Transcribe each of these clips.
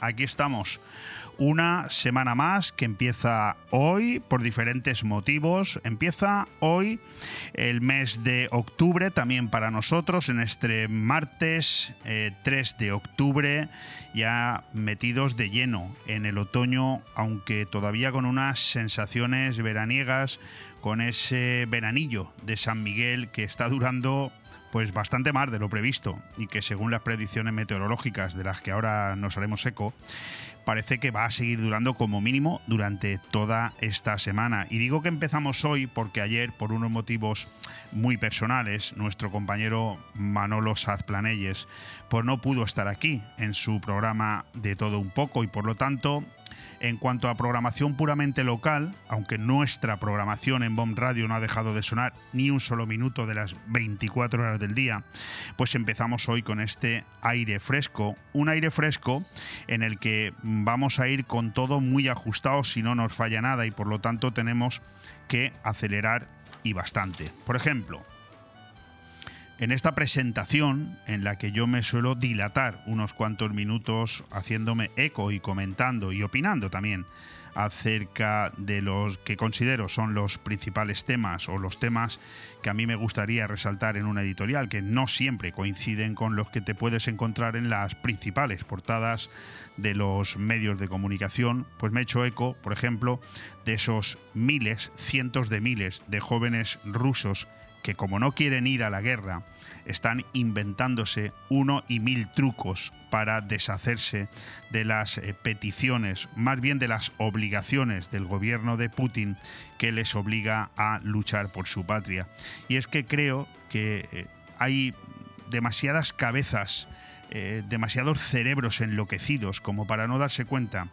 Aquí estamos. Una semana más que empieza hoy por diferentes motivos. Empieza hoy el mes de octubre también para nosotros en este martes 3 eh, de octubre ya metidos de lleno en el otoño, aunque todavía con unas sensaciones veraniegas, con ese veranillo de San Miguel que está durando pues bastante más de lo previsto y que según las predicciones meteorológicas de las que ahora nos haremos eco, parece que va a seguir durando como mínimo durante toda esta semana. Y digo que empezamos hoy porque ayer, por unos motivos muy personales, nuestro compañero Manolo Sazplanelles pues no pudo estar aquí en su programa de todo un poco y por lo tanto en cuanto a programación puramente local, aunque nuestra programación en Bomb Radio no ha dejado de sonar ni un solo minuto de las 24 horas del día, pues empezamos hoy con este aire fresco, un aire fresco en el que vamos a ir con todo muy ajustado si no nos falla nada y por lo tanto tenemos que acelerar y bastante. Por ejemplo, en esta presentación, en la que yo me suelo dilatar unos cuantos minutos haciéndome eco y comentando y opinando también acerca de los que considero son los principales temas o los temas que a mí me gustaría resaltar en una editorial, que no siempre coinciden con los que te puedes encontrar en las principales portadas de los medios de comunicación, pues me he hecho eco, por ejemplo, de esos miles, cientos de miles de jóvenes rusos que como no quieren ir a la guerra, están inventándose uno y mil trucos para deshacerse de las eh, peticiones, más bien de las obligaciones del gobierno de Putin que les obliga a luchar por su patria. Y es que creo que eh, hay demasiadas cabezas eh, demasiados cerebros enloquecidos como para no darse cuenta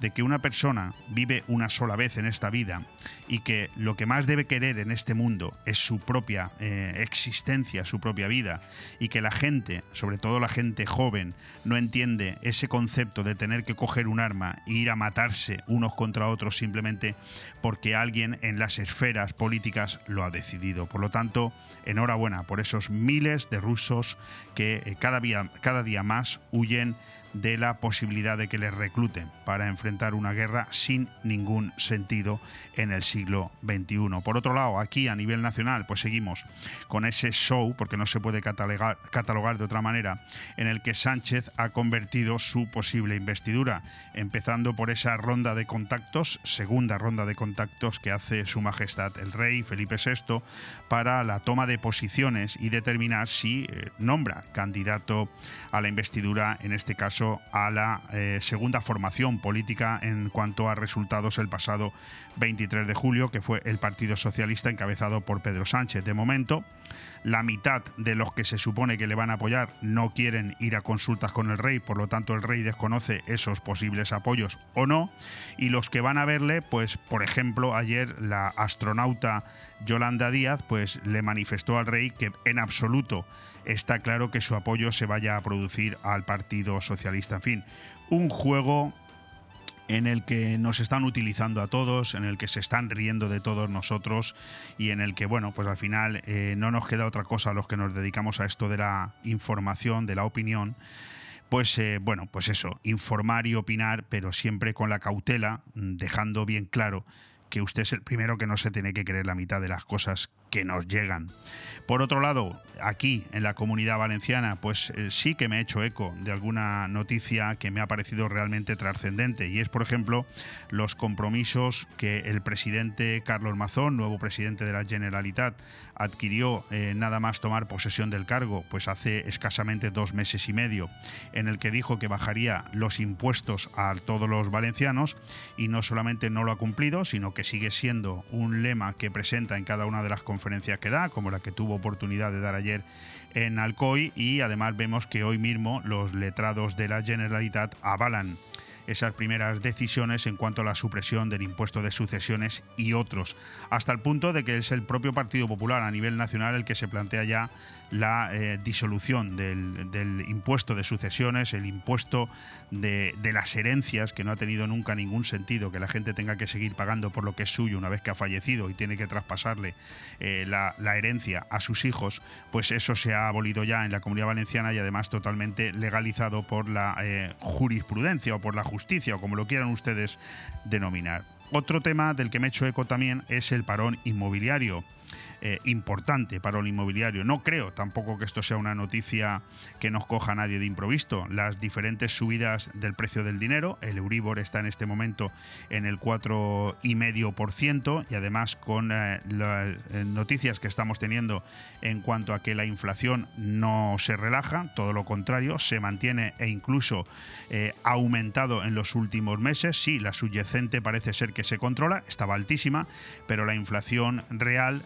de que una persona vive una sola vez en esta vida y que lo que más debe querer en este mundo es su propia eh, existencia, su propia vida, y que la gente, sobre todo la gente joven, no entiende ese concepto de tener que coger un arma e ir a matarse unos contra otros simplemente porque alguien en las esferas políticas lo ha decidido. Por lo tanto, enhorabuena por esos miles de rusos que eh, cada, día, cada día más huyen de la posibilidad de que les recluten para enfrentar una guerra sin ningún sentido en el siglo XXI. Por otro lado, aquí a nivel nacional, pues seguimos con ese show, porque no se puede catalogar, de otra manera, en el que Sánchez ha convertido su posible investidura, empezando por esa ronda de contactos, segunda ronda de contactos que hace Su Majestad el Rey Felipe VI para la toma de posiciones y determinar si eh, nombra candidato a la investidura, en este caso a la eh, segunda formación política en cuanto a resultados el pasado 23 de julio, que fue el Partido Socialista encabezado por Pedro Sánchez. De momento, la mitad de los que se supone que le van a apoyar no quieren ir a consultas con el rey, por lo tanto el rey desconoce esos posibles apoyos o no, y los que van a verle, pues por ejemplo ayer la astronauta Yolanda Díaz, pues le manifestó al rey que en absoluto está claro que su apoyo se vaya a producir al Partido Socialista. En fin, un juego en el que nos están utilizando a todos, en el que se están riendo de todos nosotros y en el que, bueno, pues al final eh, no nos queda otra cosa a los que nos dedicamos a esto de la información, de la opinión. Pues eh, bueno, pues eso, informar y opinar, pero siempre con la cautela, dejando bien claro que usted es el primero que no se tiene que creer la mitad de las cosas que nos llegan. Por otro lado, aquí en la comunidad valenciana, pues eh, sí que me he hecho eco de alguna noticia que me ha parecido realmente trascendente y es, por ejemplo, los compromisos que el presidente Carlos Mazón, nuevo presidente de la Generalitat, adquirió eh, nada más tomar posesión del cargo, pues hace escasamente dos meses y medio, en el que dijo que bajaría los impuestos a todos los valencianos y no solamente no lo ha cumplido, sino que sigue siendo un lema que presenta en cada una de las conferencias que da, como la que tuvo oportunidad de dar ayer en Alcoy y además vemos que hoy mismo los letrados de la Generalitat avalan esas primeras decisiones en cuanto a la supresión del impuesto de sucesiones y otros, hasta el punto de que es el propio Partido Popular a nivel nacional el que se plantea ya la eh, disolución del, impuesto de sucesiones, el impuesto de, las herencias, que no ha tenido nunca ningún sentido que la gente tenga que seguir pagando por lo que es suyo una vez que ha fallecido y tiene que traspasarle eh, la, herencia a sus hijos, pues eso se ha abolido ya en la comunidad valenciana y además totalmente legalizado por la eh, jurisprudencia o por la justicia o como lo quieran ustedes denominar. Otro tema del que me he hecho eco también es el parón inmobiliario. Eh, importante para el inmobiliario. No creo tampoco que esto sea una noticia que nos coja a nadie de improvisto. Las diferentes subidas del precio del dinero, el Euribor está en este momento en el 4,5% y además con eh, las eh, noticias que estamos teniendo en cuanto a que la inflación no se relaja, todo lo contrario, se mantiene e incluso ha aumentado en los últimos meses. Sí, la subyacente parece ser que se controla, estaba altísima, pero la inflación real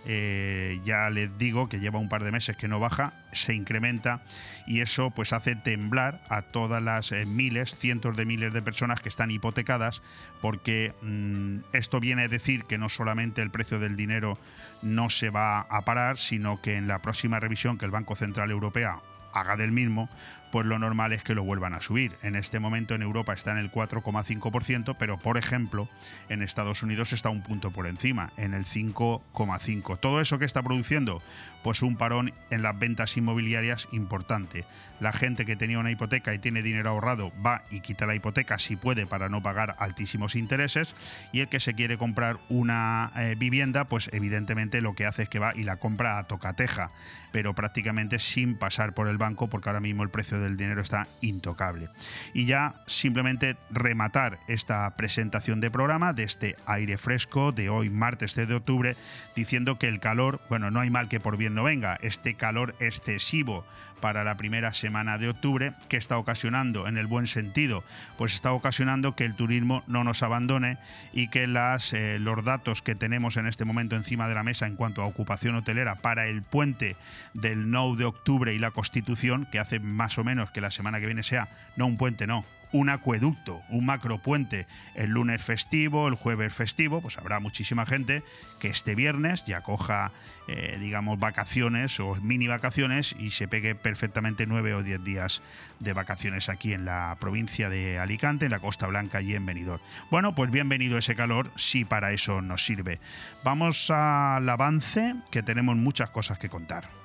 ya les digo que lleva un par de meses que no baja, se incrementa y eso pues hace temblar a todas las eh, miles, cientos de miles de personas que están hipotecadas porque mm, esto viene a decir que no solamente el precio del dinero no se va a parar, sino que en la próxima revisión que el Banco Central Europeo haga del mismo, pues lo normal es que lo vuelvan a subir. En este momento en Europa está en el 4,5%, pero por ejemplo en Estados Unidos está un punto por encima, en el 5,5%. Todo eso que está produciendo, pues un parón en las ventas inmobiliarias importante. La gente que tenía una hipoteca y tiene dinero ahorrado va y quita la hipoteca si puede para no pagar altísimos intereses y el que se quiere comprar una eh, vivienda, pues evidentemente lo que hace es que va y la compra a tocateja, pero prácticamente sin pasar por el banco porque ahora mismo el precio de del dinero está intocable. Y ya simplemente rematar esta presentación de programa de este aire fresco de hoy martes de octubre diciendo que el calor, bueno, no hay mal que por bien no venga, este calor excesivo para la primera semana de octubre, que está ocasionando, en el buen sentido, pues está ocasionando que el turismo no nos abandone y que las, eh, los datos que tenemos en este momento encima de la mesa en cuanto a ocupación hotelera para el puente del No de octubre y la Constitución, que hace más o menos que la semana que viene sea, no un puente, no, un acueducto, un macropuente el lunes festivo, el jueves festivo, pues habrá muchísima gente que este viernes ya coja, eh, digamos, vacaciones o mini vacaciones y se pegue perfectamente nueve o diez días de vacaciones aquí en la provincia de Alicante, en la Costa Blanca y en Benidorm. Bueno, pues bienvenido ese calor, si para eso nos sirve. Vamos al avance, que tenemos muchas cosas que contar.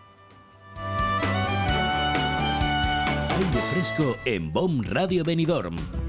Aire fresco en BOM Radio Benidorm.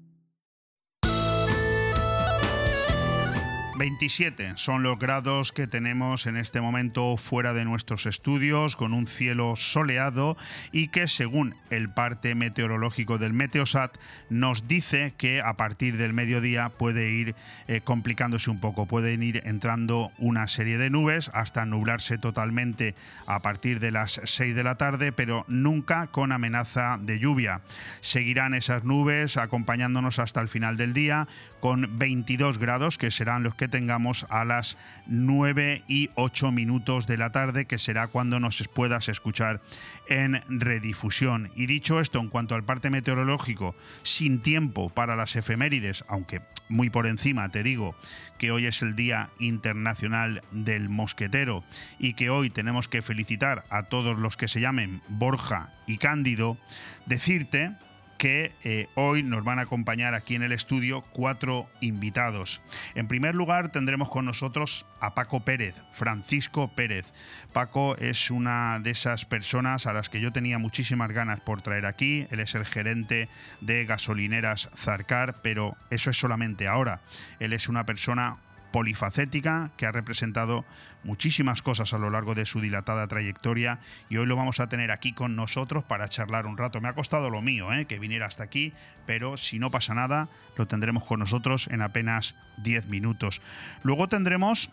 27 son los grados que tenemos en este momento fuera de nuestros estudios, con un cielo soleado y que según el parte meteorológico del Meteosat nos dice que a partir del mediodía puede ir eh, complicándose un poco, pueden ir entrando una serie de nubes hasta nublarse totalmente a partir de las 6 de la tarde, pero nunca con amenaza de lluvia. Seguirán esas nubes acompañándonos hasta el final del día con 22 grados que serán los que tengamos a las 9 y 8 minutos de la tarde, que será cuando nos puedas escuchar en redifusión. Y dicho esto, en cuanto al parte meteorológico, sin tiempo para las efemérides, aunque muy por encima te digo que hoy es el Día Internacional del Mosquetero y que hoy tenemos que felicitar a todos los que se llamen Borja y Cándido, decirte que eh, hoy nos van a acompañar aquí en el estudio cuatro invitados. En primer lugar tendremos con nosotros a Paco Pérez, Francisco Pérez. Paco es una de esas personas a las que yo tenía muchísimas ganas por traer aquí. Él es el gerente de gasolineras Zarcar, pero eso es solamente ahora. Él es una persona polifacética que ha representado muchísimas cosas a lo largo de su dilatada trayectoria y hoy lo vamos a tener aquí con nosotros para charlar un rato. Me ha costado lo mío, ¿eh? que viniera hasta aquí, pero si no pasa nada, lo tendremos con nosotros en apenas 10 minutos. Luego tendremos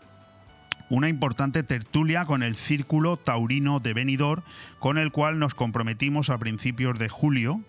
una importante tertulia con el Círculo Taurino de Benidorm, con el cual nos comprometimos a principios de julio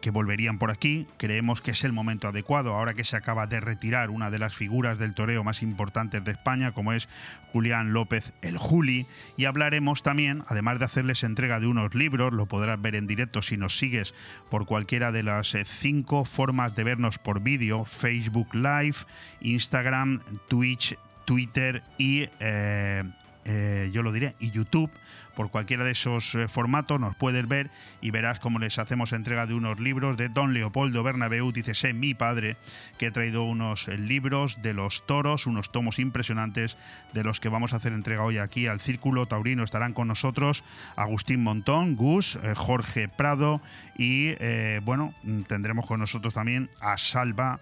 que volverían por aquí. Creemos que es el momento adecuado, ahora que se acaba de retirar una de las figuras del toreo más importantes de España, como es Julián López el Juli. Y hablaremos también, además de hacerles entrega de unos libros, lo podrás ver en directo si nos sigues por cualquiera de las eh, cinco formas de vernos por vídeo, Facebook Live, Instagram, Twitch, Twitter y... Eh, eh, yo lo diré, y YouTube por cualquiera de esos eh, formatos nos puedes ver y verás cómo les hacemos entrega de unos libros de Don Leopoldo Bernabeu, dice mi padre, que ha traído unos eh, libros de los toros, unos tomos impresionantes de los que vamos a hacer entrega hoy aquí al Círculo Taurino. Estarán con nosotros Agustín Montón, Gus, eh, Jorge Prado y bueno, tendremos con nosotros también a Salva,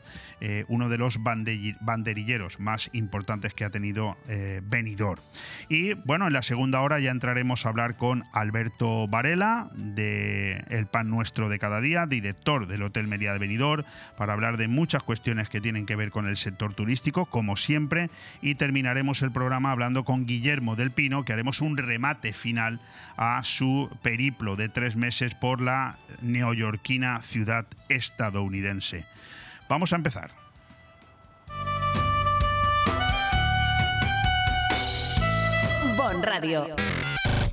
uno de los banderilleros más importantes que ha tenido Benidorm. Y bueno, en la segunda hora ya entraremos hablar con Alberto Varela de El Pan Nuestro de Cada Día, director del Hotel Mería de Benidorm, para hablar de muchas cuestiones que tienen que ver con el sector turístico, como siempre, y terminaremos el programa hablando con Guillermo del Pino, que haremos un remate final a su periplo de tres meses por la neoyorquina ciudad estadounidense. Vamos a empezar. Bon Radio.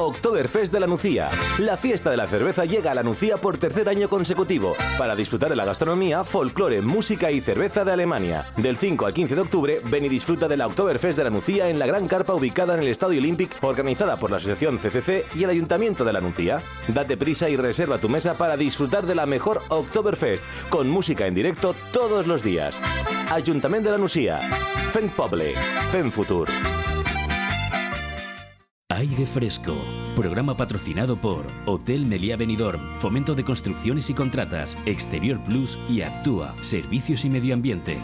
Oktoberfest de la Nucía. La fiesta de la cerveza llega a la Nucía por tercer año consecutivo para disfrutar de la gastronomía, folclore, música y cerveza de Alemania. Del 5 al 15 de octubre, ven y disfruta de la Oktoberfest de la Nucía en la gran carpa ubicada en el Estadio Olympic, organizada por la Asociación CCC y el Ayuntamiento de la Nucía. Date prisa y reserva tu mesa para disfrutar de la mejor Oktoberfest, con música en directo todos los días. Ayuntamiento de la Nucía. Fen Poble. Fen Futur. Aire Fresco, programa patrocinado por Hotel Meliá Benidorm, Fomento de Construcciones y Contratas, Exterior Plus y Actúa, Servicios y Medio Ambiente.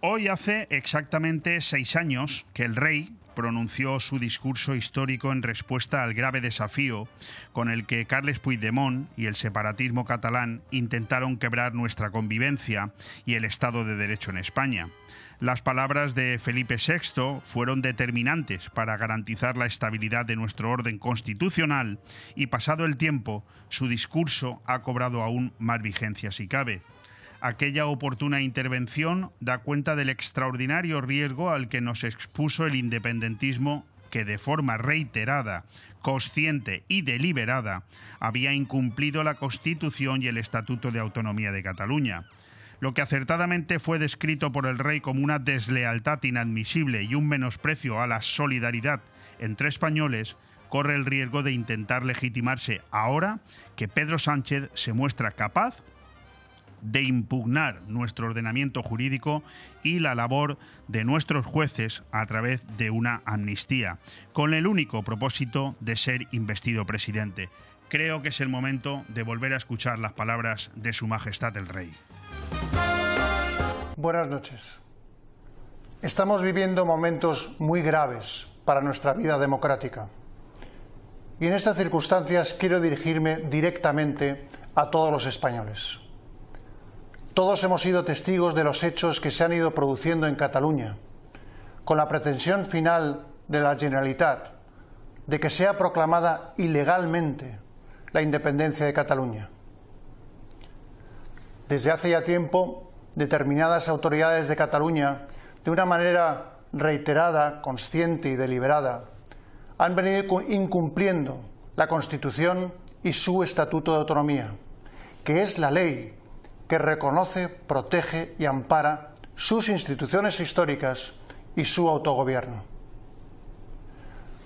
Hoy hace exactamente seis años que el rey pronunció su discurso histórico en respuesta al grave desafío con el que Carles Puigdemont y el separatismo catalán intentaron quebrar nuestra convivencia y el Estado de Derecho en España. Las palabras de Felipe VI fueron determinantes para garantizar la estabilidad de nuestro orden constitucional y pasado el tiempo, su discurso ha cobrado aún más vigencia si cabe. Aquella oportuna intervención da cuenta del extraordinario riesgo al que nos expuso el independentismo que de forma reiterada, consciente y deliberada había incumplido la Constitución y el Estatuto de Autonomía de Cataluña lo que acertadamente fue descrito por el rey como una deslealtad inadmisible y un menosprecio a la solidaridad entre españoles, corre el riesgo de intentar legitimarse ahora que Pedro Sánchez se muestra capaz de impugnar nuestro ordenamiento jurídico y la labor de nuestros jueces a través de una amnistía, con el único propósito de ser investido presidente. Creo que es el momento de volver a escuchar las palabras de Su Majestad el Rey. Buenas noches. Estamos viviendo momentos muy graves para nuestra vida democrática. Y en estas circunstancias quiero dirigirme directamente a todos los españoles. Todos hemos sido testigos de los hechos que se han ido produciendo en Cataluña, con la pretensión final de la Generalitat de que sea proclamada ilegalmente la independencia de Cataluña. Desde hace ya tiempo, determinadas autoridades de Cataluña, de una manera reiterada, consciente y deliberada, han venido incumpliendo la Constitución y su Estatuto de Autonomía, que es la ley que reconoce, protege y ampara sus instituciones históricas y su autogobierno.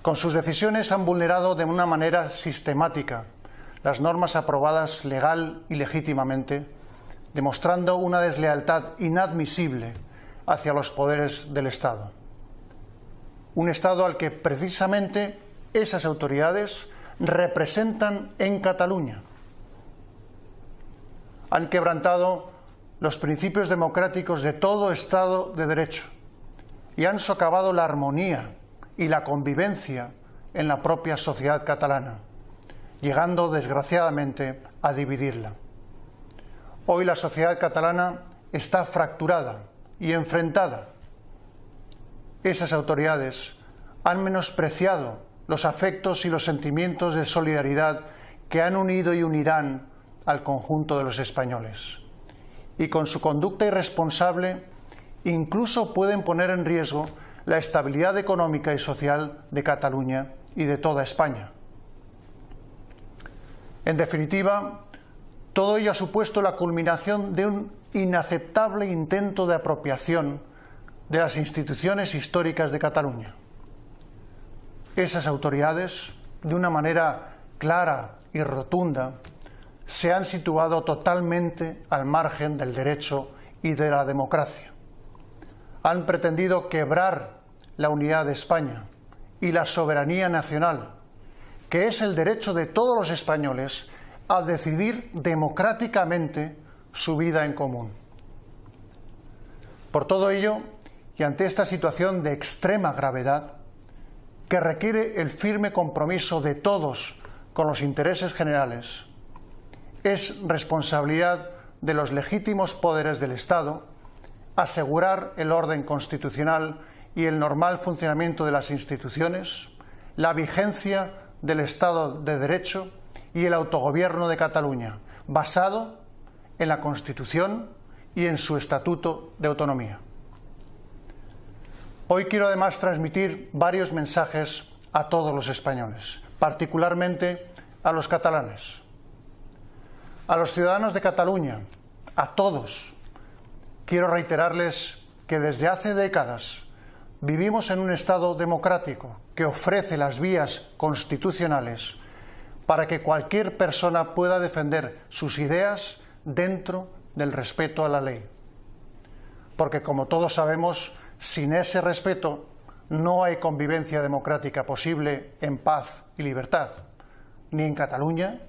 Con sus decisiones han vulnerado de una manera sistemática las normas aprobadas legal y legítimamente, demostrando una deslealtad inadmisible hacia los poderes del Estado un Estado al que precisamente esas autoridades representan en Cataluña. Han quebrantado los principios democráticos de todo Estado de Derecho y han socavado la armonía y la convivencia en la propia sociedad catalana, llegando desgraciadamente a dividirla. Hoy la sociedad catalana está fracturada y enfrentada esas autoridades han menospreciado los afectos y los sentimientos de solidaridad que han unido y unirán al conjunto de los españoles. Y con su conducta irresponsable incluso pueden poner en riesgo la estabilidad económica y social de Cataluña y de toda España. En definitiva, todo ello ha supuesto la culminación de un inaceptable intento de apropiación de las instituciones históricas de Cataluña. Esas autoridades, de una manera clara y rotunda, se han situado totalmente al margen del derecho y de la democracia. Han pretendido quebrar la unidad de España y la soberanía nacional, que es el derecho de todos los españoles a decidir democráticamente su vida en común. Por todo ello, y ante esta situación de extrema gravedad, que requiere el firme compromiso de todos con los intereses generales, es responsabilidad de los legítimos poderes del Estado asegurar el orden constitucional y el normal funcionamiento de las instituciones, la vigencia del Estado de Derecho y el autogobierno de Cataluña, basado en la Constitución y en su Estatuto de Autonomía. Hoy quiero además transmitir varios mensajes a todos los españoles, particularmente a los catalanes, a los ciudadanos de Cataluña, a todos. Quiero reiterarles que desde hace décadas vivimos en un Estado democrático que ofrece las vías constitucionales para que cualquier persona pueda defender sus ideas dentro del respeto a la ley. Porque como todos sabemos, sin ese respeto no hay convivencia democrática posible en paz y libertad, ni en Cataluña,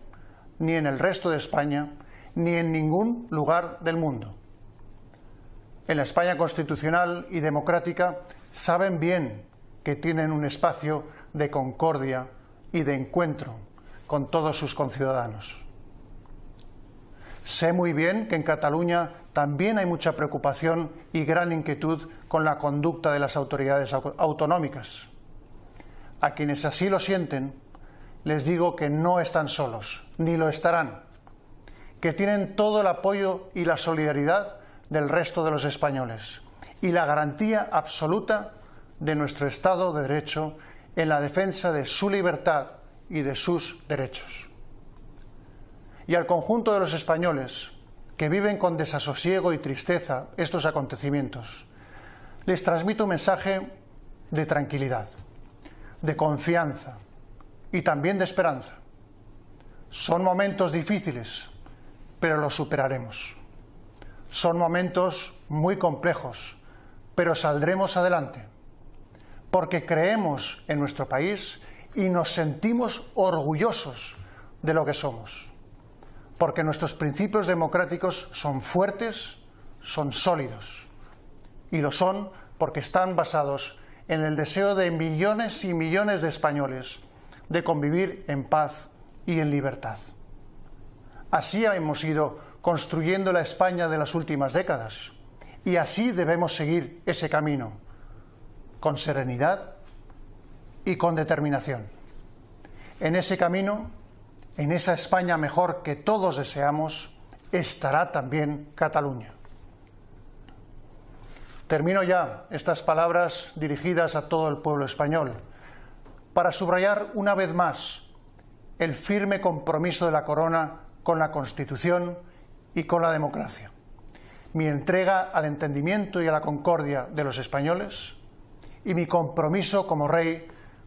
ni en el resto de España, ni en ningún lugar del mundo. En la España constitucional y democrática saben bien que tienen un espacio de concordia y de encuentro con todos sus conciudadanos. Sé muy bien que en Cataluña también hay mucha preocupación y gran inquietud con la conducta de las autoridades autonómicas. A quienes así lo sienten, les digo que no están solos, ni lo estarán, que tienen todo el apoyo y la solidaridad del resto de los españoles y la garantía absoluta de nuestro Estado de Derecho en la defensa de su libertad y de sus derechos y al conjunto de los españoles que viven con desasosiego y tristeza estos acontecimientos, les transmito un mensaje de tranquilidad, de confianza y también de esperanza. Son momentos difíciles, pero los superaremos. Son momentos muy complejos, pero saldremos adelante, porque creemos en nuestro país y nos sentimos orgullosos de lo que somos porque nuestros principios democráticos son fuertes, son sólidos, y lo son porque están basados en el deseo de millones y millones de españoles de convivir en paz y en libertad. Así hemos ido construyendo la España de las últimas décadas y así debemos seguir ese camino, con serenidad y con determinación. En ese camino, en esa España mejor que todos deseamos, estará también Cataluña. Termino ya estas palabras dirigidas a todo el pueblo español para subrayar una vez más el firme compromiso de la Corona con la Constitución y con la democracia, mi entrega al entendimiento y a la concordia de los españoles y mi compromiso como rey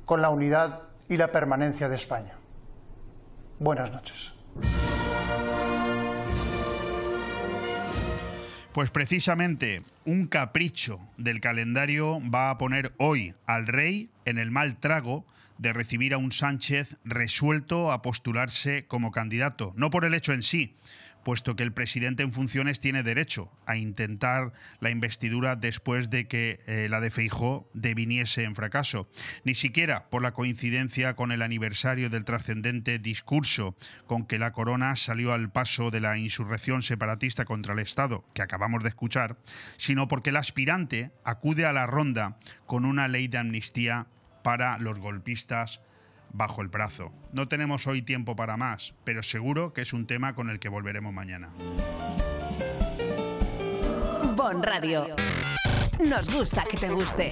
con la unidad y la permanencia de España. Buenas noches. Pues precisamente un capricho del calendario va a poner hoy al rey en el mal trago de recibir a un Sánchez resuelto a postularse como candidato, no por el hecho en sí, puesto que el presidente en funciones tiene derecho a intentar la investidura después de que eh, la de Feijó deviniese en fracaso. Ni siquiera por la coincidencia con el aniversario del trascendente discurso con que la corona salió al paso de la insurrección separatista contra el Estado, que acabamos de escuchar, sino porque el aspirante acude a la ronda con una ley de amnistía para los golpistas bajo el brazo. No tenemos hoy tiempo para más, pero seguro que es un tema con el que volveremos mañana. Bon Radio. Nos gusta que te guste.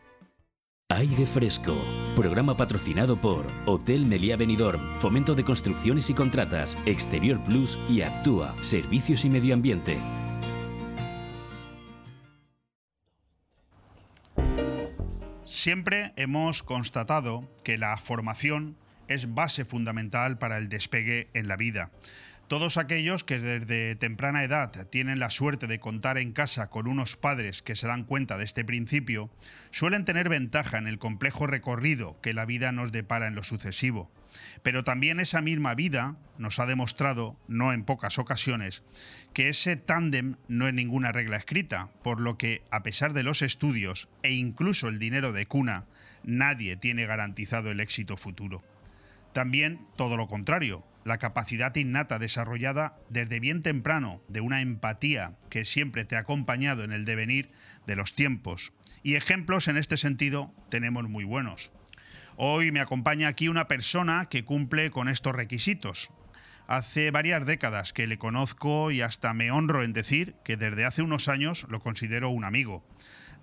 Aire Fresco, programa patrocinado por Hotel Meliá Benidorm, Fomento de Construcciones y Contratas, Exterior Plus y Actúa, Servicios y Medio Ambiente. Siempre hemos constatado que la formación es base fundamental para el despegue en la vida. Todos aquellos que desde temprana edad tienen la suerte de contar en casa con unos padres que se dan cuenta de este principio, suelen tener ventaja en el complejo recorrido que la vida nos depara en lo sucesivo. Pero también esa misma vida nos ha demostrado, no en pocas ocasiones, que ese tándem no es ninguna regla escrita, por lo que, a pesar de los estudios e incluso el dinero de cuna, nadie tiene garantizado el éxito futuro. También todo lo contrario, la capacidad innata desarrollada desde bien temprano de una empatía que siempre te ha acompañado en el devenir de los tiempos. Y ejemplos en este sentido tenemos muy buenos. Hoy me acompaña aquí una persona que cumple con estos requisitos. Hace varias décadas que le conozco y hasta me honro en decir que desde hace unos años lo considero un amigo.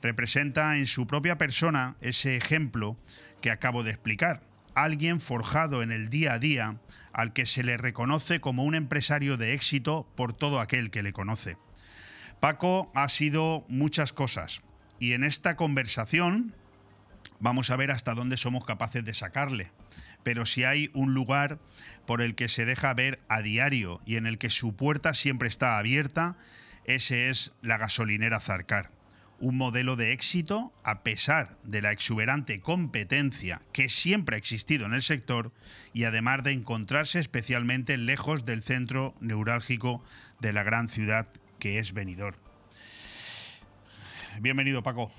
Representa en su propia persona ese ejemplo que acabo de explicar. Alguien forjado en el día a día al que se le reconoce como un empresario de éxito por todo aquel que le conoce. Paco ha sido muchas cosas y en esta conversación vamos a ver hasta dónde somos capaces de sacarle. Pero si hay un lugar por el que se deja ver a diario y en el que su puerta siempre está abierta, ese es la gasolinera Zarcar un modelo de éxito a pesar de la exuberante competencia que siempre ha existido en el sector y además de encontrarse especialmente lejos del centro neurálgico de la gran ciudad que es Benidorm. Bienvenido Paco.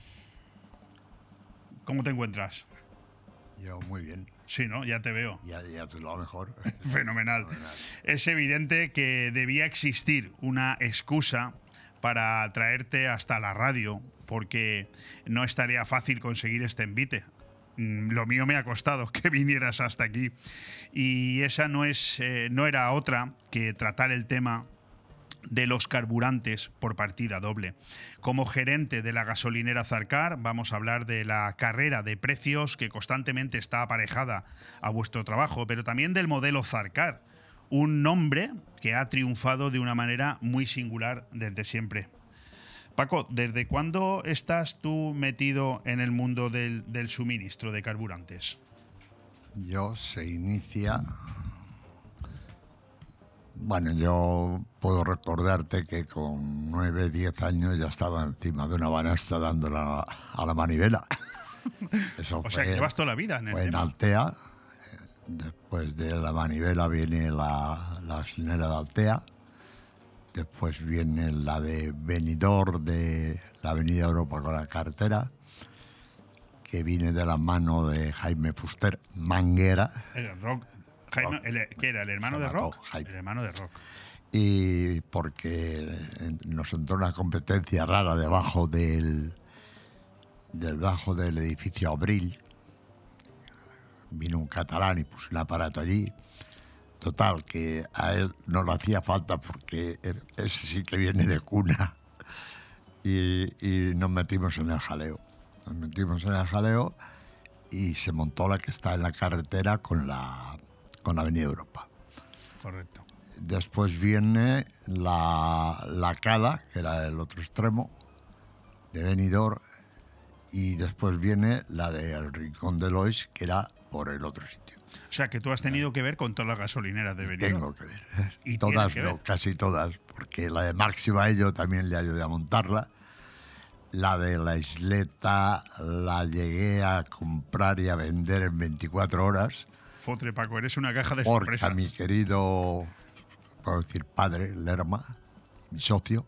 ¿Cómo te encuentras? Yo muy bien. Sí, ¿no? Ya te veo. Ya, ya tú lo mejor. Fenomenal. Es evidente que debía existir una excusa para traerte hasta la radio, porque no estaría fácil conseguir este envite. Mm, lo mío me ha costado que vinieras hasta aquí. Y esa no, es, eh, no era otra que tratar el tema de los carburantes por partida doble. Como gerente de la gasolinera Zarcar, vamos a hablar de la carrera de precios que constantemente está aparejada a vuestro trabajo, pero también del modelo Zarcar, un nombre que ha triunfado de una manera muy singular desde siempre. Paco, ¿desde cuándo estás tú metido en el mundo del, del suministro de carburantes? Yo se inicia. Bueno, yo puedo recordarte que con 9, 10 años ya estaba encima de una banasta dándola a la manivela. Eso O sea, que llevas toda la vida en el fue en. Altea. eh, Después de la manivela viene la, la de Altea. Después viene la de Benidorm de la Avenida Europa con la carretera, que viene de la mano de Jaime Fuster, Manguera. El rock. Jaime, el- ¿Qué era? ¿El hermano de rock? Jaime. El hermano de rock. y porque nos entró una competencia rara debajo del debajo del edificio Abril vino un catalán y puso un aparato allí total que a él no le hacía falta porque ese sí que viene de cuna y, y nos metimos en el jaleo nos metimos en el jaleo y se montó la que está en la carretera con la con la Avenida Europa Correcto. Después viene la, la Cala, que era el otro extremo, de Benidorm, y después viene la del Rincón de Lois, que era por el otro sitio. O sea, que tú has tenido que ver con todas las gasolineras de Benidorm. Tengo que ver. Y todas, no, casi todas, porque la de Máxima yo también le ayudé a montarla. La de la isleta la llegué a comprar y a vender en 24 horas. Fotre, Paco, eres una caja de Porque sorpresas. a mi querido, puedo decir padre, Lerma, mi socio,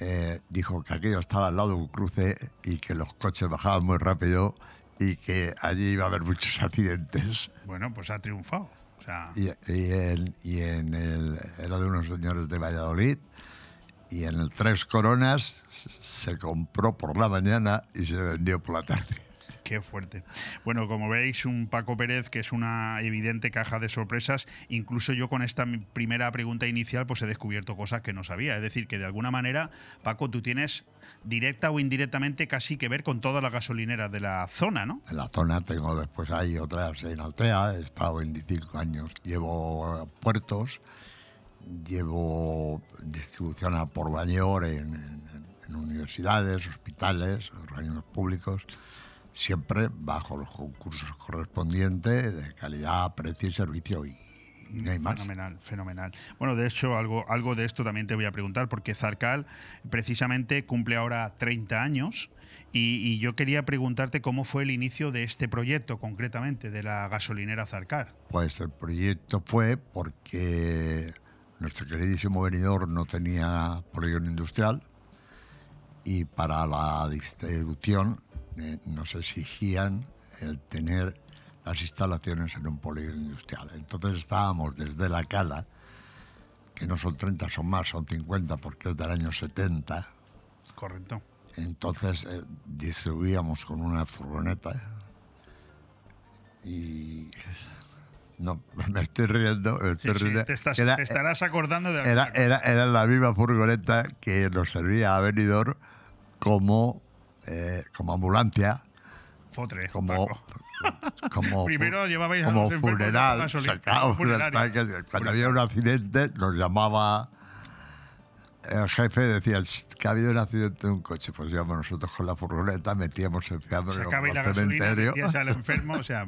eh, dijo que aquello estaba al lado de un cruce y que los coches bajaban muy rápido y que allí iba a haber muchos accidentes. Bueno, pues ha triunfado. O sea, Y, y en, y en el, era de unos señores de Valladolid y en el Tres Coronas se compró por la mañana y se vendió por la tarde. Qué fuerte. Bueno, como veis, un Paco Pérez que es una evidente caja de sorpresas. Incluso yo con esta primera pregunta inicial pues he descubierto cosas que no sabía. Es decir, que de alguna manera, Paco, tú tienes directa o indirectamente casi que ver con todas las gasolineras de la zona, ¿no? En la zona tengo después hay otras en Altea, he estado 25 años, llevo puertos, llevo distribución a por mayor en- en universidades, hospitales, organismos públicos, siempre bajo los concursos correspondientes de calidad, precio y servicio y, y no hay más. Fenomenal, fenomenal. Bueno, de hecho, algo, algo de esto también te voy a preguntar, porque Zarcal precisamente cumple ahora 30 años. Y, y yo quería preguntarte cómo fue el inicio de este proyecto, concretamente, de la gasolinera Zarcar. Pues el proyecto fue porque nuestro queridísimo venidor no tenía polígono industrial y para la distribución eh, nos exigían el tener las instalaciones en un polígono industrial. Entonces estábamos desde la cala, que no son 30, son más, son 50 porque es del año 70. Correcto. Entonces eh, distribuíamos con una furgoneta y... No, me estoy riendo. me Sí, estoy sí, riendo. te, estás- Era- te estarás acordando de era, era, era la misma furgoneta que nos servía a Benidorm como, eh, como ambulancia, Fotre, como, Paco. como, Primero llevabais a como los funeral. como tanque. Cuando había un accidente nos llamaba el jefe decía "Shh, que ha habido un accidente de un coche. Pues íbamos nosotros con la furgoneta, metíamos el fiambre en el cementerio. al enfermo. O sea,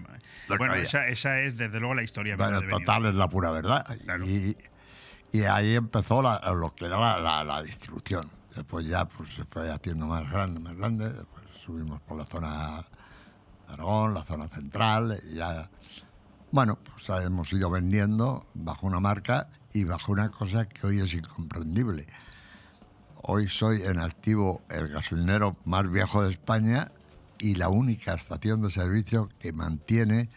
bueno, esa, esa es desde luego la historia. Bueno, total es la pura verdad. Claro. Y, y ahí empezó la- lo que era la, la- la distribución. Después ya pues, se fue haciendo más grande, más grande. Después subimos por la zona de Aragón, la zona central. Y ya, bueno, pues hemos ido vendiendo bajo una marca y bajo una cosa que hoy es incomprendible. Hoy soy en activo el gasolinero más viejo de España y la única estación de servicio que mantiene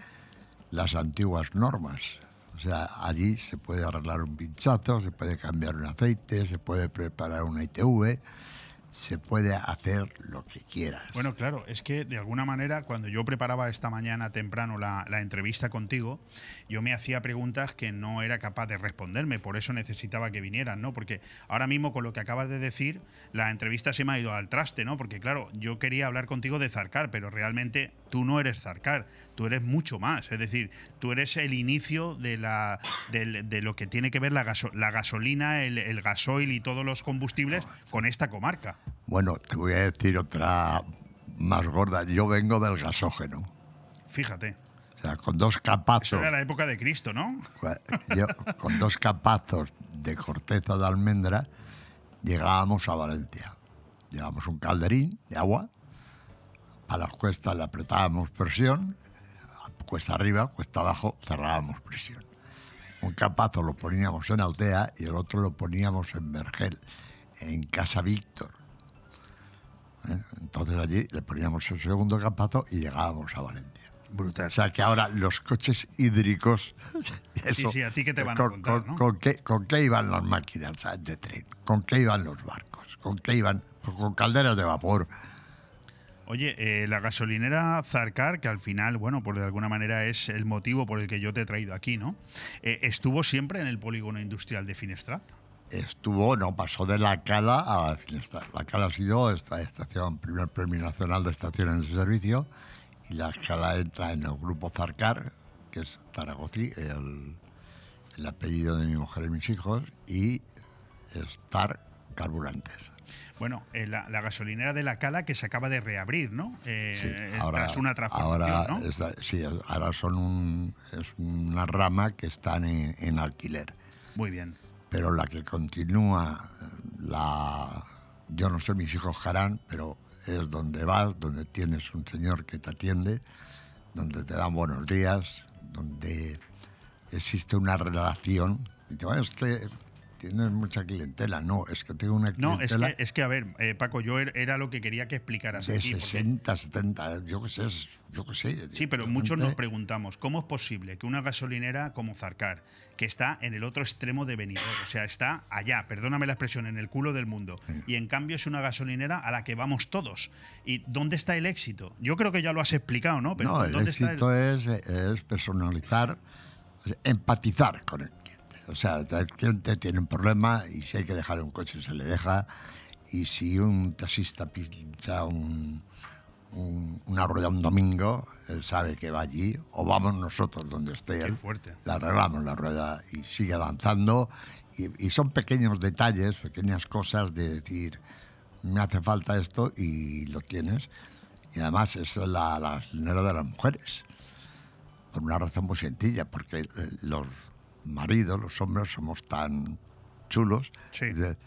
las antiguas normas. Sea, allí se puede arreglar un pinchazo, se puede cambiar un aceite, se puede preparar una ITV. Se puede hacer lo que quieras. Bueno, claro, es que de alguna manera cuando yo preparaba esta mañana temprano la, la, entrevista contigo, yo me hacía preguntas que no era capaz de responderme, por eso necesitaba que vinieran, ¿no? Porque ahora mismo con lo que acabas de decir, la entrevista se me ha ido al traste, ¿no? Porque claro, yo quería hablar contigo de Zarcar, pero realmente tú no eres Zarcar, tú eres mucho más, es decir, tú eres el inicio de, la, de, de lo que tiene que ver la, gaso, la gasolina, el, el gasoil y todos los combustibles con esta comarca. Bueno, te voy a decir otra más gorda. Yo vengo del gasógeno. Fíjate. O sea, con dos capazos. Eso era la época de Cristo, ¿no? Yo, con dos capazos de corteza de almendra llegábamos a Valencia. Llevábamos un calderín de agua. A las cuestas le apretábamos presión. Cuesta arriba, cuesta abajo, cerrábamos presión. Un capazo lo poníamos en Altea y el otro lo poníamos en Vergel, en Casa Víctor. ¿Eh? Entonces allí le poníamos el segundo capazo y llegábamos a Valencia. Brutal. O sea que ahora los coches hídricos. Eso, sí, sí, a ti que te van con, a contar, con, ¿no? con, qué, ¿Con qué iban las máquinas de tren? ¿Con qué iban los barcos? ¿Con qué iban? Pues con calderas de vapor. Oye, eh, la gasolinera Zarcar, que al final, bueno, pues de alguna manera es el motivo por el que yo te he traído aquí, ¿no? Eh, ¿Estuvo siempre en el polígono industrial de Finestrat? Estuvo, no, pasó de la Cala a la Finestrat. La Cala ha sido esta estación, primer premio nacional de estaciones de servicio, y la Cala entra en el grupo Zarcar, que es Zaragozí, el, el, apellido de mi mujer y mis hijos, y Star Carburantes. Bueno, eh, la, la, gasolinera de la Cala que se acaba de reabrir, ¿no? Eh, sí, ahora, tras una transformación, ahora, ¿no? es, sí, ahora son un, es una rama que están en, en alquiler. Muy bien pero la que continúa, la, yo no sé, mis hijos harán, pero es donde vas, donde tienes un señor que te atiende, donde te dan buenos días, donde existe una relación. Y te es que tienes mucha clientela. No, es que tengo una clientela. No, es que, es que a ver, eh, Paco, yo era lo que quería que explicaras de aquí. 60, porque... 70, yo qué sé, yo qué sé. Sí, pero muchos nos preguntamos, ¿cómo es posible que una gasolinera como Zarcar, que está en el otro extremo de Benidorm, o sea, está allá, perdóname la expresión, en el culo del mundo, sí. y en cambio es una gasolinera a la que vamos todos? ¿Y dónde está el éxito? Yo creo que ya lo has explicado, ¿no? Pero no, el ¿dónde éxito está el... es, es personalizar, es empatizar con él. O sea, el cliente tiene un problema y si hay que dejar un coche se le deja. Y si un taxista pincha un, un, una rueda un domingo, él sabe que va allí, o vamos nosotros donde esté Qué él, fuerte. le arreglamos la rueda y sigue avanzando. Y, y, son pequeños detalles, pequeñas cosas de decir, me hace falta esto y lo tienes. Y además es la, la de las mujeres. Por una razón muy sencilla, porque los maridos, los hombres, somos tan chulos. Sí. De,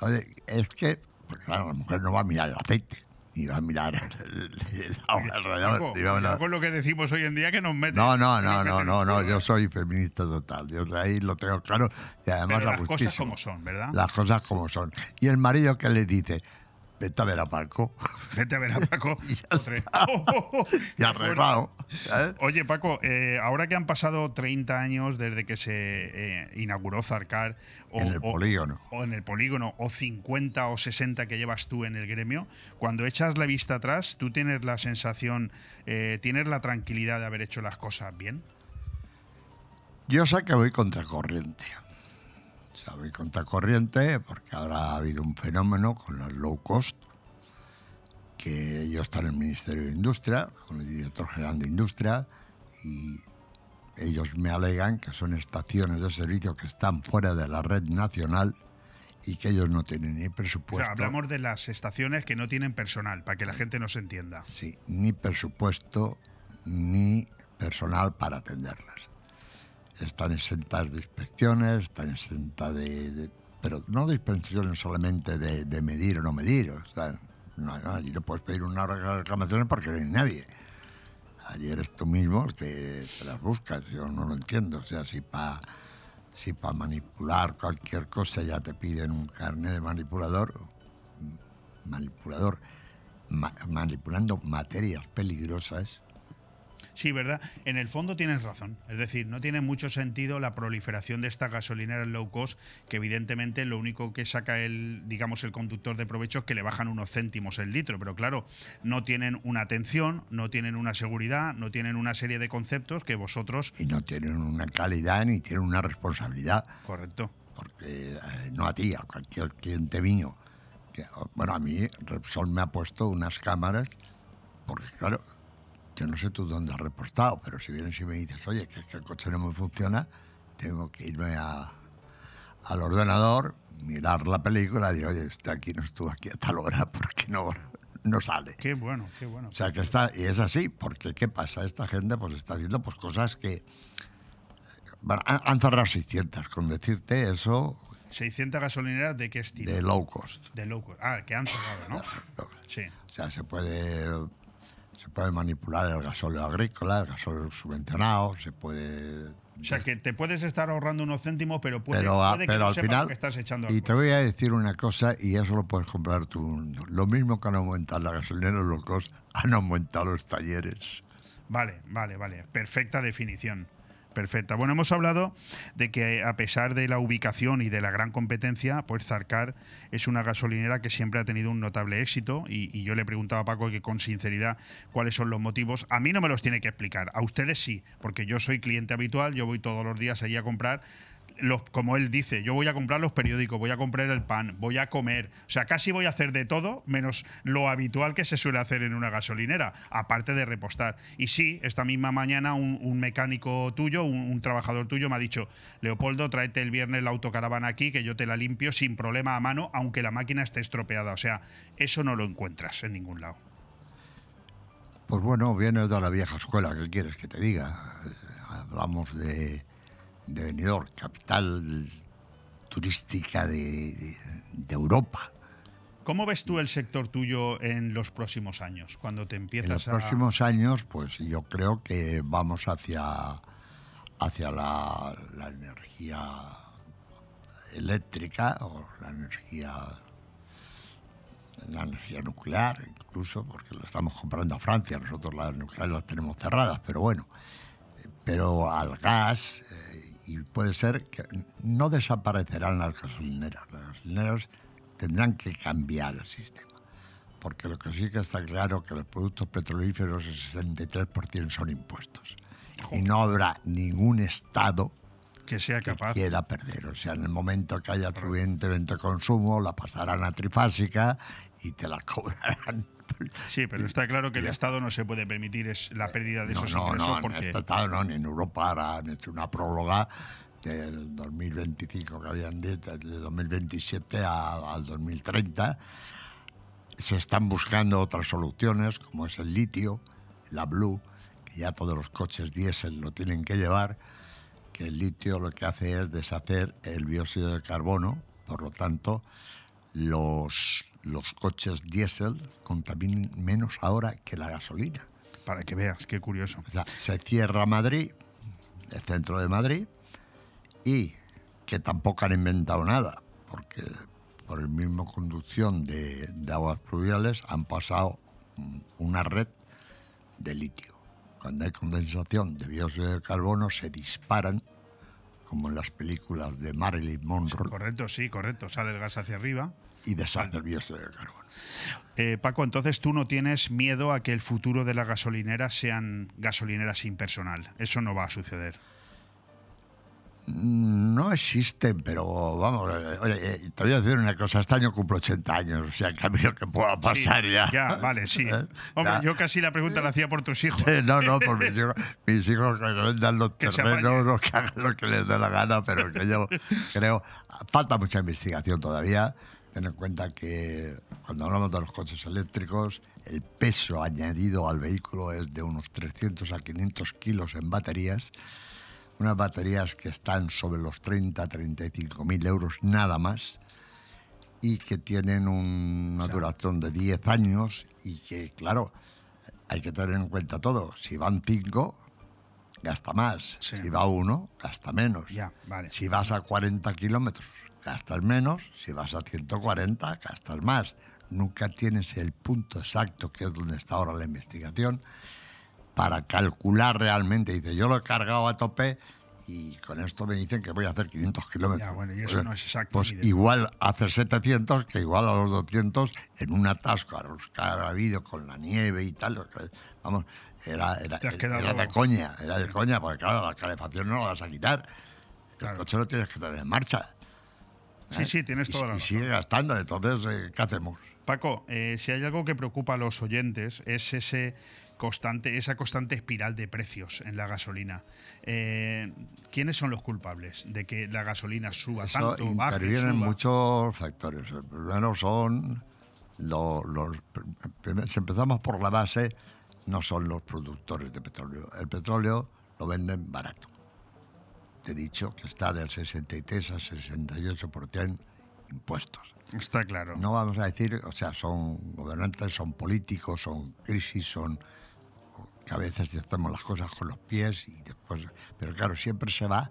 Oye, es que, pues claro, la mujer no va a mirar el aceite, ni va a mirar el, el, mirar- con lo que decimos hoy en día que nos meten. No, no, no, no, no, el no, yo soy feminista total. Yo de ahí lo tengo claro y además Pero las cosas como son, ¿verdad? Las cosas como son. Y el marido que le dice, vete a ver a Paco. Vete a ver a Paco. Y ya está. Oh, oh, oh. Oye, Paco, eh, ahora que han pasado 30 años desde que se eh, inauguró Zarcar, o, En el o- polígono. o en el polígono, o 50 o 60 que llevas tú en el gremio, cuando echas la vista atrás, ¿tú tienes la sensación, eh, tienes la tranquilidad de haber hecho las cosas bien? Yo sé que voy contracorriente. Voy contracorriente porque ahora ha habido un fenómeno con los low cost, que yo estoy en el Ministerio de Industria, con el director general de Industria, y ellos me alegan que son estaciones de servicio que están fuera de la red nacional y que ellos no tienen ni O presupuesto. sea, hablamos de las estaciones que no tienen personal, para que la gente nos entienda. Sí, ni presupuesto ni personal para atenderlas. Están exentas de inspecciones, están exentas de, de- pero no de inspecciones solamente de, medir o no medir. O sea, allí no puedes pedir una reclamación porque no hay nadie. Allí eres tú mismo que te las buscas. Yo no lo entiendo. O sea, si para si pa manipular cualquier cosa ya te piden un carnet de manipulador, manipulador, ma- manipulando materias peligrosas, Sí, ¿verdad? En el fondo tienes razón. Es decir, no tiene mucho sentido la proliferación de estas gasolineras low cost, que evidentemente lo único que saca el, digamos, el conductor de provecho es que le bajan unos céntimos el litro. Pero claro, no tienen una atención, no tienen una seguridad, no tienen una serie de conceptos que vosotros. Y no tienen una calidad ni tienen una responsabilidad. Correcto. Porque eh, no a ti, a cualquier cliente mío. Que, bueno, a mí Repsol me ha puesto unas cámaras, porque claro, yo no sé tú dónde has repostado, pero si vienes y me dices, oye, que, que el coche no me funciona, tengo que irme a, al ordenador, mirar la película y decir, oye, este aquí no estuvo aquí a tal hora porque no, no sale. Qué bueno, qué bueno. O sea, que está, y es así, porque ¿qué pasa? Esta gente pues está haciendo pues cosas que... Bueno, han, han cerrado 600, con decirte eso, 600 gasolineras de qué estilo? de low cost. De low cost. Ah, que han cerrado, ¿no? Sí. O sea, se puede, se puede manipular el gasóleo agrícola, el gasóleo subvencionado, se puede... O sea, que te puedes estar ahorrando unos céntimos, pero puede, pero, puede que pero no al final, lo que estás echando y te voy a decir una cosa, y eso lo puedes comprar tú. Lo mismo que han aumentado las gasolineras low cost, han aumentado los talleres. Vale, vale, vale. Perfecta definición. Perfecta. Bueno, hemos hablado de que a pesar de la ubicación y de la gran competencia, pues Zarcar es una gasolinera que siempre ha tenido un notable éxito y, y yo le preguntaba a Paco que con sinceridad cuáles son los motivos. A mí no me los tiene que explicar, a ustedes sí, porque yo soy cliente habitual, yo voy todos los días allí a comprar. Como él dice, yo voy a comprar los periódicos, voy a comprar el pan, voy a comer. O sea, casi voy a hacer de todo menos lo habitual que se suele hacer en una gasolinera, aparte de repostar. Y sí, esta misma mañana un, mecánico tuyo, un, trabajador tuyo me ha dicho, Leopoldo, tráete el viernes la autocaravana aquí, que yo te la limpio sin problema a mano, aunque la máquina esté estropeada. O sea, eso no lo encuentras en ningún lado. Pues bueno, viene de la vieja escuela, ¿qué quieres que te diga? Hablamos de, de Benidorm, capital turística de, de- de Europa. ¿Cómo ves tú el sector tuyo en los próximos años, cuando te En empiezas los a... próximos años, pues yo creo que vamos hacia, hacia la, la energía eléctrica o la energía la energía nuclear incluso porque lo estamos comprando a Francia nosotros las nucleares las tenemos cerradas pero bueno pero al gas eh, y puede ser que no desaparecerán las gasolineras. Las gasolineras tendrán que cambiar el sistema porque lo que sí que está claro que los productos petrolíferos el 63% son impuestos. Y no habrá ningún estado que sea que capaz. quiera perder. O sea, en el momento que haya suficiente de consumo, la pasarán a trifásica y te la cobrarán. Sí, pero está claro que el Estado no se puede permitir es la pérdida de No, esos no, ingresos no, en porque este estado no, ni en Europa ahora han hecho una próloga del 2025 que habían dicho, de 2027 a- al 2030. Se están buscando otras soluciones, como es el litio, la blue, que ya todos los coches diésel lo tienen que llevar, que el litio lo que hace es deshacer el dióxido de carbono, por lo tanto, los, los coches diésel contaminan menos ahora que la gasolina. para que veas, qué curioso. O sea, se cierra Madrid, el centro de Madrid, y que tampoco han inventado nada, porque por el mismo conducción de, de aguas pluviales han pasado mm, una red de litio. Cuando hay condensación de dióxido de carbono se disparan, como en las películas de Marilyn Monroe, Correcto, sí, correcto. Sale el gas hacia arriba. y deshace el dióxido de carbono. Eh, Paco, entonces tú no tienes miedo a que el futuro de las gasolineras sean gasolineras sin personal. Eso no va a suceder. No existen, pero vamos, oye, eh, te voy a decir una cosa, este año cumplo 80 años, o sea, que a mí lo que pueda pasar Sí, ya. Ya, vale, sí. ¿Eh? Hombre, Ya. yo casi la pregunta la hacía por tus hijos. No, no, por mis hijos, mis hijos que vendan los Que terrenos, o que hagan lo que les dé la gana, pero que yo creo, falta mucha investigación todavía. Ten en cuenta que cuando hablamos de los coches eléctricos, el peso añadido al vehículo es de unos 300 a 500 kilos en baterías. Unas baterías que están sobre los 30 35 mil euros nada más y que tienen una duración de 10 años y que, claro, hay que tener en cuenta todo. Si van 5, gasta más. Sí. Si va uno, gasta menos. Ya, vale. Si vas a 40 kilómetros, gastas menos. Si vas a 140, gastas más. Nunca tienes el punto exacto, que es donde está ahora la investigación, para calcular realmente. Dice, yo lo he cargado a tope y con esto me dicen que voy a hacer 500 kilómetros. Ya, bueno, y eso no es exacto Pues igual hacer 700 que igual a los 200 en un atasco a los que ha habido con la nieve y tal. Vamos, era, era, era de coña, era de coña, porque claro, la calefacción no la vas a quitar. Claro. El coche lo tienes que tener en marcha. Sí, sí, tienes Y- toda la y, sigue gastando, entonces, eh, ¿qué hacemos? Paco, eh, si hay algo que preocupa a los oyentes es ese constante, esa constante espiral de precios en la gasolina. Eh, ¿Quiénes son los culpables de que la gasolina suba Eso tanto, baje, intervienen suba? muchos factores. El primero son lo- los. Si empezamos por la base, no son los productores de petróleo. El petróleo lo venden barato. Te he dicho que está del 63 al 68% impuestos. Está claro. No vamos a decir, o sea, son gobernantes, son políticos, son crisis, son que a veces hacemos las cosas con los pies y después, pero claro, siempre se va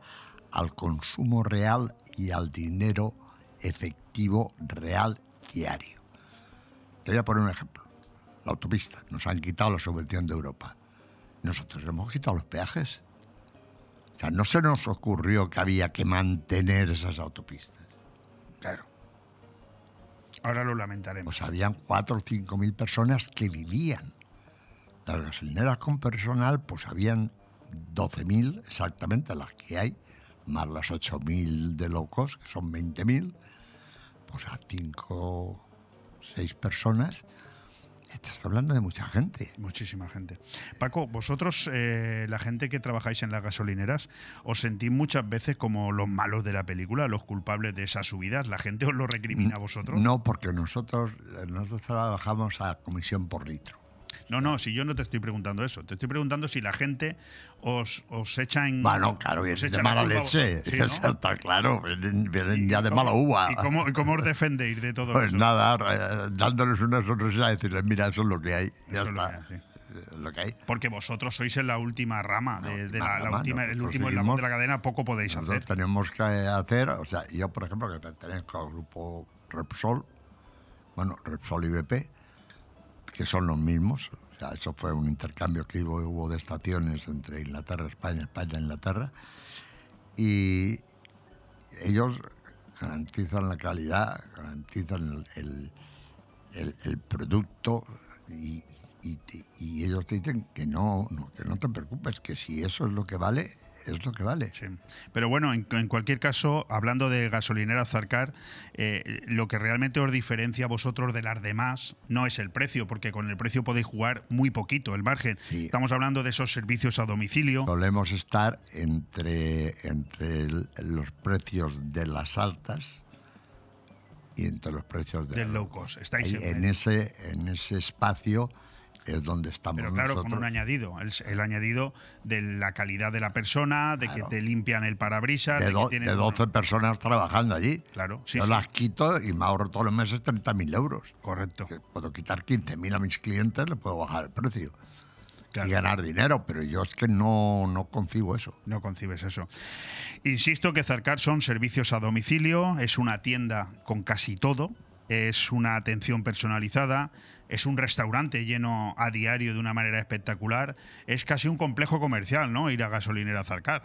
al consumo real y al dinero efectivo real diario. Te voy a poner un ejemplo. La autopista, nos han quitado la subvención de Europa. Nosotros hemos quitado los peajes. O sea, no se nos ocurrió que había que mantener esas autopistas. Claro. Ahora lo lamentaremos. pues habían 4 o 5 mil personas que vivían. Las gasolineras con personal, pues habían 12 mil exactamente las que hay, más las 8 mil de locos, que son 20 mil, pues a 5 6 personas. Estás hablando de mucha gente. Muchísima gente. Paco, vosotros, eh, la gente que trabajáis en las gasolineras, ¿os sentís muchas veces como los malos de la película, los culpables de esas subidas? ¿La gente os lo recrimina a vosotros? No, porque nosotros, nosotros trabajamos a comisión por litro. No, no, si yo no te estoy preguntando eso. Te estoy preguntando si la gente os, os echa en. Bueno, claro, os vienen de mala leche. está claro, vienen, vienen ¿Y ya de cómo- mala uva. ¿Y cómo, y cómo os defendéis de todo Pues eso? nada, eh, dándoles una sonrisa y decirles, mira, eso es lo que hay. Ya Eso es lo está. que hay, sí. Eh, lo que hay. Porque vosotros sois en la última rama, de, de la, última la rama, última, el último seguimos- de la cadena, poco podéis hacer. tenemos que hacer, o sea, yo por ejemplo que pertenezco al grupo Repsol, bueno, Repsol y BP, que son los mismos, eso fue un intercambio que hubo, de estaciones entre Inglaterra, España, España, Inglaterra, y ellos garantizan la calidad, garantizan el, el- producto y, ellos te dicen que no, que no te preocupes, que si eso es lo que vale, es lo que vale. Sí. Pero bueno, en, en cualquier caso, hablando de gasolinera Zarcar, eh, lo que realmente os diferencia a vosotros de las demás no es el precio, porque con el precio podéis jugar muy poquito, el margen. Sí. Estamos hablando de esos servicios a domicilio. Solemos estar entre, entre los precios de las altas y entre los precios de Del low cost. Estáis en ese, en ese espacio es donde estamos Pero claro, nosotros. con un añadido, el, el añadido de la calidad de la persona, de Claro. que te limpian el parabrisas, de, de, do- que de 12 personas trabajando allí. Claro, sí, Yo sí. las quito y me ahorro todos los meses 30.000 euros. Correcto. Que puedo quitar 15.000 a mis clientes, le puedo bajar el precio Claro. y ganar dinero, pero yo es que no, no concibo eso. No concibes eso. Insisto que Zarcar son servicios a domicilio, es una tienda con casi todo, es una atención personalizada, es un restaurante lleno a diario de una manera espectacular, es casi un complejo comercial, ¿no? Ir a gasolinera Zarcar.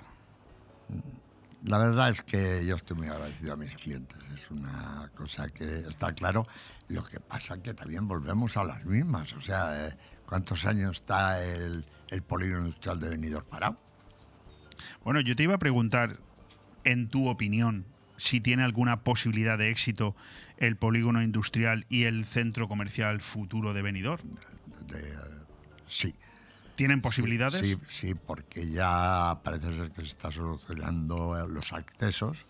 La verdad es que yo estoy muy agradecido a mis clientes. Es una cosa que está claro. Lo que pasa es que también volvemos a las mismas. O sea, eh, ¿cuántos años está el, el polígono industrial de Benidorm parado? Bueno, yo te iba a preguntar, en tu opinión, si tiene alguna posibilidad de éxito el polígono industrial y el centro comercial futuro de Benidorm. De, sí. ¿Tienen posibilidades? Sí, sí, porque ya parece ser que se está solucionando los accesos,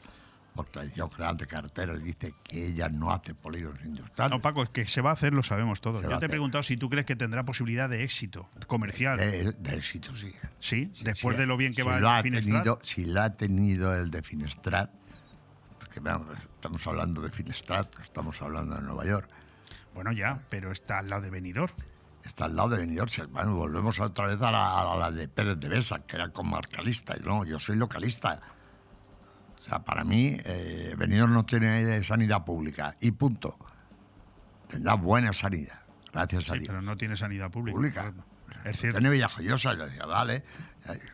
porque la Dirección General de Carreteras dice que ella no hace polígonos industriales. No, Paco, es que se va a hacer, lo sabemos todos. Se Yo te he preguntado si tú crees que tendrá posibilidad de éxito comercial. de, de éxito, sí. sí, después Sí, de lo bien que si va el ha Finestrat. tenido, Si la ha tenido el de Finestrat, estamos hablando de Finestrat, estamos hablando de Nueva York, Bueno, ya, pero está al lado de Benidorm. está al lado de Benidorm. si- Bueno, volvemos otra vez a la, a la de Pérez de Besa, que era comarcalista. y No, yo soy localista. O sea, para mí, eh, Benidorm no tiene sanidad pública y punto. Tendrá buena sanidad, gracias a Sí, Dios. pero no tiene sanidad pública. Pública. Es cierto. Tiene Villajoyosa. Yo decía, vale,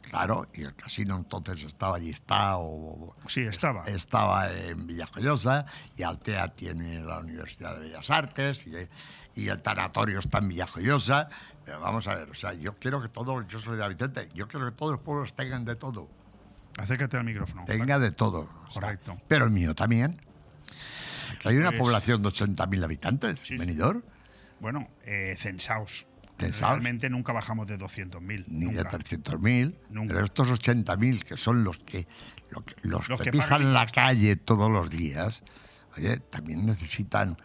claro, y el casino entonces estaba allí, está, o, Sí, estaba. estaba en Villajoyosa, y Altea tiene la Universidad de Bellas Artes, y, y el tanatorio está en Villajoyosa. Pero vamos a ver, o sea, yo quiero que todos, yo soy de Vicente, yo quiero que todos los pueblos tengan de todo. Acércate al micrófono. Tenga de todo. o sea, Correcto. pero el mío también. Hay una Pues- población de 80.000 habitantes, Sí, sí. Benidorm, Bueno, eh, censaos. Censaos. Realmente nunca bajamos de 200.000. ni de nunca. 300.000, Nunca. pero estos 80.000 que son los que, lo que- los Los que, que pisan la calle todos los días, oye, también necesitan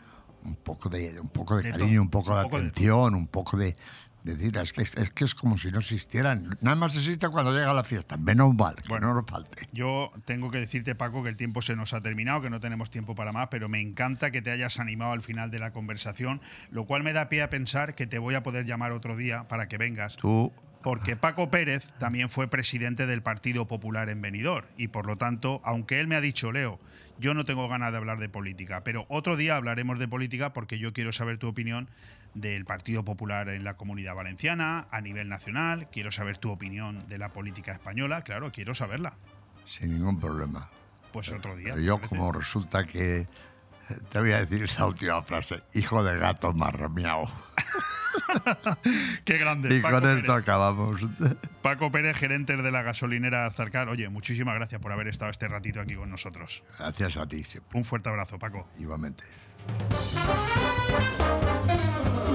un poco de, un poco de, De cariño, un poco un de poco de atención, un poco de, de decir, es que, es que es como si no existieran. Nada más existe cuando llega la fiesta, menos mal, Bueno. no nos falte. Yo tengo que decirte, Paco, que el tiempo se nos ha terminado, que no tenemos tiempo para más, pero me encanta que te hayas animado al final de la conversación, lo cual me da pie a pensar que te voy a poder llamar otro día para que vengas. Tú, Porque Paco Pérez también fue presidente del Partido Popular en Benidorm y por lo tanto, aunque él me ha dicho, Leo, yo no tengo ganas de hablar de política, pero otro día hablaremos de política porque yo quiero saber tu opinión del Partido Popular en la Comunidad Valenciana, a nivel nacional, quiero saber tu opinión de la política española, claro, quiero saberla. sin ningún problema. Pues otro día. Pero ¿te yo, como resulta que. Te voy a decir la última frase: hijo de gato marromiao. Qué grande. Y Paco con esto Pérez. acabamos. Paco Pérez, gerente de la gasolinera Arzarcar. Oye, muchísimas gracias por haber estado este ratito aquí con nosotros. Gracias a ti siempre, Un fuerte abrazo, Paco. igualmente.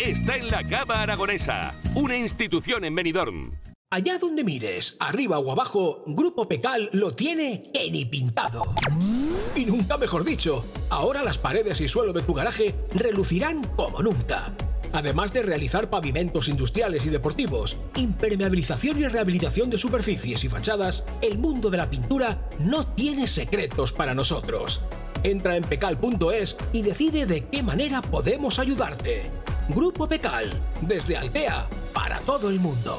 está en la Cava Aragonesa, una institución en Benidorm. Allá donde mires, arriba o abajo, Grupo Pecal lo tiene en y pintado. Y nunca mejor dicho, ahora las paredes y suelo de tu garaje relucirán como nunca. Además de realizar pavimentos industriales y deportivos, impermeabilización y rehabilitación de superficies y fachadas, el mundo de la pintura no tiene secretos para nosotros. Entra en pecal.es y decide de qué manera podemos ayudarte. Grupo Pecal, desde Altea, para todo el mundo.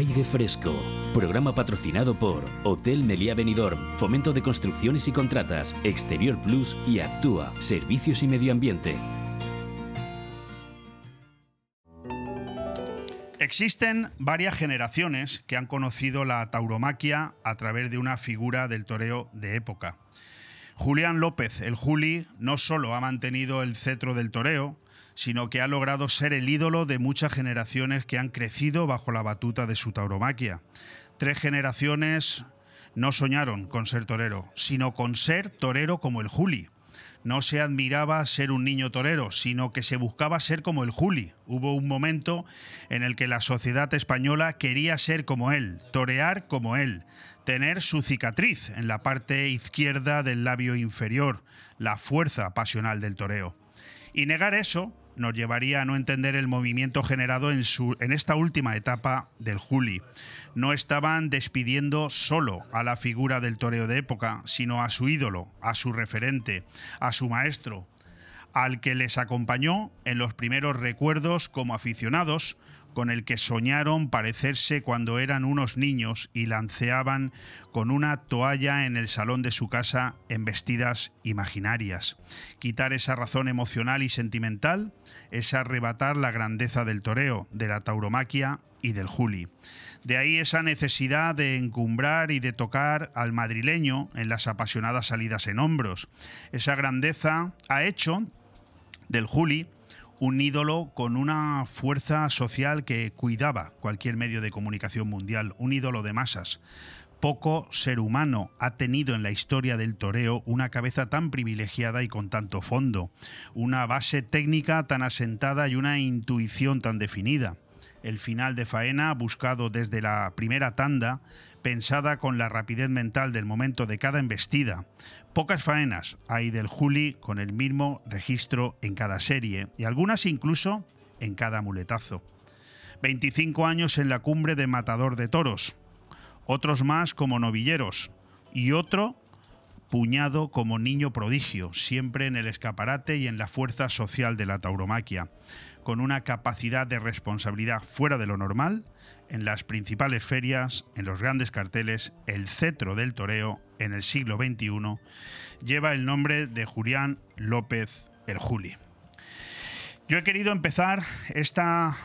Aire Fresco, programa patrocinado por Hotel Meliá Benidorm, Fomento de Construcciones y Contratas, Exterior Plus y Actúa, Servicios y Medio Ambiente. Existen varias generaciones que han conocido la tauromaquia a través de una figura del toreo de época. Julián López, el Juli, no solo ha mantenido el cetro del toreo, sino que ha logrado ser el ídolo de muchas generaciones que han crecido bajo la batuta de su tauromaquia. Tres generaciones no soñaron con ser torero, sino con ser torero como el Juli. No se admiraba ser un niño torero, sino que se buscaba ser como el Juli. Hubo un momento en el que la sociedad española quería ser como él, torear como él, tener su cicatriz en la parte izquierda del labio inferior, la fuerza pasional del toreo. Y negar eso nos llevaría a no entender el movimiento generado en, su, en esta última etapa del Juli. No estaban despidiendo solo a la figura del toreo de época, sino a su ídolo, a su referente, a su maestro, al que les acompañó en los primeros recuerdos como aficionados, con el que soñaron parecerse cuando eran unos niños y lanceaban con una toalla en el salón de su casa en vestidas imaginarias. Quitar esa razón emocional y sentimental es arrebatar la grandeza del toreo, de la tauromaquia y del juli. De ahí esa necesidad de encumbrar y de tocar al madrileño en las apasionadas salidas en hombros. Esa grandeza ha hecho del juli un ídolo con una fuerza social que cuidaba cualquier medio de comunicación mundial, un ídolo de masas. Poco ser humano ha tenido en la historia del toreo una cabeza tan privilegiada y con tanto fondo, una base técnica tan asentada y una intuición tan definida. El final de faena, buscado desde la primera tanda, pensada con la rapidez mental del momento de cada embestida. Pocas faenas hay del Juli con el mismo registro en cada serie y algunas incluso en cada muletazo. 25 años en la cumbre de Matador de Toros, otros más como novilleros y otro puñado como niño prodigio, siempre en el escaparate y en la fuerza social de la tauromaquia, con una capacidad de responsabilidad fuera de lo normal en las principales ferias, en los grandes carteles, el cetro del toreo en el siglo XXI lleva el nombre de Julián López el Juli. Yo he querido empezar esta,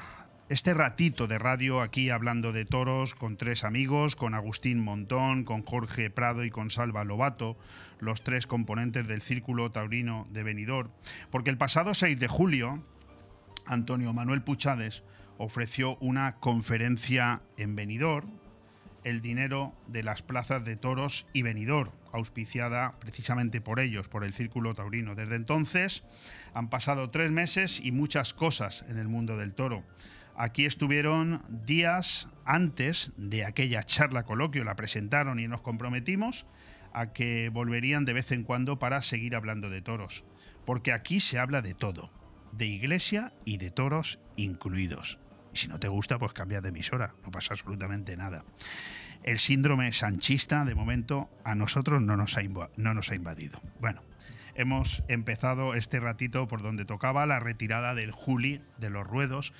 este ratito de radio aquí hablando de toros con tres amigos, con Agustín Montón, con Jorge Prado y con Salva Lobato, los tres componentes del Círculo Taurino de Benidorm, porque el pasado 6 de julio, Antonio Manuel Puchades ofreció una conferencia en Benidorm, el dinero de las plazas de toros y Benidorm, auspiciada precisamente por ellos, por el Círculo Taurino. Desde entonces han pasado tres meses y muchas cosas en el mundo del toro. Aquí estuvieron días antes de aquella charla coloquio, la presentaron y nos comprometimos a que volverían de vez en cuando para seguir hablando de toros, porque aquí se habla de todo, de iglesia y de toros incluidos. Y si no te gusta, pues cambia de emisora, no pasa absolutamente nada. El síndrome sanchista, de momento, a nosotros no nos ha, no nos ha invadido. Bueno, hemos empezado este ratito por donde tocaba la retirada del Juli de los ruedos.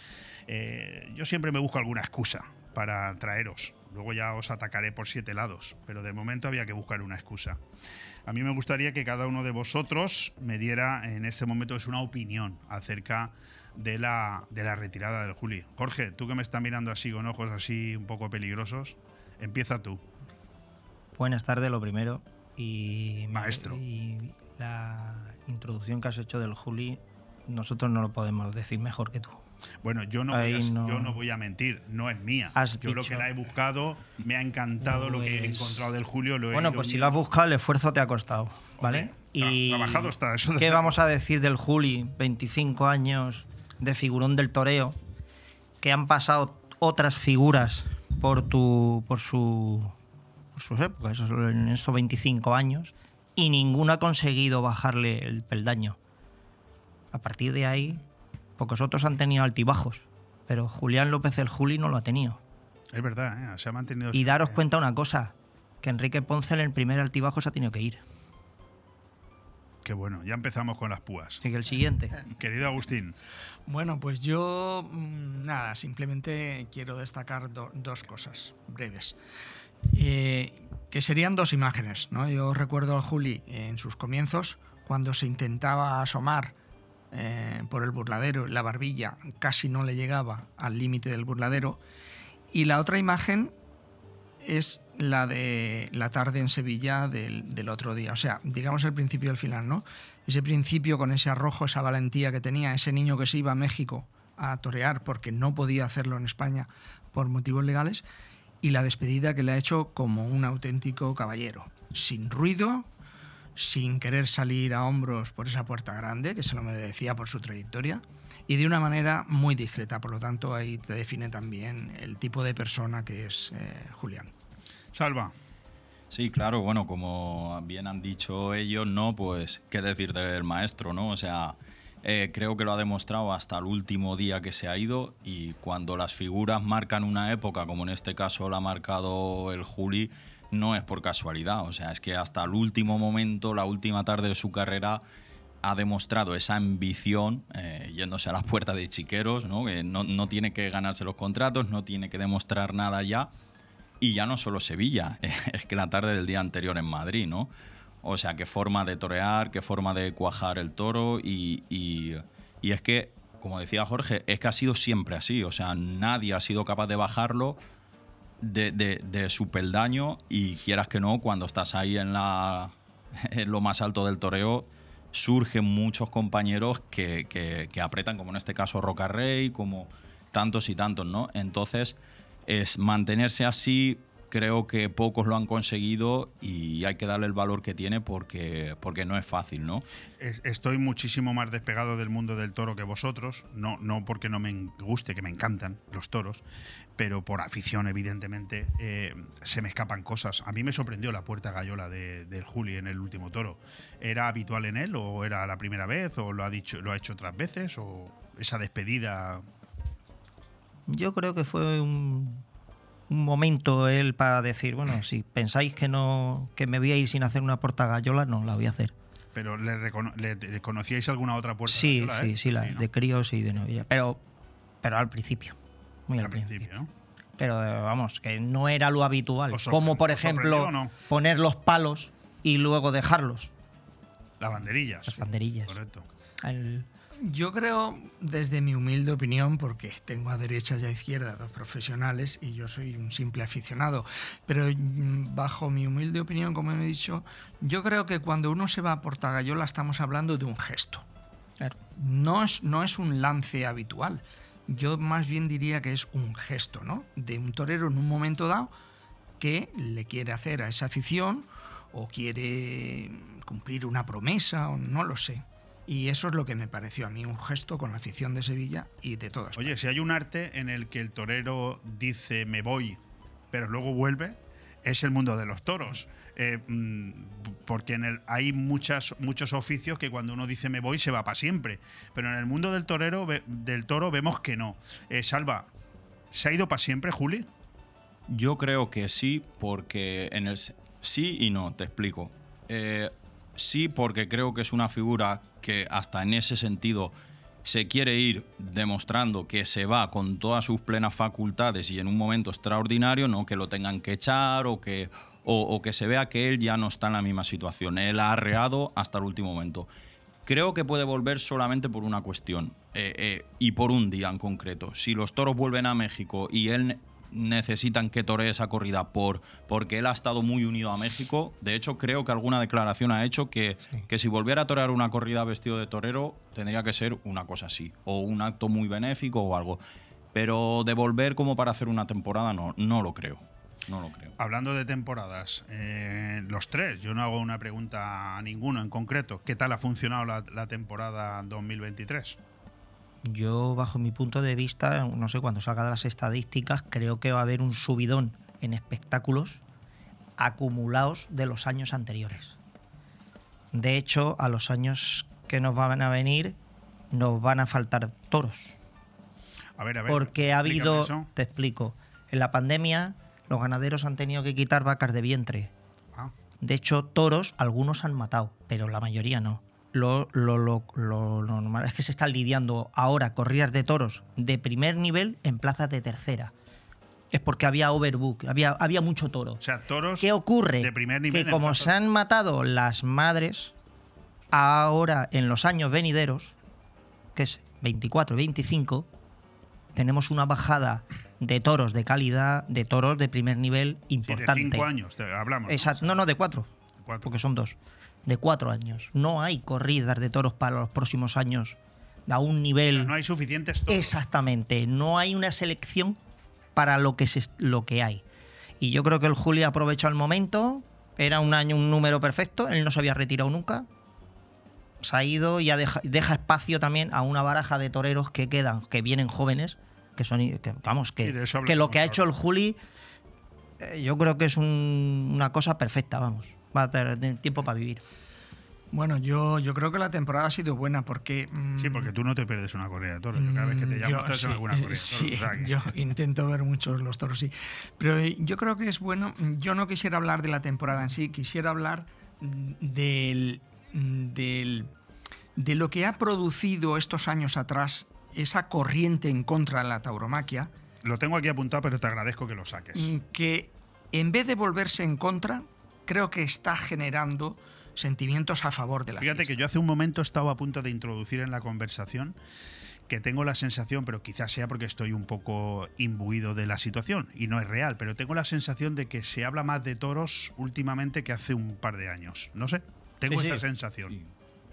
Eh, yo siempre me busco alguna excusa para traeros. Luego ya os atacaré por siete lados, pero de momento había que buscar una excusa. A mí me gustaría que cada uno de vosotros me diera en este momento es una opinión acerca de la, de la retirada del Juli. Jorge, tú que me estás mirando así con ojos así un poco peligrosos, empieza tú. Buenas tardes, lo primero. Y, Maestro. Y la introducción que has hecho del Juli, nosotros no lo podemos decir mejor que tú. Bueno, yo no, voy a, no- yo no voy a mentir, no es mía. Has yo lo que la he buscado, me ha encantado lo que he Pues- encontrado del Julio. Lo he Bueno, pues si lo has buscado, el esfuerzo te ha costado, ¿vale? tra- trabajado está eso ¿Qué vamos a decir del Juli? 25 años de figurón del toreo, que han pasado otras figuras por tu por su por sus épocas, en estos 25 años, y ninguno ha conseguido bajarle el peldaño. A partir de ahí, pocos otros han tenido altibajos, pero Julián López el Juli no lo ha tenido. Es verdad, ¿eh? se ha mantenido. Y daros cuenta una cosa, que Enrique Ponce en el primer altibajo se ha tenido que ir. Qué bueno, ya empezamos con las púas. Así que el siguiente. Querido Agustín, Bueno, pues yo mm, nada, simplemente quiero destacar do- dos cosas breves. Eh, que serían dos imágenes. ¿no? Yo recuerdo al Juli en sus comienzos, cuando se intentaba asomar eh, por el burladero, la barbilla casi no le llegaba al límite del burladero. Y la otra imagen es la de la tarde en Sevilla del, del otro día. O sea, digamos el principio y el final, ¿no? Ese principio con ese arrojo, esa valentía que tenía, ese niño que se iba a México a torear porque no podía hacerlo en España por motivos legales, y la despedida que le ha hecho como un auténtico caballero, sin ruido, sin querer salir a hombros por esa puerta grande, que se lo merecía por su trayectoria, y de una manera muy discreta. Por lo tanto, ahí te define también el tipo de persona que es eh, Julián. Salva. Sí, claro, bueno, como bien han dicho ellos, ¿no? Pues, ¿qué decir del maestro, no? O sea, eh, creo que lo ha demostrado hasta el último día que se ha ido y cuando las figuras marcan una época, como en este caso la ha marcado el Juli, no es por casualidad, o sea, es que hasta el último momento, la última tarde de su carrera, ha demostrado esa ambición eh, yéndose a la puerta de chiqueros, ¿no? Que no, no tiene que ganarse los contratos, no tiene que demostrar nada ya. Y ya no solo Sevilla, es que la tarde del día anterior en Madrid, ¿no? O sea, qué forma de torear, qué forma de cuajar el toro y, y- es que, como decía Jorge, es que ha sido siempre así, o sea, nadie ha sido capaz de bajarlo de, su peldaño y quieras que no, cuando estás ahí en, la, lo más alto del toreo, surgen muchos compañeros que, que, que apretan, como en este caso Rocarrey, como tantos y tantos, ¿no? Entonces, es mantenerse así, creo que pocos lo han conseguido y hay que darle el valor que tiene porque, porque no es fácil, ¿no? Es- Estoy muchísimo más despegado del mundo del toro que vosotros, no, no porque no me guste, que me encantan los toros, pero por afición, evidentemente, eh, se me escapan cosas. A mí me sorprendió la puerta gallola de- del Juli en el último toro. ¿Era habitual en él o era la primera vez o lo ha, dicho, lo ha hecho otras veces o esa despedida? Yo creo que fue un, un momento él para decir, bueno, si pensáis que no que me voy a ir sin hacer una porta gallola, no, la voy a hacer. ¿Pero le, recono- le- le conocíais alguna otra puerta Sí, gallola, sí, eh? sí, la de críos y de novia. Pero, pero al principio. Muy al, Al principio, ¿no? Pero eh, vamos, que no era lo habitual. ¿Os sorpre- Como por ejemplo no? poner los palos y luego dejarlos. Las banderillas. Las banderillas. Correcto. El- Yo creo, desde mi humilde opinión, porque tengo a derecha y a izquierda dos profesionales y yo soy un simple aficionado, pero mm, bajo mi humilde opinión, como he dicho, yo creo que cuando uno se va a Portagayola estamos hablando de un gesto. No es, no es un lance habitual. Yo más bien diría que es un gesto, ¿no? De un torero en un momento dado que le quiere hacer a esa afición o quiere cumplir una promesa, o no lo sé. Y eso es lo que me pareció a mí, un gesto con la afición de Sevilla y de todas. Oye, si hay un arte en el que el torero dice me voy, pero luego vuelve, es el mundo de los toros. Eh, mm, porque en el, hay muchas, muchos oficios que cuando uno dice me voy se va para siempre. Pero en el mundo del torero, ve- del toro vemos que no. Eh, Salva, ¿se ha ido para siempre, Juli? Yo creo que sí, porque en el sí y no, te explico. Eh, sí, porque creo que es una figura que hasta en ese sentido se quiere ir demostrando que se va con todas sus plenas facultades y en un momento extraordinario, no que lo tengan que echar o que, o, que se vea que él ya no está en la misma situación. Él ha arreado hasta el último momento. Creo que puede volver solamente por una cuestión eh, eh, y por un día en concreto. Si los toros vuelven a México y él necesitan que toree esa corrida por porque él ha estado muy unido a México, de hecho creo que alguna declaración ha hecho que, que si volviera a torear una corrida vestido de torero tendría que ser una cosa así o un acto muy benéfico o algo. Pero de volver como para hacer una temporada no, no lo creo. No lo creo. Hablando de temporadas, eh, los tres, yo no hago una pregunta a ninguno en concreto. ¿Qué tal ha funcionado la, la temporada 2023? Yo, bajo mi punto de vista, no sé, cuando salga de las estadísticas, creo que va a haber un subidón en espectáculos acumulados de los años anteriores. De hecho, a los años que nos van a venir, nos van a faltar toros. A ver, a ver. Porque ha habido, eso. te explico, en la pandemia los ganaderos han tenido que quitar vacas de vientre. Ah. De hecho, toros algunos han matado, pero la mayoría no. Lo, lo- lo- lo normal es que se están lidiando ahora corridas de toros de primer nivel en plazas de tercera. Es porque había overbook, había, había mucho toro. O sea, toros ¿Qué ocurre? de primer nivel. que como se han matado las madres, ahora en los años venideros, que es 24 y 25, tenemos una bajada de toros de calidad, de toros de primer nivel Sí, de importante. cinco años te- hablamos. Exacto. No, no, de cuatro, Cuatro. porque son dos. De cuatro años. No hay corridas de toros para los próximos años a un nivel... No hay suficientes toros. Exactamente, no hay una selección para lo que, se, lo que hay. Y yo creo que el Juli ha aprovechado el momento, era un año, un número perfecto, él no se había retirado nunca, se ha ido y ha deja, deja espacio también a una baraja de toreros que quedan, que vienen jóvenes, que son, que, vamos, que, lo que ha hecho el Juli, eh, yo creo que es un- una cosa perfecta, vamos, va a tener tiempo para vivir. Bueno, yo, yo creo que la temporada ha sido buena porque... mm, Sí, porque tú no te pierdes una corrida de toros. Yo cada vez que te Mm, llamo yo estás en sí, alguna corrida de toros. sí, o sea que- yo intento ver muchos los toros, sí. Pero eh, yo creo que es bueno. Yo no quisiera hablar de la temporada en sí, quisiera hablar mm, del, mm, del de lo que ha producido estos años atrás esa corriente en contra de la tauromaquia, Lo tengo aquí apuntado, pero te agradezco que lo saques. mm, que en vez de volverse en contra, creo que está generando sentimientos a favor de la Fíjate fiesta. que yo hace un momento estaba a punto de introducir en la conversación que tengo la sensación, pero quizás sea porque estoy un poco imbuido de la situación y no es real, pero tengo la sensación de que se habla más de toros últimamente que hace un par de años. No sé, tengo Sí, esa sí. sensación.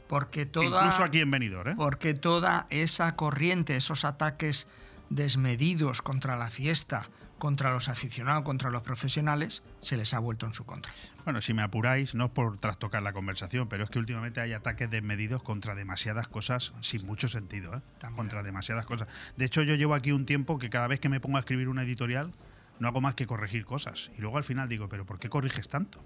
Porque toda, Incluso aquí en Benidorm, ¿eh? Porque toda esa corriente, esos ataques desmedidos contra la fiesta, contra los aficionados, contra los profesionales, se les ha vuelto en su contra. Bueno, si me apuráis, no es por trastocar la conversación, pero es que últimamente hay ataques desmedidos contra demasiadas cosas sin mucho sentido, ¿eh? Contra demasiadas cosas. De hecho, yo llevo aquí un tiempo que cada vez que me pongo a escribir una editorial, no hago más que corregir cosas. Y luego al final digo, ¿pero por qué corriges tanto?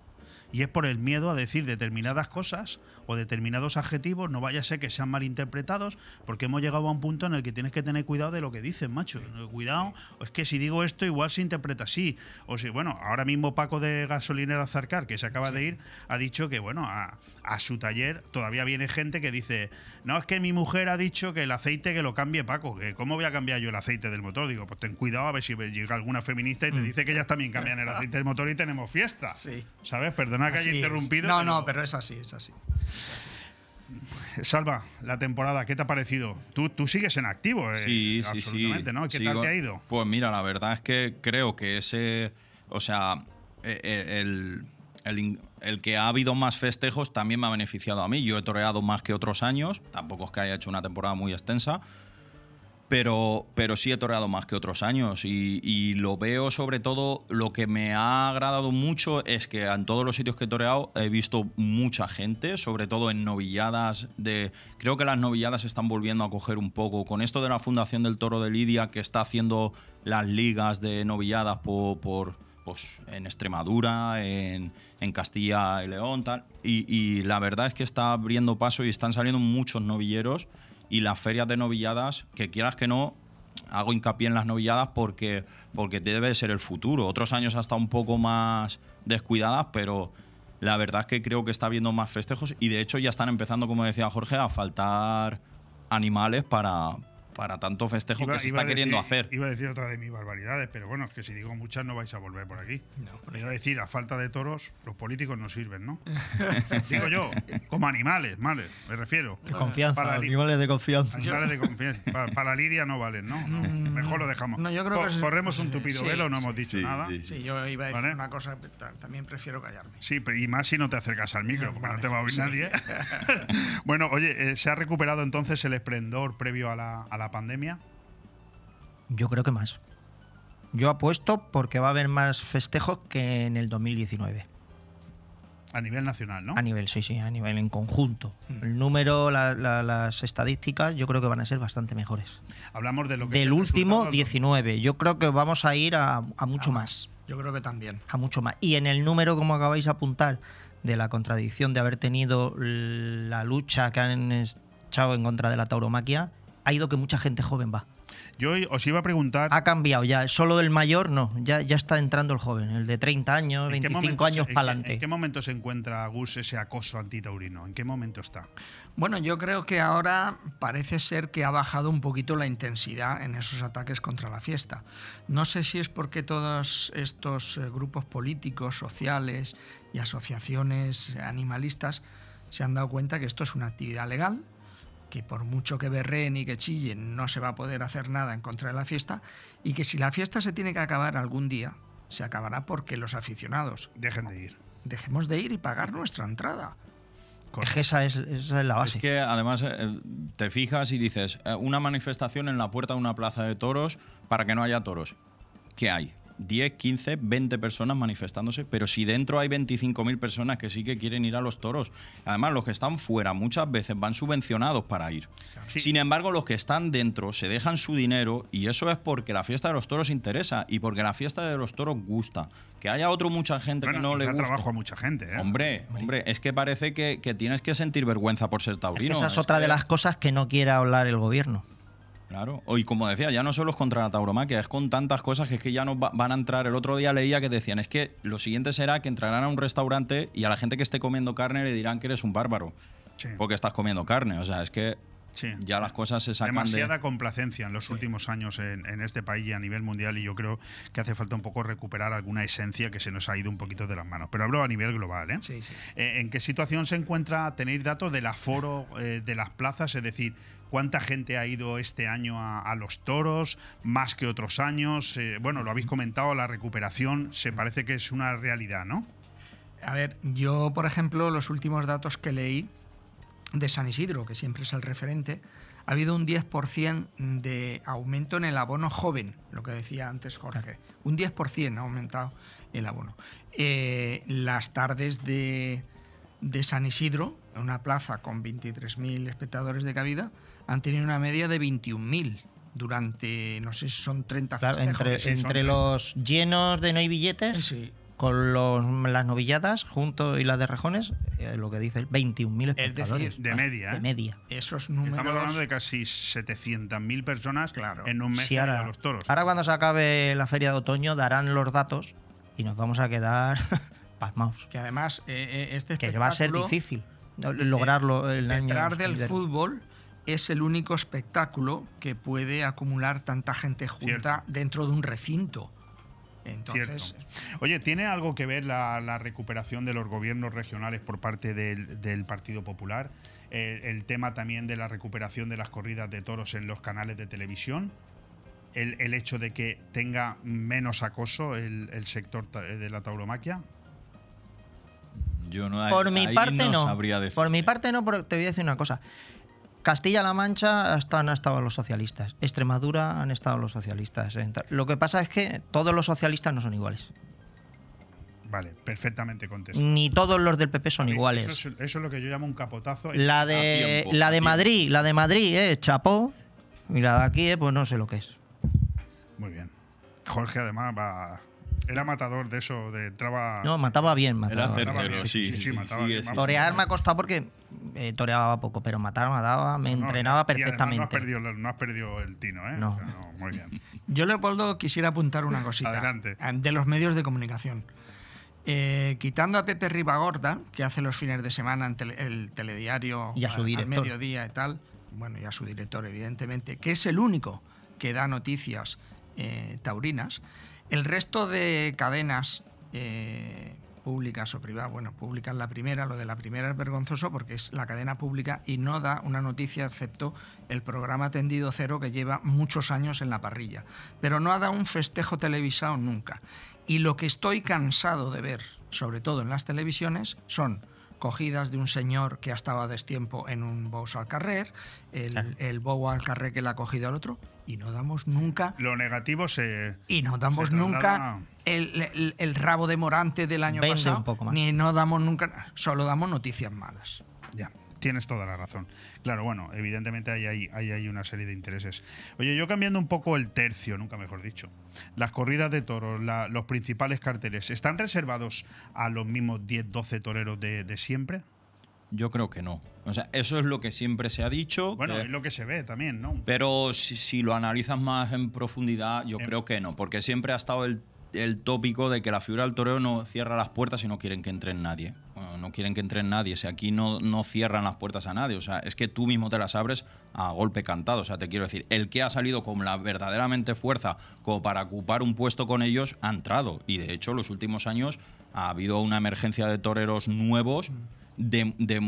Y es por el miedo a decir determinadas cosas o determinados adjetivos, no vaya a ser que sean malinterpretados, porque hemos llegado a un punto en el que tienes que tener cuidado de lo que dices, macho. Cuidado, es que si digo esto igual se interpreta así. O si, bueno, ahora mismo Paco de Gasolinera Zarcar, que se acaba de ir, ha dicho que, bueno, a, a su taller todavía viene gente que dice, no, es que mi mujer ha dicho que el aceite que lo cambie Paco, que cómo voy a cambiar yo el aceite del motor. Digo, pues ten cuidado a ver si llega alguna feminista y te dice que ellas también cambian el aceite del motor y tenemos fiesta. Sí. ¿Sabes? Perdona que Así haya es. interrumpido. No, pero- no, pero es así, es así. Salva, la temporada, ¿qué te ha parecido? Tú, tú sigues en activo, eh, Sí, sí, sí. absolutamente, ¿no? ¿Qué Sigo- tal te ha ido? Pues mira, la verdad es que creo que ese. O sea, eh, eh, el, el el que ha habido más festejos también me ha beneficiado a mí. Yo he toreado más que otros años. Tampoco es que haya hecho una temporada muy extensa. Pero, pero sí he toreado más que otros años y, lo veo sobre todo, lo que me ha agradado mucho es que en todos los sitios que he toreado he visto mucha gente, sobre todo en novilladas de... Creo que las novilladas están volviendo a coger un poco con esto de la Fundación del Toro de Lidia que está haciendo las ligas de novilladas por, por, pues, en Extremadura, en, en Castilla y León, tal. Y la verdad es que está abriendo paso y están saliendo muchos novilleros y las ferias de novilladas, que quieras que no, hago hincapié en las novilladas porque, porque debe ser el futuro. Otros años hasta un poco más descuidadas, pero la verdad es que creo que está habiendo más festejos y de hecho ya están empezando, como decía Jorge, a faltar animales para, para tanto festejo Iba- que se está queriendo hacer. Iba a decir otra de mis barbaridades, pero bueno, es que si digo muchas no vais a volver por aquí. Pero iba a decir, a falta de toros, los políticos no sirven, ¿no? digo yo, como animales, ¿vale? Me refiero. De confianza, Para animales de confianza. Animales de confianza. Pa- Para, Lidia no valen, ¿no? No, Mejor lo dejamos. No, yo creo Co- que es- Corremos un tupido sí, velo, no sí, hemos dicho sí, nada. sí, Sí, yo iba a decir ¿Vale? una cosa, también prefiero callarme. Sí, pero y más si no te acercas al micro, porque no te va a oír sí. nadie. bueno, oye, eh, ¿se ha recuperado entonces el esplendor previo a la, a la pandemia? Yo creo que más. Yo apuesto porque va a haber más festejos que en el 2019. A nivel nacional, ¿no? A nivel, sí, sí, a nivel en conjunto. Mm. El número, la- la- las estadísticas, yo creo que van a ser bastante mejores. Hablamos de lo que Del el último, resultado 19. Yo creo que vamos a ir a, a mucho más. Yo creo que también. A mucho más. Y en el número, como acabáis de apuntar, de la contradicción de haber tenido la lucha que han echado en contra de la tauromaquia, ha ido que mucha gente joven va. Yo os iba a preguntar. Ha cambiado ya. Solo del mayor, no. Ya, ya está entrando el joven. El de 30 años, ¿En qué 25 momento se- años en qué- para ¿En adelante. qué momento se encuentra, Gus, ese acoso antitaurino? ¿En qué momento está? Bueno, yo creo que ahora parece ser que ha bajado un poquito la intensidad en esos ataques contra la fiesta. No sé si es porque todos estos eh, grupos políticos, sociales y asociaciones animalistas se han dado cuenta que esto es una actividad legal, que por mucho que berreen y que chillen no se va a poder hacer nada en contra de la fiesta y que si la fiesta se tiene que acabar algún día, se acabará porque los aficionados Dejen de ir. dejemos de ir y pagar nuestra entrada. Es que esa es, esa es la base. Es que además eh, te fijas y dices, eh, una manifestación en la puerta de una plaza de toros para que no haya toros. ¿Qué hay? 10, 15, 20 personas manifestándose, pero si dentro hay 25.000 personas que sí que quieren ir a los toros. Además, los que están fuera muchas veces van subvencionados para ir. Sin embargo, los que están dentro se dejan su dinero y eso es porque la fiesta de los toros interesa y porque la fiesta de los toros gusta. Que haya otro mucha gente Bueno, que no le da gusta. trabajo a mucha gente, ¿eh? Hombre, hombre, es que parece que, que tienes que sentir vergüenza por ser taurino. Esa es Es otra que- de las cosas que no quiere hablar el gobierno. Claro, y como decía, ya no solo es contra la tauromaquia, es con tantas cosas que es que ya no va- van a entrar. El otro día leía que decían, es que lo siguiente será que entrarán a un restaurante y a la gente que esté comiendo carne le dirán que eres un bárbaro. Sí. Porque estás comiendo carne. O sea, es que Sí. ya las cosas se sacan Demasiada de... complacencia en los últimos años en, en este país y a nivel mundial y yo creo que hace falta un poco recuperar alguna esencia que se nos ha ido un poquito de las manos. Pero hablo a nivel global. ¿eh? Sí, sí. Eh, ¿En qué situación se encuentra tener datos del aforo eh, de las plazas? Es decir, ¿cuánta gente ha ido este año a, los toros? ¿Más que otros años? Eh, bueno, lo habéis comentado, la recuperación se parece que es una realidad, ¿no? A ver, yo, por ejemplo, los últimos datos que leí de San Isidro, que siempre es el referente, ha habido un 10% de aumento en el abono joven, lo que decía antes Jorge. Un 10% ha aumentado el abono. Eh, las tardes de, de San Isidro, una plaza con 23.000 espectadores de cabida, han tenido una media de 21.000 durante, no sé si son 30 Claro, festejos. entre, Sí, son entre 30. los llenos de no hay billetes, con los, las novilladas junto y las de rejones, eh, lo que dice el 21.000 Es espectadores. decir, De media, De ¿eh? media. Esos números... Estamos hablando de casi 700.000 personas en un mes Sí, ahora, a los toros. ahora cuando se acabe la feria de otoño darán los datos y nos vamos a quedar pasmaos. Que además eh, eh, este Que va a ser espectáculo, difícil lograrlo el año Detrás del fútbol es el único espectáculo que puede acumular tanta gente junta dentro de un recinto. Entonces, Cierto. Oye, ¿tiene algo que ver la, la recuperación de los gobiernos regionales por parte del, del Partido Popular? Eh, el tema también de la recuperación de las corridas de toros en los canales de televisión. El, el hecho de que tenga menos acoso el, el sector ta- de la tauromaquia. Yo no, Por mi ahí parte no, no. sabría decir. Por mi parte no, pero te voy a decir una cosa. Castilla-La Mancha hasta han estado los socialistas. Extremadura han estado los socialistas. Lo que pasa es que todos los socialistas no son iguales. Vale, perfectamente contestado. Ni todos los del PP son Eso iguales. es, eso es lo que yo llamo un capotazo. en- La de, tiempo, la de tiempo. Madrid, la de Madrid, eh, chapó. Y la de aquí, eh, pues no sé lo que es. Muy bien. Jorge además va... Era matador de eso, de entraba... No, mataba bien, mataba. Certero, bien. sí, sí, sí, mataba sí, bien. sí. vamos. Torear me ha costado porque eh, toreaba poco, pero matar mataba, me No, entrenaba perfectamente. No has, perdido, no has perdido el tino, ¿eh? No. Muy bien. yo, Leopoldo, quisiera apuntar una cosita. Adelante. eh, De los medios de comunicación. Eh, quitando a Pepe Ribagorda, que hace los fines de semana en tele- el telediario Y a su al director. mediodía y tal, bueno, y a su director, evidentemente, que es el único que da noticias eh, taurinas. El resto de cadenas eh, públicas o privadas, bueno, pública es la primera, lo de la primera es vergonzoso porque es la cadena pública y no da una noticia excepto el programa Tendido Cero que lleva muchos años en la parrilla. Pero no ha dado un festejo televisado nunca. Y lo que estoy cansado de ver, sobre todo en las televisiones, son cogidas de un señor que ha estado a destiempo en un Bous al carrer, el, el Bou al carrer que le ha cogido al otro, y no damos nunca Lo negativo se. y no damos nunca el, el- el rabo de Morante del año Vende pasado, un poco más. ni no damos nunca, solo damos noticias malas. Ya, tienes toda la razón. Claro, bueno, evidentemente hay ahí hay, hay una serie de intereses. Oye, yo cambiando un poco el tercio, nunca mejor dicho. Las corridas de toros, la- los principales carteles, ¿están reservados a los mismos 10, 12 toreros de, de siempre? Yo creo que no. O sea, eso es lo que siempre se ha dicho. Bueno, que- es lo que se ve también, ¿no? Pero si, si lo analizas más en profundidad, yo creo que no, porque siempre ha estado el, el tópico de que la figura del toreo no cierra las puertas y no quieren que entre nadie. No quieren que entre nadie. Si aquí no, no cierran las puertas a nadie, o sea, es que tú mismo te las abres a golpe cantado. O sea, te quiero decir, el que ha salido con la verdaderamente fuerza como para ocupar un puesto con ellos ha entrado. Y de hecho, los últimos años ha habido una emergencia de toreros nuevos de, de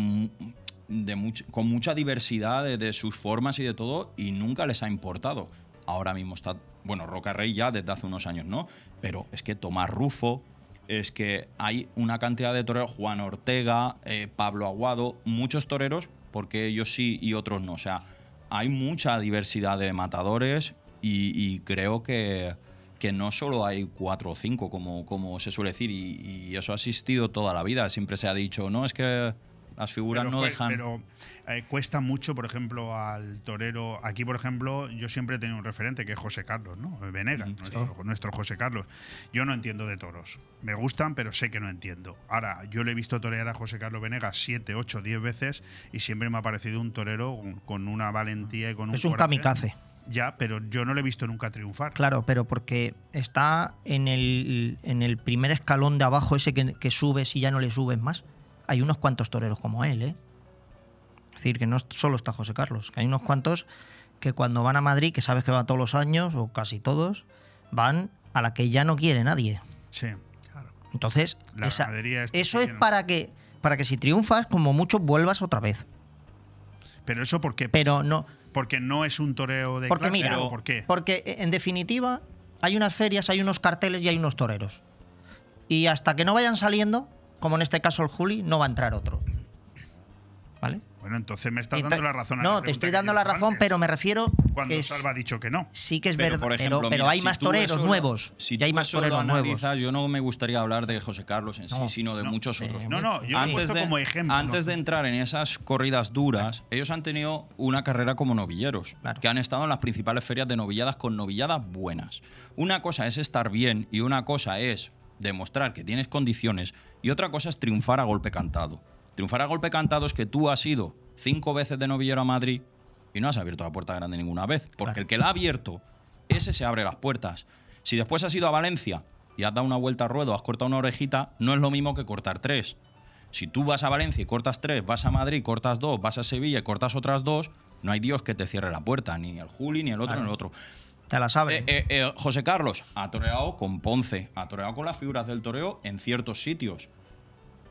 con mucha diversidad de, de sus formas y de todo, y nunca les ha importado. Ahora mismo está, bueno, Roca Rey ya desde hace unos años, ¿no? Pero es que Tomás Rufo, es que hay una cantidad de toreros, Juan Ortega, eh, Pablo Aguado, muchos toreros, porque ellos sí y otros no. O sea, hay mucha diversidad de matadores y, creo que, que no solo hay cuatro o cinco, como, como se suele decir, y, y eso ha existido toda la vida. Siempre se ha dicho, no, es que las figuras pero, no dejan. pero, eh, cuesta mucho, por ejemplo, al torero. Aquí, por ejemplo, yo siempre he tenido un referente que es José Carlos, ¿no? Venegas, nuestro, nuestro José Carlos. Yo no entiendo de toros. Me gustan, pero sé que no entiendo. Ahora, yo le he visto torear a José Carlos Venegas siete, ocho, diez veces y siempre me ha parecido un torero con- con una valentía y con un Es un coraje. kamikaze. Ya, pero yo no le he visto nunca triunfar. Claro, pero porque está en el, en el primer escalón de abajo, ese que, que subes y ya no le subes más. Hay unos cuantos toreros como él, ¿eh? Es decir, que no solo está José Carlos, que hay unos cuantos que cuando van a Madrid, que sabes que va todos los años, o casi todos, van a la que ya no quiere nadie. Sí. Entonces, La esa- eso es no. para que, para que si triunfas, como mucho, vuelvas otra vez. Pero eso por qué? Pero no. Porque no es un toreo de Porque clase, mira, ¿o ¿por qué? porque en definitiva hay unas ferias, hay unos carteles y hay unos toreros. Y hasta que no vayan saliendo, como en este caso el Juli, no va a entrar otro. ¿Vale? Bueno, entonces me estás dando la razón. a No, la te estoy dando la razón, antes, pero me refiero Cuando que es- Salva ha dicho que no. sí que es Pero, verdad, por ejemplo, pero, hay si más toreros nuevos. Si y hay más toreros nuevos. yo no me gustaría hablar de José Carlos en sí, No, sino de muchos otros. No, no, yo puesto de, como ejemplo. Antes de entrar en esas corridas duras, ellos han tenido una carrera como novilleros, que han estado en las principales ferias de novilladas con novilladas buenas. Una cosa es estar bien y una cosa es demostrar que tienes condiciones y otra cosa es triunfar a golpe cantado. Triunfar a golpe cantado es que tú has ido cinco veces de novillero a Madrid y no has abierto la puerta grande ninguna vez, porque el que la ha abierto, ese se abre las puertas. Si después has ido a Valencia y has dado una vuelta a ruedo, has cortado una orejita, no es lo mismo que cortar tres. Si tú vas a Valencia y cortas tres, vas a Madrid, cortas dos, vas a Sevilla y cortas otras dos, no hay Dios que te cierre la puerta, ni el Juli, ni el otro, Claro. ni el otro. Te la sabes. Eh, eh, eh, José Carlos ha toreado con Ponce, ha toreado con las figuras del toreo en ciertos sitios.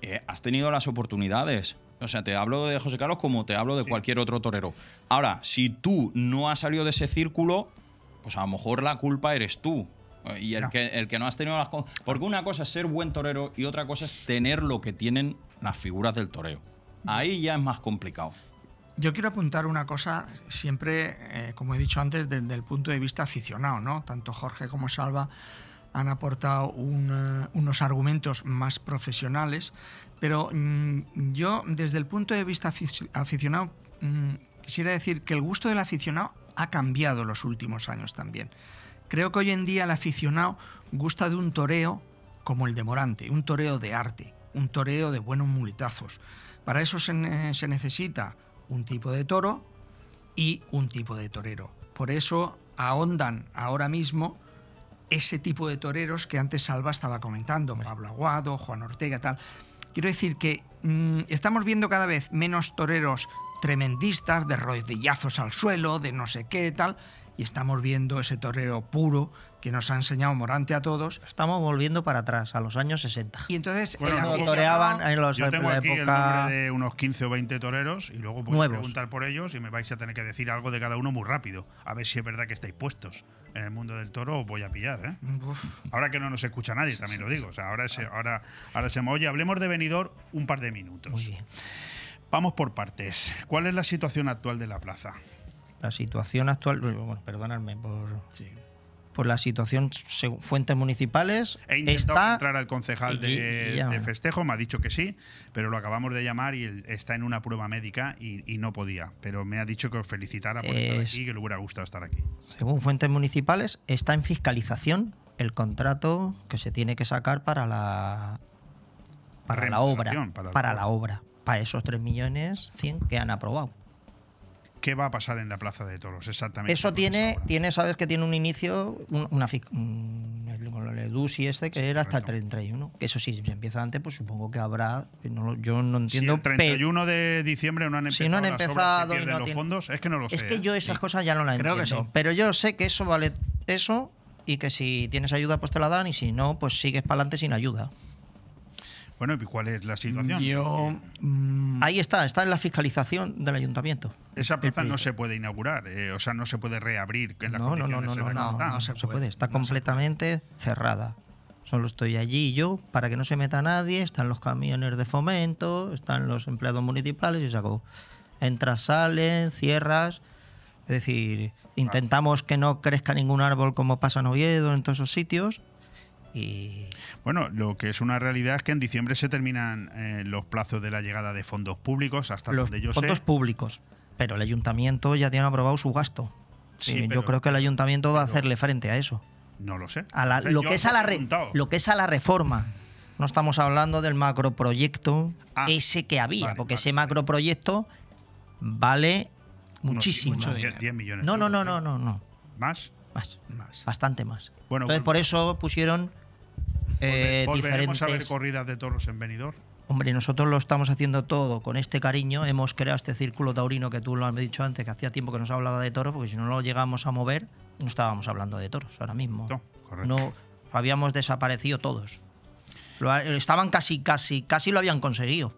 Eh, has tenido las oportunidades. O sea, te hablo de José Carlos como te hablo de cualquier otro torero. Ahora, si tú no has salido de ese círculo, pues a lo mejor la culpa eres tú. Eh, Y el, que, el que no has tenido las cosas. Porque una cosa es ser buen torero y otra cosa es tener lo que tienen las figuras del toreo. Ahí ya es más complicado. Yo quiero apuntar una cosa, siempre, eh, como he dicho antes, desde el punto de vista aficionado, ¿no? Tanto Jorge como Salva han aportado eh, unos argumentos más profesionales, pero mm, yo, desde el punto de vista afici- aficionado, mm, quisiera decir que el gusto del aficionado ha cambiado los últimos años también. Creo que hoy en día el aficionado gusta de un toreo como el de Morante, un toreo de arte, un toreo de buenos muletazos. Para eso se necesita un tipo de toro y un tipo de torero. Por eso ahondan ahora mismo ese tipo de toreros que antes Salva estaba comentando, Pablo Aguado, Juan Ortega, tal. Quiero decir que mm, estamos viendo cada vez menos toreros tremendistas, de rodillazos al suelo, de no sé qué tal, y estamos viendo ese torero puro que nos ha enseñado Morante a todos. Estamos volviendo para atrás, a los años 60. Y entonces Bueno, el toreaban en los- Yo tengo la aquí el época- nombre de unos 15 o 20 toreros y luego voy a preguntar por ellos y me vais a tener que decir algo de cada uno muy rápido. A ver si es verdad que estáis puestos. En el mundo del toro os voy a pillar, ¿eh? Uf. Ahora que no nos escucha nadie, también lo digo. O sea, ahora se, ahora, ahora se me oye. Hablemos de venidor un par de minutos. Muy bien. Vamos por partes. ¿Cuál es la situación actual de la plaza? La situación actual, bueno, perdonadme por, por la situación, según fuentes municipales, He intentado está entrar al concejal de, y- y ya. de festejo, me ha dicho que sí, pero lo acabamos de llamar y él está en una prueba médica y, y no podía. Pero me ha dicho que os felicitara por estar Es- aquí y que le hubiera gustado estar aquí. según fuentes municipales, está en fiscalización el contrato que se tiene que sacar para la para la obra, para la obra, para esos 3 millones 100 que han aprobado. ¿Qué va a pasar en la plaza de toros exactamente? Eso con tiene, tiene, sabes que tiene un inicio, un- una el, el EDUSI este que era hasta el 31. Que eso sí, si empieza antes, pues supongo que habrá. no lo- yo no Si entiendo. el 31 de diciembre no han Si empezado, no han las obras, empezado y pierden no los tiene- fondos, es que no lo sé. Es que ¿eh? yo esas cosas ya no las Creo que entiendo. sí. Pero yo sé que eso vale eso y que si tienes ayuda, pues te la dan y si no, pues sigues para adelante sin ayuda. Bueno, ¿y cuál es la situación? Yo. mm, Ahí está, está en la fiscalización del ayuntamiento. Esa plaza no se puede inaugurar, eh, o sea, no se puede reabrir en las No, no, no, no, no, no, está. no se No se puede, puede, está no se puede. completamente cerrada. Solo estoy allí yo para que no se meta nadie, están los camiones de fomento, están los empleados municipales y se acabó. Entras, salen, cierras. Es decir, intentamos que no crezca ningún árbol como pasa en Oviedo, en todos esos sitios. Y Bueno, lo que es una realidad es que en diciembre se terminan eh, los plazos de la llegada de fondos públicos, hasta los donde yo fondos sé. públicos. Pero el ayuntamiento ya tiene aprobado su gasto. Sí, Y pero- yo creo que el ayuntamiento va a hacerle frente a eso. No lo sé. a la- O sea, lo, que es a la re- lo que es a la reforma. No estamos hablando del macroproyecto Ah, ese que había, vale, porque vale, ese macroproyecto vale muchísimo. mucho dinero. 10 millones. no, no, no, no, ¿eh? no, no, ¿Más? Más, más. bastante más. Bueno, Entonces, por eso pusieron eh, ¿Volveremos a ver diferentes. corridas de toros en Benidorm? Hombre, nosotros lo estamos haciendo todo con este cariño. Hemos creado este círculo taurino que tú lo has dicho antes, que hacía tiempo que no se hablaba de toros, porque si no lo llegamos a mover, no estábamos hablando de toros ahora mismo. No, correcto. No, habíamos desaparecido todos. Lo estaban casi, casi, casi lo habían conseguido.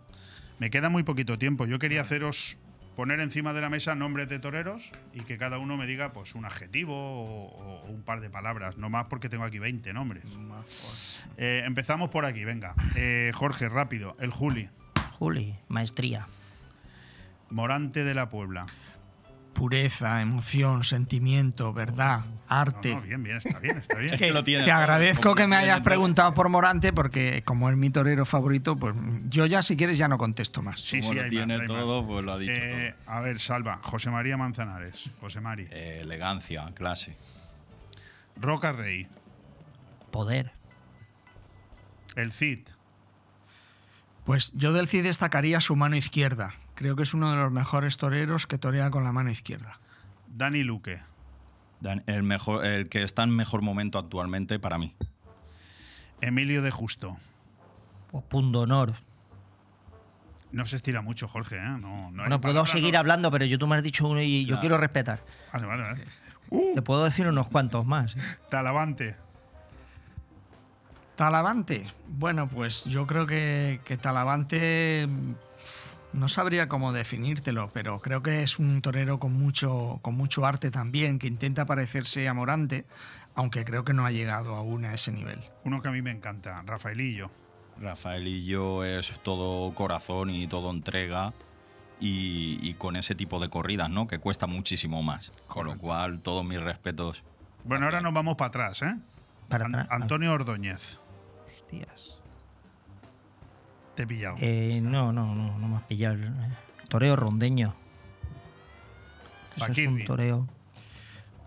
Me queda muy poquito tiempo. Yo quería haceros poner encima de la mesa nombres de toreros y que cada uno me diga pues un adjetivo o, o un par de palabras, no más porque tengo aquí 20 nombres. Eh, empezamos por aquí, venga. Eh, Jorge, rápido. El Juli, Juli, maestría. Morante de la Puebla. Pureza, emoción, sentimiento, verdad, arte. No, no, bien, bien, está bien, está bien. Es que lo tiene Te todo, agradezco que me hayas todo. preguntado por Morante porque como es mi torero favorito, pues yo ya si quieres ya no contesto más. Sí, Como sí, lo hay tiene más, hay más. todo, pues lo ha dicho Eh, a ver, Salva, José María Manzanares, José Mari. todo. Eh, elegancia, clase. Roca Rey, Poder. el Cid, Pues yo del Cid destacaría su mano izquierda. Creo que es uno de los mejores toreros que torea con la mano izquierda. Dani Luque, Dan- El, mejor, el que está en mejor momento actualmente para mí. Emilio de Justo. Pues punto honor. No se estira mucho, Jorge, ¿eh? No, no Bueno, puedo palabra, seguir no- hablando, pero yo tú me has dicho uno y yo Claro. quiero respetar. Vale, vale, vale. Te puedo decir unos cuantos más. ¿eh? Talavante, Talavante. Bueno, pues yo creo que, que Talavante no sabría cómo definírtelo, pero creo que es un torero con mucho, con mucho arte también, que intenta parecerse a Morante, aunque creo que no ha llegado aún a ese nivel. uno que a mí me encanta, Rafaelillo. Rafael y yo es todo corazón y todo entrega. Y, y con ese tipo de corridas, ¿no? Que cuesta muchísimo más. Con lo cual, todos mis respetos. Bueno, ahora nos vamos para atrás, ¿eh? Para An- atrás. Antonio Ordóñez, Hostias. Te he pillado. Eh, no, no, no, no me has pillado. Toreo rondeño. Eso es un Paquirri. toreo.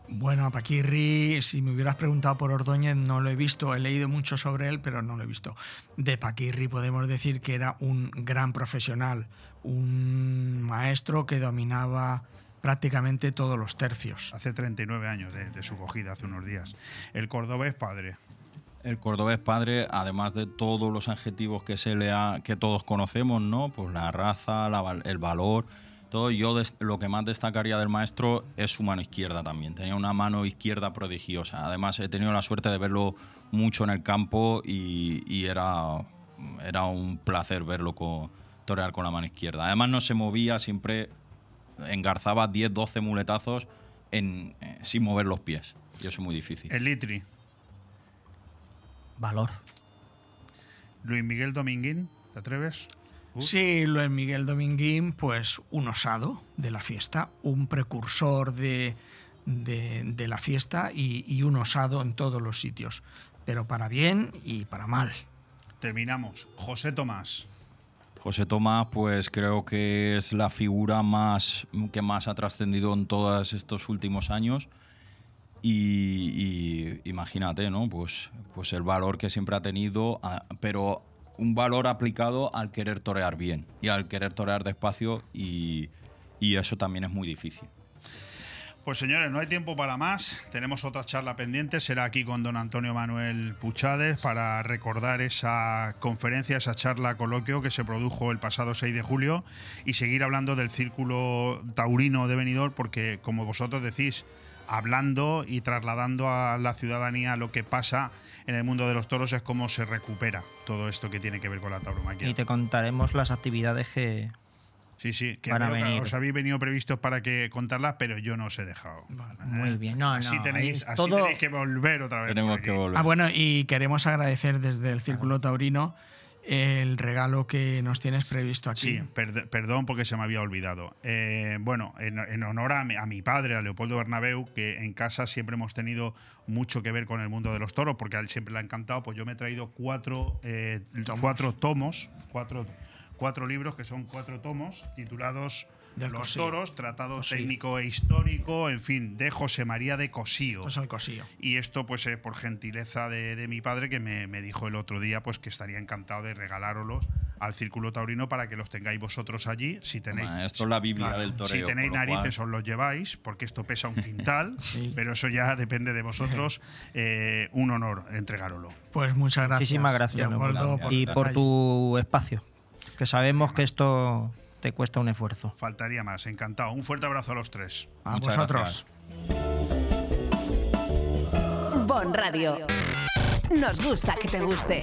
Bueno, a Paquirri, si me hubieras preguntado por Ordóñez, no lo he visto. He leído mucho sobre él, pero no lo he visto. De Paquirri podemos decir que era un gran profesional, un maestro que dominaba prácticamente todos los tercios. Hace 39 años de, de su cogida, hace unos días. El cordobés padre. El cordobés padre, además de todos los adjetivos que se le ha, que todos conocemos, ¿no? Pues la raza, la el valor, todo. Yo lo que más destacaría del maestro es su mano izquierda también. Tenía una mano izquierda prodigiosa. Además he tenido la suerte de verlo mucho en el campo y, era, era un placer verlo co- torear con la mano izquierda. Además no se movía, siempre engarzaba 10, 12 muletazos eh, sin mover los pies. Y eso es muy difícil. El Litri. Valor. Luis Miguel Dominguín, ¿te atreves? Sí, Luis Miguel Dominguín, pues un osado de la fiesta, un precursor de, de- de la fiesta y, y un osado en todos los sitios, pero para bien y para mal. Terminamos. José Tomás. José Tomás, pues creo que es la figura más que más ha trascendido en todos estos últimos años. Y, y imagínate, ¿no? Pues, pues el valor que siempre ha tenido, a- pero un valor aplicado al querer torear bien y al querer torear despacio y, y eso también es muy difícil. Pues señores, no hay tiempo para más. Tenemos otra charla pendiente. Será aquí con don Antonio Manuel Puchades para recordar esa conferencia, esa charla coloquio que se produjo el pasado 6 de julio y seguir hablando del círculo taurino de Benidorm porque, como vosotros decís, hablando y trasladando a la ciudadanía lo que pasa en el mundo de los toros es cómo se recupera todo esto que tiene que ver con la tauromaquia. Y te contaremos las actividades que. Sí, sí, que Van a veo que venir. os habéis venido previstos para que contarlas, pero yo no os he dejado. Muy bien. No, así no, tenéis, así todo- tenéis que volver otra vez. Tenemos que volver. Ah, bueno, y queremos agradecer desde el Círculo Taurino el regalo que nos tienes previsto aquí. Sí, perd- perdón porque se me había olvidado. Eh, bueno, en, en honor a mi, a mi padre, a Leopoldo Bernabeu, que en casa siempre hemos tenido mucho que ver con el mundo de los toros, porque a él siempre le ha encantado, pues yo me he traído cuatro, eh, cuatro tomos, cuatro, cuatro libros que son cuatro tomos titulados Los Cosío. toros, tratado Cosío. técnico e histórico, en fin, de José María de Cosío. Al cosío. Y esto, pues, eh, por gentileza de, de mi padre, que me, me dijo el otro día, pues, que estaría encantado de regalároslos al Círculo Taurino para que los tengáis vosotros allí. Si tenéis, Ah, esto es la Biblia Claro. del toreo. Si tenéis cual- narices, os los lleváis, porque esto pesa un quintal, pero eso ya depende de vosotros. Eh, un honor entregároslo. Pues muchas gracias. Muchísimas gracias, Leopoldo, por y por tu espacio. Que sabemos que esto te cuesta un esfuerzo. Faltaría más, encantado. Un fuerte abrazo a los tres. A Muchas vosotros. Bon Radio. Nos gusta que te guste.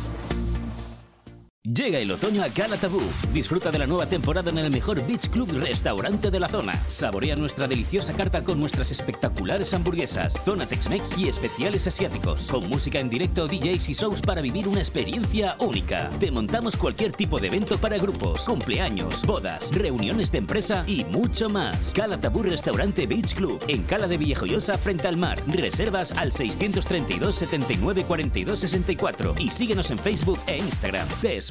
Llega el otoño a Cala Tabú. Disfruta de la nueva temporada en el mejor Beach Club restaurante de la zona. Saborea nuestra deliciosa carta con nuestras espectaculares hamburguesas, zona Tex-Mex y especiales asiáticos. Con música en directo, DJs y shows para vivir una experiencia única. Te montamos cualquier tipo de evento para grupos, cumpleaños, bodas, reuniones de empresa y mucho más. Cala Tabú Restaurante Beach Club en Cala de Villajoyosa frente al mar. Reservas al 632 79 42 64 y síguenos en Facebook e Instagram. Te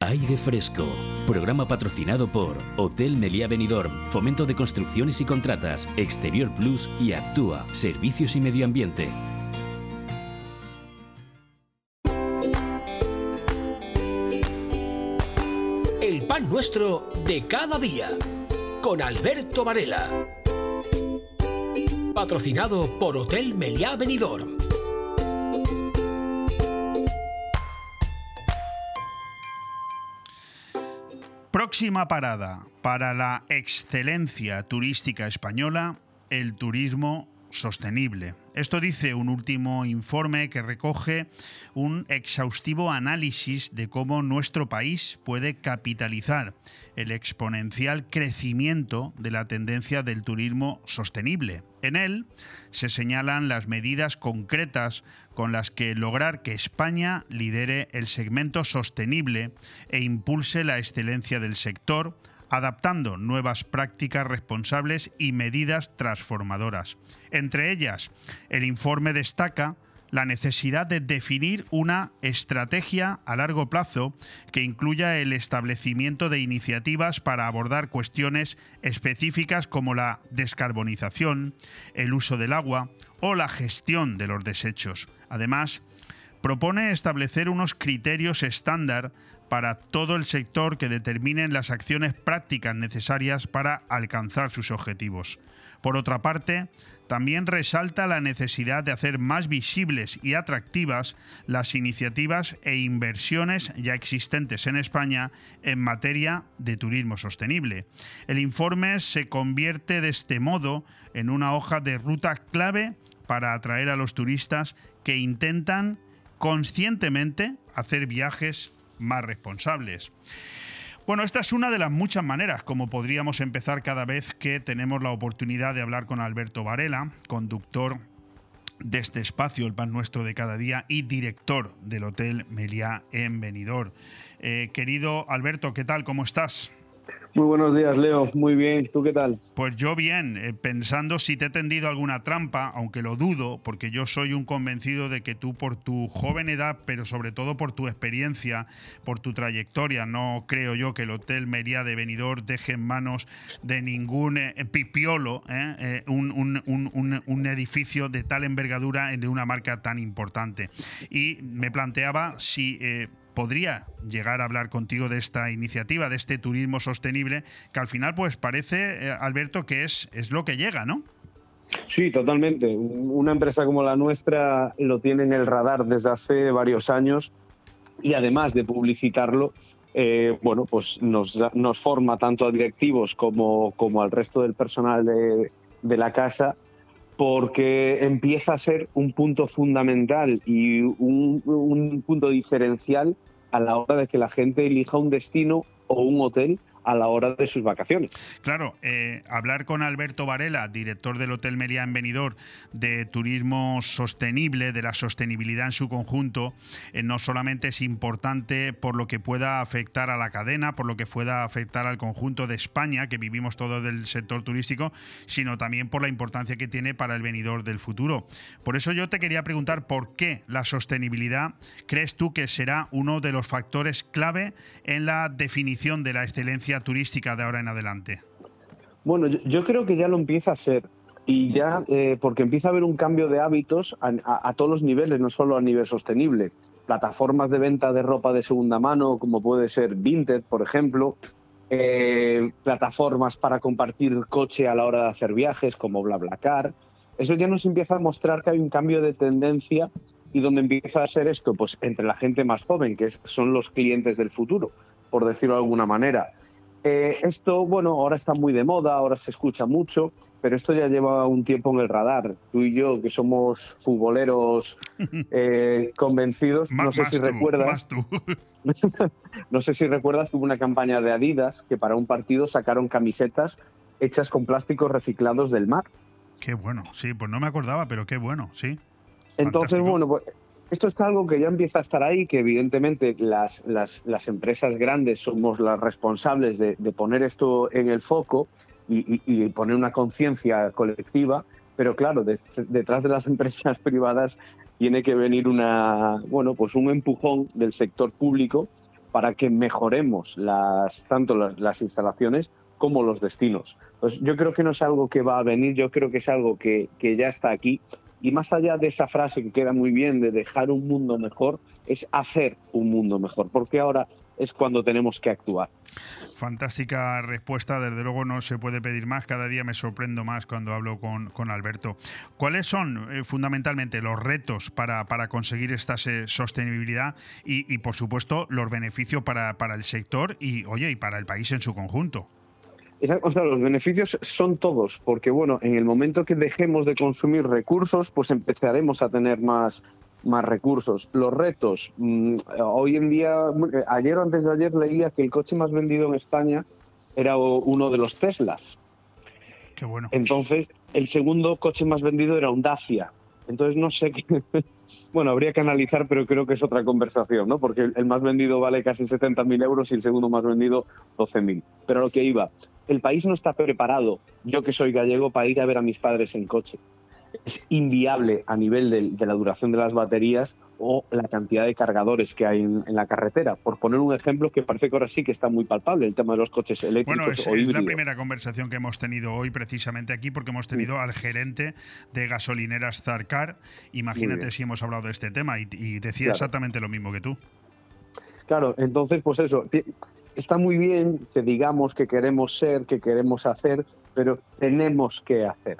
Aire Fresco, programa patrocinado por Hotel Meliá Benidorm, Fomento de Construcciones y Contratas, Exterior Plus y Actúa, Servicios y Medio Ambiente. El pan nuestro de cada día. Con Alberto Varela. Patrocinado por Hotel Meliá Benidorm. Próxima parada para la excelencia turística española, el turismo sostenible. Esto dice un último informe que recoge un exhaustivo análisis de cómo nuestro país puede capitalizar el exponencial crecimiento de la tendencia del turismo sostenible. En él se señalan las medidas concretas con las que lograr que España lidere el segmento sostenible e impulse la excelencia del sector, adaptando nuevas prácticas responsables y medidas transformadoras. Entre ellas, el informe destaca la necesidad de definir una estrategia a largo plazo que incluya el establecimiento de iniciativas para abordar cuestiones específicas como la descarbonización, el uso del agua o la gestión de los desechos. Además, propone establecer unos criterios estándar para todo el sector que determinen las acciones prácticas necesarias para alcanzar sus objetivos. Por otra parte, también resalta la necesidad de hacer más visibles y atractivas las iniciativas e inversiones ya existentes en España en materia de turismo sostenible. El informe se convierte de este modo en una hoja de ruta clave para atraer a los turistas que intentan conscientemente hacer viajes más responsables. Bueno, esta es una de las muchas maneras como podríamos empezar cada vez que tenemos la oportunidad de hablar con Alberto Varela, conductor de este espacio, el pan nuestro de cada día y director del Hotel Meliá en Benidorm. Eh, querido Alberto, ¿qué tal? ¿Cómo estás? Muy buenos días, Leo. Muy bien. ¿Tú qué tal? Pues yo bien, eh, pensando si te he tendido alguna trampa, aunque lo dudo, porque yo soy un convencido de que tú por tu joven edad, pero sobre todo por tu experiencia, por tu trayectoria, no creo yo que el Hotel Mería de Benidorm deje en manos de ningún eh, pipiolo eh, un, un- un- un edificio de tal envergadura de una marca tan importante. Y me planteaba si... eh, podría llegar a hablar contigo de esta iniciativa, de este turismo sostenible, que al final pues parece, eh, Alberto, que es, es lo que llega, ¿no? Sí, totalmente. Un- Una empresa como la nuestra lo tiene en el radar desde hace varios años y además de publicitarlo, eh, bueno, pues nos, nos forma tanto a directivos como, como al resto del personal de, de la casa porque empieza a ser un punto fundamental y un, un punto diferencial a la hora de que la gente elija un destino o un hotel a la hora de sus vacaciones. Claro, eh, hablar con Alberto Varela, director del Hotel Meliá en Benidorm, de turismo sostenible, de la sostenibilidad en su conjunto, eh, no solamente es importante por lo que pueda afectar a la cadena, por lo que pueda afectar al conjunto de España, que vivimos todos del sector turístico, sino también por la importancia que tiene para el venidor del futuro. Por eso yo te quería preguntar por qué la sostenibilidad crees tú que será uno de los factores clave en la definición de la excelencia turística de ahora en adelante. Bueno, yo, creo que ya lo empieza a ser. Y ya, eh, porque empieza a haber un cambio de hábitos a, todos los niveles, no solo a nivel sostenible. Plataformas de venta de ropa de segunda mano, como puede ser Vinted, por ejemplo, eh, plataformas para compartir coche a la hora de hacer viajes, como BlaBlaCar. Eso ya nos empieza a mostrar que hay un cambio de tendencia y donde empieza a ser esto, pues entre la gente más joven, que son los clientes del futuro, por decirlo de alguna manera. Eh, esto, bueno, ahora está muy de moda, ahora se escucha mucho, pero esto ya lleva un tiempo en el radar. Tú y yo, que somos futboleros eh, convencidos, no sé si tú, recuerdas. no sé si recuerdas, hubo una campaña de Adidas que para un partido sacaron camisetas hechas con plásticos reciclados del mar. Qué bueno, sí, pues no me acordaba, pero qué bueno, sí. Entonces, bueno, pues esto es algo que ya empieza a estar ahí, que evidentemente las, las, las empresas grandes somos las responsables de, de poner esto en el foco y, y- poner una conciencia colectiva, pero claro, de- detrás de las empresas privadas tiene que venir una, bueno, pues un empujón del sector público para que mejoremos las, tanto las, las instalaciones como los destinos. Pues yo creo que no es algo que va a venir, yo creo que es algo que, que ya está aquí. Y más allá de esa frase que queda muy bien de dejar un mundo mejor, es hacer un mundo mejor, porque ahora es cuando tenemos que actuar. Fantástica respuesta, desde luego no se puede pedir más, cada día me sorprendo más cuando hablo con, con Alberto. ¿Cuáles son eh, fundamentalmente los retos para, para conseguir esta sostenibilidad y, y, por supuesto los beneficios para, para el sector y oye y para el país en su conjunto? O sea, los beneficios son todos, porque bueno, en el momento que dejemos de consumir recursos, pues empezaremos a tener más, más recursos. Los retos, mm, hoy en día, ayer o antes de ayer leía que el coche más vendido en España era uno de los Teslas. Qué bueno. Entonces, el segundo coche más vendido era un Dacia. Entonces, no sé qué. Bueno, habría que analizar, pero creo que es otra conversación, ¿no? Porque el más vendido vale casi 70.000 euros y el segundo más vendido 12.000. Pero a lo que iba, el país no está preparado, yo que soy gallego, para ir a ver a mis padres en coche. Es inviable a nivel de, la duración de las baterías o la cantidad de cargadores que hay en, en la carretera. Por poner un ejemplo que parece que ahora sí que está muy palpable, el tema de los coches eléctricos Bueno, es, o es la primera conversación que hemos tenido hoy precisamente aquí porque hemos tenido al gerente de gasolineras Zarcar. Imagínate si hemos hablado de este tema y, y decía Claro. exactamente lo mismo que tú. Claro, entonces, pues eso, está muy bien que digamos que queremos ser, que queremos hacer, pero tenemos que hacer.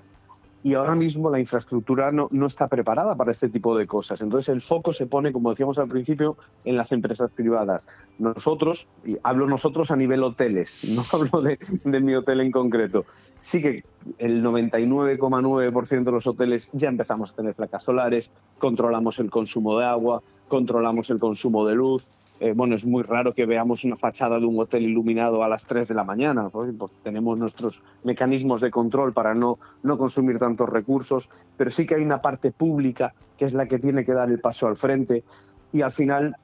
Y ahora mismo la infraestructura no, no está preparada para este tipo de cosas. Entonces el foco se pone, como decíamos al principio, en las empresas privadas. Nosotros, y hablo nosotros a nivel hoteles, no hablo de, de mi hotel en concreto, sí que el 99,9% de los hoteles ya empezamos a tener placas solares, controlamos el consumo de agua, controlamos el consumo de luz. Eh, bueno, es muy raro que veamos una fachada de un hotel iluminado a las 3 de la mañana. Pues tenemos nuestros mecanismos de control para no, no consumir tantos recursos, pero sí que hay una parte pública que es la que tiene que dar el paso al frente y al final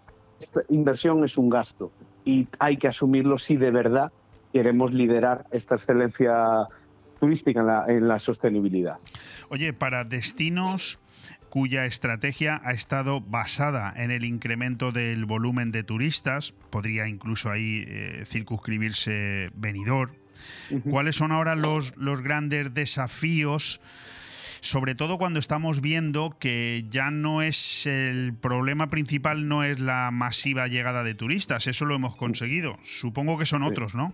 esta inversión es un gasto y hay que asumirlo si de verdad queremos liderar esta excelencia turística en la, en la sostenibilidad. Oye, para destinos cuya estrategia ha estado basada en el incremento del volumen de turistas, podría incluso ahí eh, circunscribirse Benidorm. ¿Cuáles son ahora los, los grandes desafíos? Sobre todo cuando estamos viendo que ya no es el problema principal, no es la masiva llegada de turistas, eso lo hemos conseguido. Supongo que son otros, ¿no?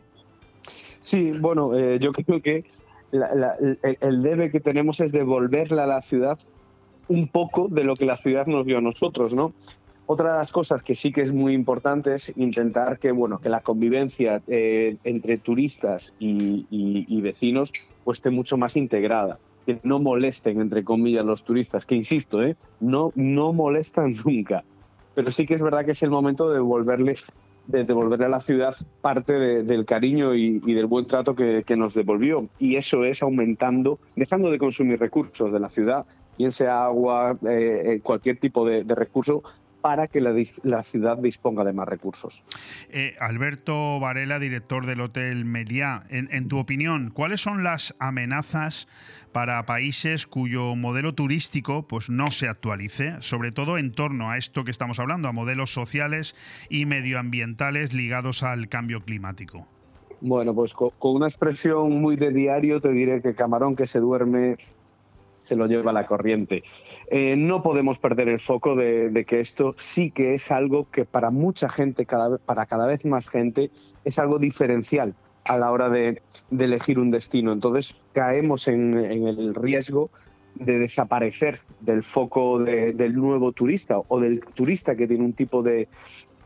Sí, bueno, eh, yo creo que la- la- el, el debe que tenemos es devolverle a la ciudad un poco de lo que la ciudad nos dio a nosotros, ¿no? Otra de las cosas que sí que es muy importante es intentar que, bueno, que la convivencia eh, entre turistas y, y- vecinos pues, esté mucho más integrada. Que no molesten, entre comillas, los turistas, que insisto, ¿eh? no, no molestan nunca. Pero sí que es verdad que es el momento de devolverles de devolverle a la ciudad parte de- del cariño y, y del buen trato que, que nos devolvió. Y eso es aumentando, dejando de consumir recursos de la ciudad, bien sea agua, eh, eh, cualquier tipo de, de recurso, para que la, ciudad disponga de más recursos. Eh, Alberto Varela, director del Hotel Meliá, en, en tu opinión, ¿cuáles son las amenazas para países cuyo modelo turístico pues, no se actualice, sobre todo en torno a esto que estamos hablando, a modelos sociales y medioambientales ligados al cambio climático? Bueno, pues co- con, una expresión muy de diario te diré que camarón que se duerme se lo lleva la corriente. Eh, no podemos perder el foco de, que esto sí que es algo que para mucha gente, cada, para cada vez más gente, es algo diferencial a la hora de, elegir un destino. Entonces caemos en, el riesgo de desaparecer del foco de- del nuevo turista o del turista que tiene un tipo de,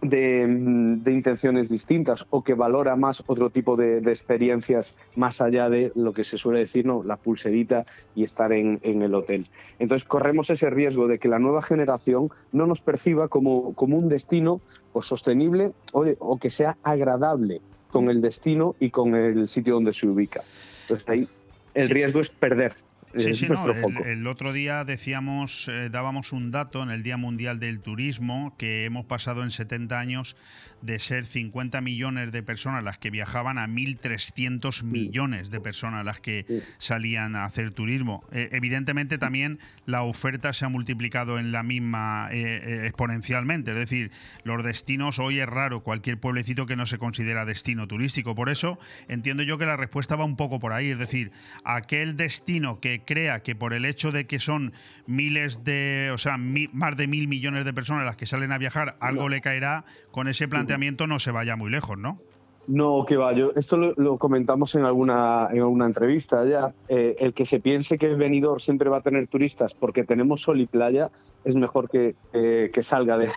de, mm, de intenciones distintas o que valora más otro tipo de, de experiencias más allá de lo que se suele decir, ¿no? la pulserita y estar en, en el hotel. Entonces corremos ese riesgo de que la nueva generación no nos perciba como, como un destino o sostenible oye, o que sea agradable con el destino y con el sitio donde se ubica. Entonces ahí el riesgo es perder Sí, sí, no, el otro día decíamos, eh, dábamos un dato en el Día Mundial del Turismo, que hemos pasado en 70 años de ser 50 millones de personas las que viajaban a 1.300 millones de personas las que salían a hacer turismo. Eh, evidentemente también la oferta se ha multiplicado en la misma eh, eh, exponencialmente, es decir, los destinos, hoy es raro cualquier pueblecito que no se considera destino turístico, por eso entiendo yo que la respuesta va un poco por ahí, es decir, aquel destino que crea que por el hecho de que son miles de, o sea, mi- más de mil millones de personas las que salen a viajar, algo le caerá, con ese planteamiento no se vaya muy lejos, ¿no? No, que va, yo, esto lo, comentamos en alguna, en alguna entrevista ya. Eh, el que se piense que Benidorm siempre va a tener turistas porque tenemos sol y playa es mejor que, que salga de,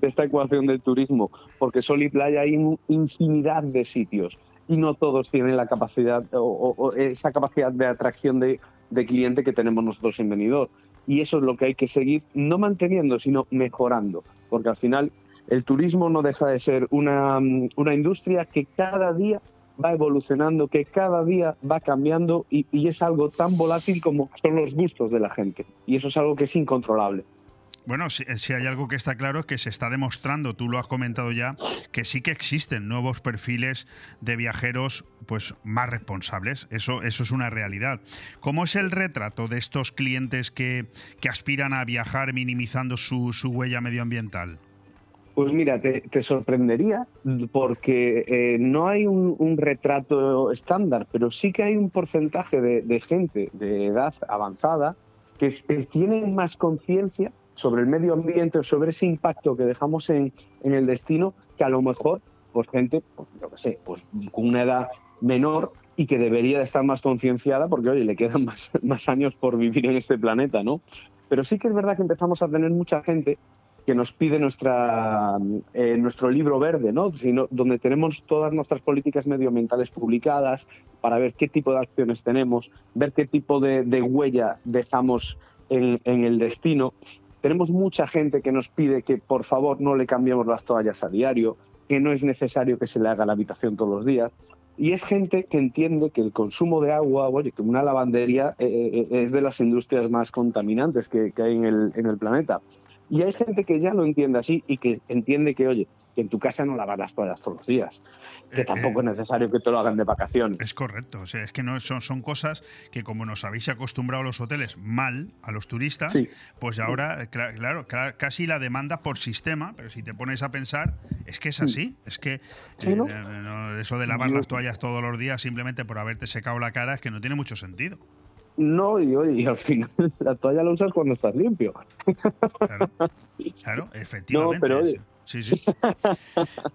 esta ecuación del turismo, porque sol y playa hay in- infinidad de sitios y no todos tienen la capacidad o esa capacidad de atracción de, de cliente que tenemos nosotros en Benidorm. Y eso es lo que hay que seguir, no manteniendo, sino mejorando, porque al final el turismo no deja de ser una, mm, una industria que cada día va evolucionando, que cada día va cambiando y, es algo tan volátil como son los gustos de la gente. Y eso es algo que es incontrolable. Bueno, si, si hay algo que está claro es que se está demostrando, tú lo has comentado ya, que sí que existen nuevos perfiles de viajeros pues más responsables. Eso, eso es una realidad. ¿Cómo es el retrato de estos clientes que, que aspiran a viajar minimizando su, su huella medioambiental? Pues mira, te, sorprendería porque eh, no hay un, retrato estándar, pero sí que hay un porcentaje de, gente de edad avanzada que, que tienen más conciencia sobre el medio ambiente o sobre ese impacto que dejamos en, en el destino que a lo mejor pues gente, pues yo qué sé, pues con una edad menor y que debería de estar más concienciada porque, oye, le quedan más, más años por vivir en este planeta, ¿no? Pero sí que es verdad que empezamos a tener mucha gente que nos pide nuestra, eh, nuestro libro verde, ¿no? Sino, donde tenemos todas nuestras políticas medioambientales publicadas para ver qué tipo de acciones tenemos, ver qué tipo de, huella dejamos en, el destino. Tenemos mucha gente que nos pide que por favor no le cambiemos las toallas a diario, que no es necesario que se le haga la habitación todos los días. Y es gente que entiende que el consumo de agua, oye, que una lavandería eh, eh, es de las industrias más contaminantes que, hay en el planeta. Y hay gente que ya lo entiende así y que entiende que, oye, que en tu casa no lavas las toallas todos los días, que tampoco es necesario que te lo hagan de vacaciones. Es correcto, o sea, es que no son, son cosas que como nos habéis acostumbrado los hoteles mal a los turistas, pues ahora, eh, cla- claro, cla- casi la demanda por sistema, pero si te pones a pensar, es que es así, es que eh, ¿no? eh, no, eso de lavar las toallas todos los días simplemente por haberte secado la cara es que no tiene mucho sentido. No, y, y al final la toalla la usas cuando estás limpio. Claro, efectivamente. pero oye. Sí, sí.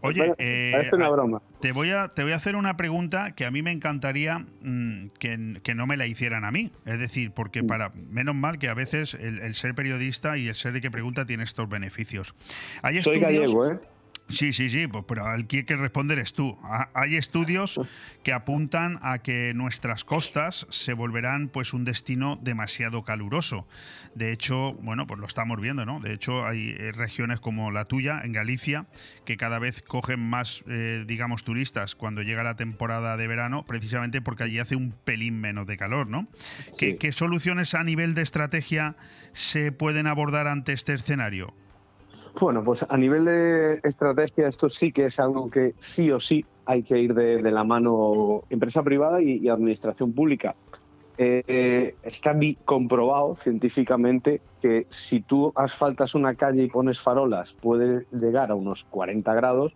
Oye, Bueno, eh, una broma. Te voy, a, te voy a hacer una pregunta que a mí me encantaría mm, que, que no me la hicieran a mí. Es decir, Mm. porque para menos mal que a veces el, el ser periodista y el ser el que pregunta tiene estos beneficios. Hay Soy estudios- gallego, ¿eh? Sí, sí, sí, pues, pero al que hay que responder es tú. Ha- Hay estudios que apuntan a que nuestras costas se volverán pues un destino demasiado caluroso. De hecho, bueno, pues lo estamos viendo, ¿no? De hecho, hay eh, regiones como la tuya, en Galicia, que cada vez cogen más, eh, digamos, turistas cuando llega la temporada de verano, precisamente porque allí hace un pelín menos de calor, ¿no? ¿Qué, qué soluciones a nivel de estrategia se pueden abordar ante este escenario? Bueno, pues a nivel de estrategia, esto sí que es algo que sí o sí hay que ir de, de la mano empresa privada y, y administración pública. Eh, está comprobado científicamente que si tú asfaltas una calle y pones farolas, puede llegar a unos 40 grados,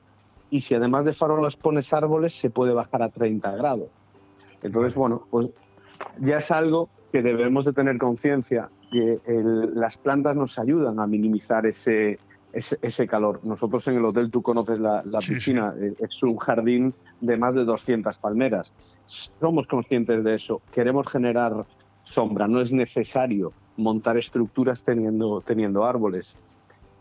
y si además de farolas pones árboles, se puede bajar a 30 grados. Entonces, bueno, pues ya es algo que debemos de tener conciencia, que el- las plantas nos ayudan a minimizar ese, ese, ese calor. Nosotros en el hotel, tú conoces la, la piscina, eh, es un jardín de más de 200 palmeras. Somos conscientes de eso, queremos generar sombra, no es necesario montar estructuras teniendo, teniendo árboles.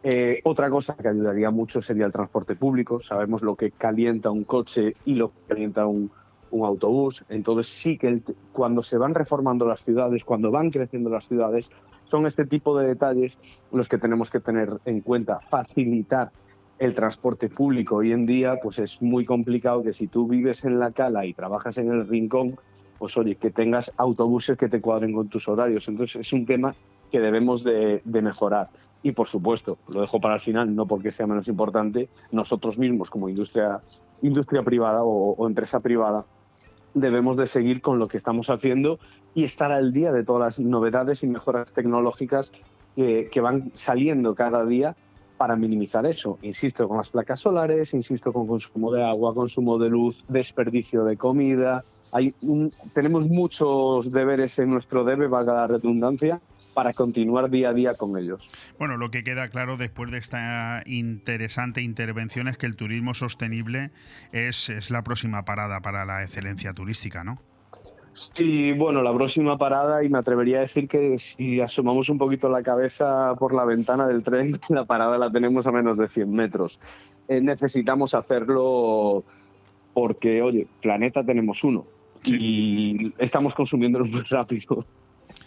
Eh, otra cosa que ayudaría mucho sería el transporte público. Sabemos lo que calienta un coche y lo que calienta un, un autobús. Entonces sí que el- cuando se van reformando las ciudades, cuando van creciendo las ciudades, son este tipo de detalles los que tenemos que tener en cuenta. Facilitar el transporte público. Hoy en día pues es muy complicado que si tú vives en la cala y trabajas en el rincón, pues oye, que tengas autobuses que te cuadren con tus horarios. Entonces es un tema que debemos de, mejorar. Y por supuesto, lo dejo para el final, no porque sea menos importante, nosotros mismos como industria, industria privada o, o empresa privada debemos de seguir con lo que estamos haciendo y estar al día de todas las novedades y mejoras tecnológicas que, que van saliendo cada día para minimizar eso. Insisto, con las placas solares, insisto, con consumo de agua, consumo de luz, desperdicio de comida. Hay tenemos muchos deberes en nuestro debe, valga la redundancia, para continuar día a día con ellos. Bueno, lo que queda claro después de esta interesante intervención es que el turismo sostenible es, es la próxima parada para la excelencia turística, ¿no? Sí, bueno, la próxima parada, y me atrevería a decir que si asomamos un poquito la cabeza por la ventana del tren, la parada la tenemos a menos de 100 metros. Eh, necesitamos hacerlo porque, oye, planeta tenemos uno y estamos consumiéndolo muy rápido.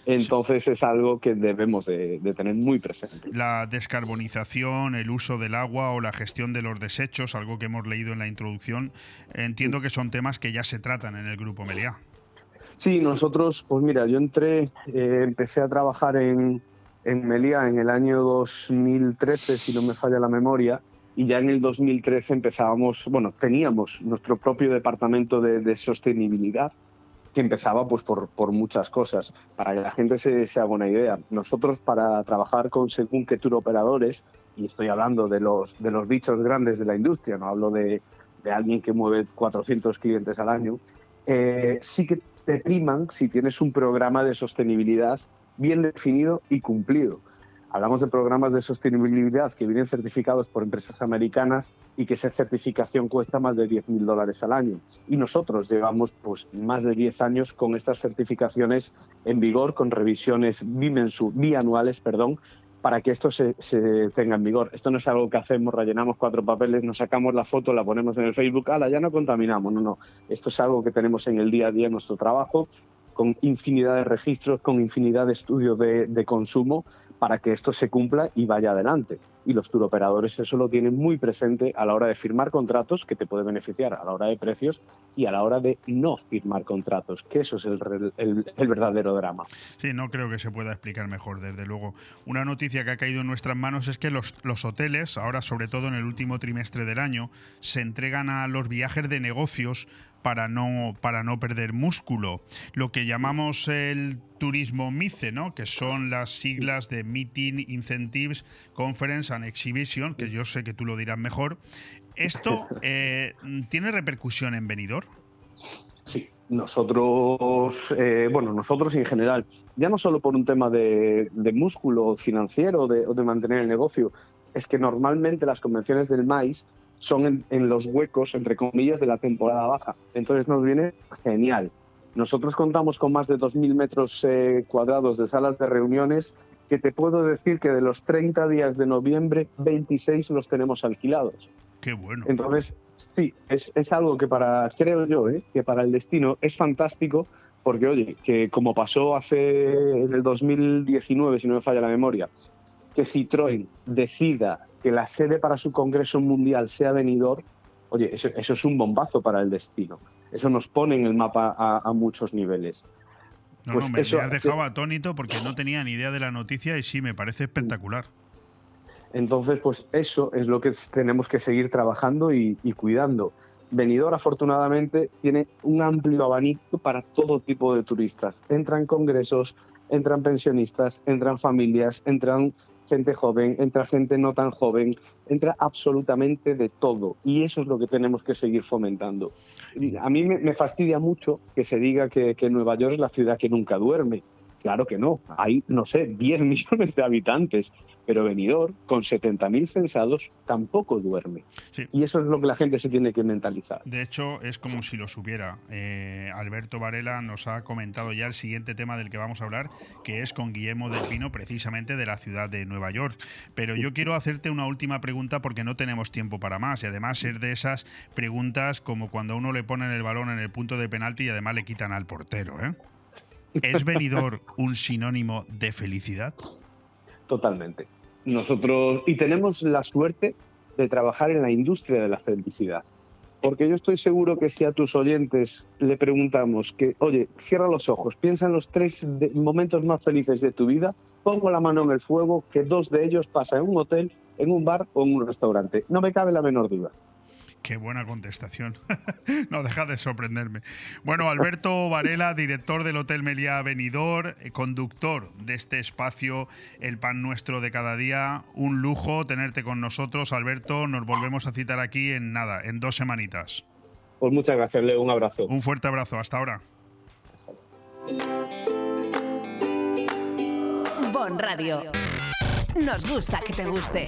Entonces es algo que debemos de, de tener muy presente. La descarbonización, el uso del agua o la gestión de los desechos, algo que hemos leído en la introducción, entiendo que son temas que ya se tratan en el Grupo Meliá. Sí, nosotros, pues mira, yo entré, eh, empecé a trabajar en, en Melía en el año 2013, si no me falla la memoria, y ya en el 2013 empezábamos, bueno, teníamos nuestro propio departamento de, de sostenibilidad que empezaba pues por, por muchas cosas. Para que la gente se, se haga una idea, nosotros para trabajar con según qué tour operadores, y estoy hablando de los, de los bichos grandes de la industria, no hablo de, de alguien que mueve 400 clientes al año, eh, sí que te priman si tienes un programa de sostenibilidad bien definido y cumplido. Hablamos de programas de sostenibilidad que vienen certificados por empresas americanas y que esa certificación cuesta más de 10.000 dólares al año. Y nosotros llevamos pues, más de 10 años con estas certificaciones en vigor, con revisiones bimensu- bianuales, perdón, para que esto se, tenga en vigor. Esto no es algo que hacemos, rellenamos cuatro papeles, nos sacamos la foto, la ponemos en el Facebook, ala, ya no contaminamos. No, no. Esto es algo que tenemos en el día a día en nuestro trabajo, con infinidad de registros, con infinidad de estudios de consumo para que esto se cumpla y vaya adelante. Y los turoperadores eso lo tienen muy presente a la hora de firmar contratos que te puede beneficiar a la hora de precios y a la hora de no firmar contratos, que eso es el, el- el verdadero drama. Sí, no creo que se pueda explicar mejor, desde luego. Una noticia que ha caído en nuestras manos es que los, los hoteles, ahora sobre todo en el último trimestre del año, se entregan a los viajes de negocios para no, para no perder músculo. Lo que llamamos el turismo MICE, ¿no? que son las siglas de Meeting, Incentives, Conference and Exhibition, que yo sé que tú lo dirás mejor. ¿Esto eh, tiene repercusión en Benidorm? Sí, nosotros, eh, bueno, nosotros en general, ya no solo por un tema de, de músculo financiero o de mantener el negocio, es que normalmente las convenciones del maíz son en, en los huecos, entre comillas, de la temporada baja. Entonces nos viene genial. Nosotros contamos con más de 2.000 metros eh, cuadrados de salas de reuniones que te puedo decir que de los 30 días de noviembre, 26 los tenemos alquilados. Qué bueno. Entonces, sí, es, es algo que para, creo yo, ¿eh? que para el destino es fantástico, porque oye, que como pasó hace en el 2019, si no me falla la memoria, que Citroën decida que la sede para su congreso mundial sea Benidorm, oye, eso, eso es un bombazo para el destino. Eso nos pone en el mapa a, a muchos niveles. No, Pues no, me, eso me has dejado atónito porque no tenía ni idea de la noticia y sí, me parece espectacular. Entonces, pues eso es lo que tenemos que seguir trabajando y, y cuidando. Benidorm, afortunadamente, tiene un amplio abanico para todo tipo de turistas. Entran congresos, entran pensionistas, entran familias, entran gente joven, entra gente no tan joven, entra absolutamente de todo. Y eso es lo que tenemos que seguir fomentando. A mí me, me fastidia mucho que se diga que, que Nueva York es la ciudad que nunca duerme. Claro que no. Hay, no sé, 10 millones de habitantes. Pero Benidorm, con 70.000 censados, tampoco duerme. Y eso es lo que la gente se tiene que mentalizar. De hecho, es como si lo supiera. Eh, Alberto Varela nos ha comentado ya el siguiente tema del que vamos a hablar, que es con Guillermo del Pino, precisamente de la ciudad de Nueva York. Pero yo quiero hacerte una última pregunta porque no tenemos tiempo para más. Y además ser de esas preguntas como cuando uno le ponen el balón en el punto de penalti y además le quitan al portero. ¿eh? ¿Es venidor un sinónimo de felicidad? Totalmente. Nosotros, y tenemos la suerte de trabajar en la industria de la felicidad. Porque yo estoy seguro que si a tus oyentes le preguntamos que, oye, cierra los ojos, piensa en los tres momentos más felices de tu vida, pongo la mano en el fuego que dos de ellos pasan en un hotel, en un bar o en un restaurante. No me cabe la menor duda. Qué buena contestación. no deja de sorprenderme. Bueno, Alberto Varela, director del Hotel Meliá Benidor, eh, conductor de este espacio El Pan Nuestro de cada día. Un lujo tenerte con nosotros, Alberto. Nos volvemos a citar aquí en nada, en dos semanitas. Pues muchas gracias, Leo. Un abrazo. Un fuerte abrazo. Hasta ahora. Bon Radio. Nos gusta que te guste.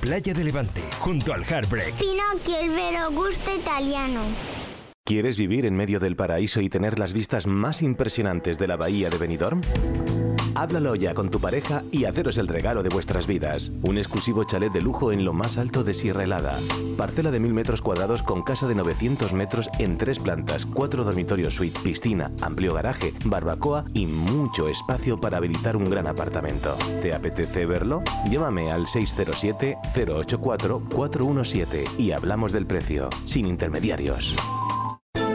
Playa de Levante, junto al Heartbreak. Pinocchio, el vero gusto italiano. ¿Quieres vivir en medio del paraíso y tener las vistas más impresionantes de la bahía de Benidorm? Háblalo ya con tu pareja y haceros el regalo de vuestras vidas. Un exclusivo chalet de lujo en lo más alto de Sierra Helada. Parcela de 1000 metros cuadrados con casa de 900 metros en tres plantas, cuatro dormitorios suite, piscina, amplio garaje, barbacoa y mucho espacio para habilitar un gran apartamento. ¿Te apetece verlo? Llámame al 607-084-417 y hablamos del precio, sin intermediarios.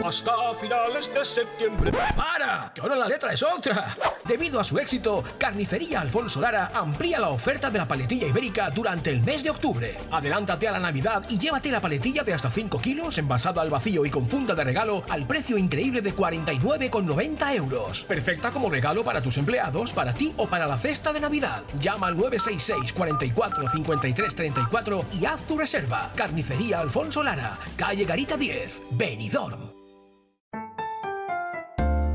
Hasta finales de septiembre. ¡Para! Que ahora la letra es otra. Debido a su éxito, Carnicería Alfonso Lara amplía la oferta de la paletilla ibérica durante el mes de octubre. Adelántate a la Navidad y llévate la paletilla de hasta 5 kilos envasada al vacío y con funda de regalo al precio increíble de 49,90 euros. Perfecta como regalo para tus empleados, para ti o para la cesta de Navidad. Llama al 966 44 53 34 y haz tu reserva. Carnicería Alfonso Lara, calle Garita 10, Benidorm.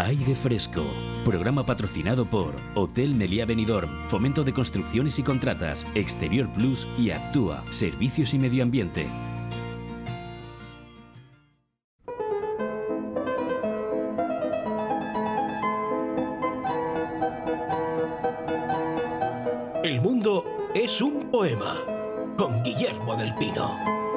Aire Fresco. Programa patrocinado por Hotel Meliá Benidorm, Fomento de Construcciones y Contratas, Exterior Plus y Actúa, Servicios y Medio Ambiente. El mundo es un poema con Guillermo del Pino.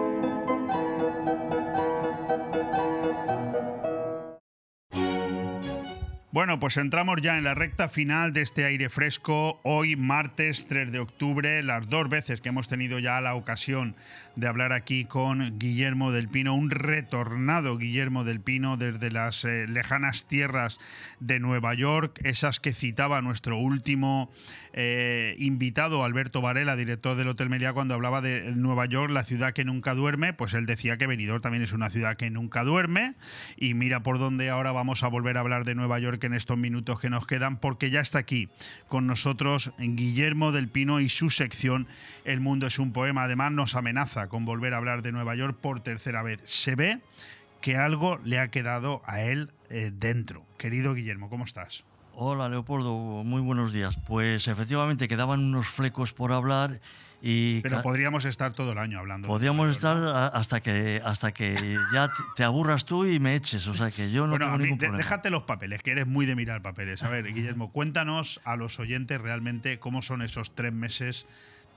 Bueno, pues entramos ya en la recta final de este aire fresco. Hoy, martes 3 de octubre, las dos veces que hemos tenido ya la ocasión de hablar aquí con Guillermo del Pino, un retornado Guillermo del Pino desde las eh, lejanas tierras de Nueva York, esas que citaba nuestro último eh, invitado, Alberto Varela, director del Hotel Meliá, cuando hablaba de Nueva York, la ciudad que nunca duerme, pues él decía que Benidorm también es una ciudad que nunca duerme. Y mira por dónde ahora vamos a volver a hablar de Nueva York en estos minutos que nos quedan, porque ya está aquí con nosotros Guillermo del Pino y su sección El mundo es un poema. Además, nos amenaza con volver a hablar de Nueva York por tercera vez. Se ve que algo le ha quedado a él eh, dentro. Querido Guillermo, ¿cómo estás? Hola Leopoldo, muy buenos días. Pues efectivamente quedaban unos flecos por hablar y Pero podríamos estar todo el año hablando. podríamos estar hasta que hasta que ya te- aburras tú y me eches, o sea que yo no bueno, tengo ningún problema. déjate los papeles, que eres muy de mirar papeles. A ver, Guillermo, cuéntanos a los oyentes realmente cómo son esos tres meses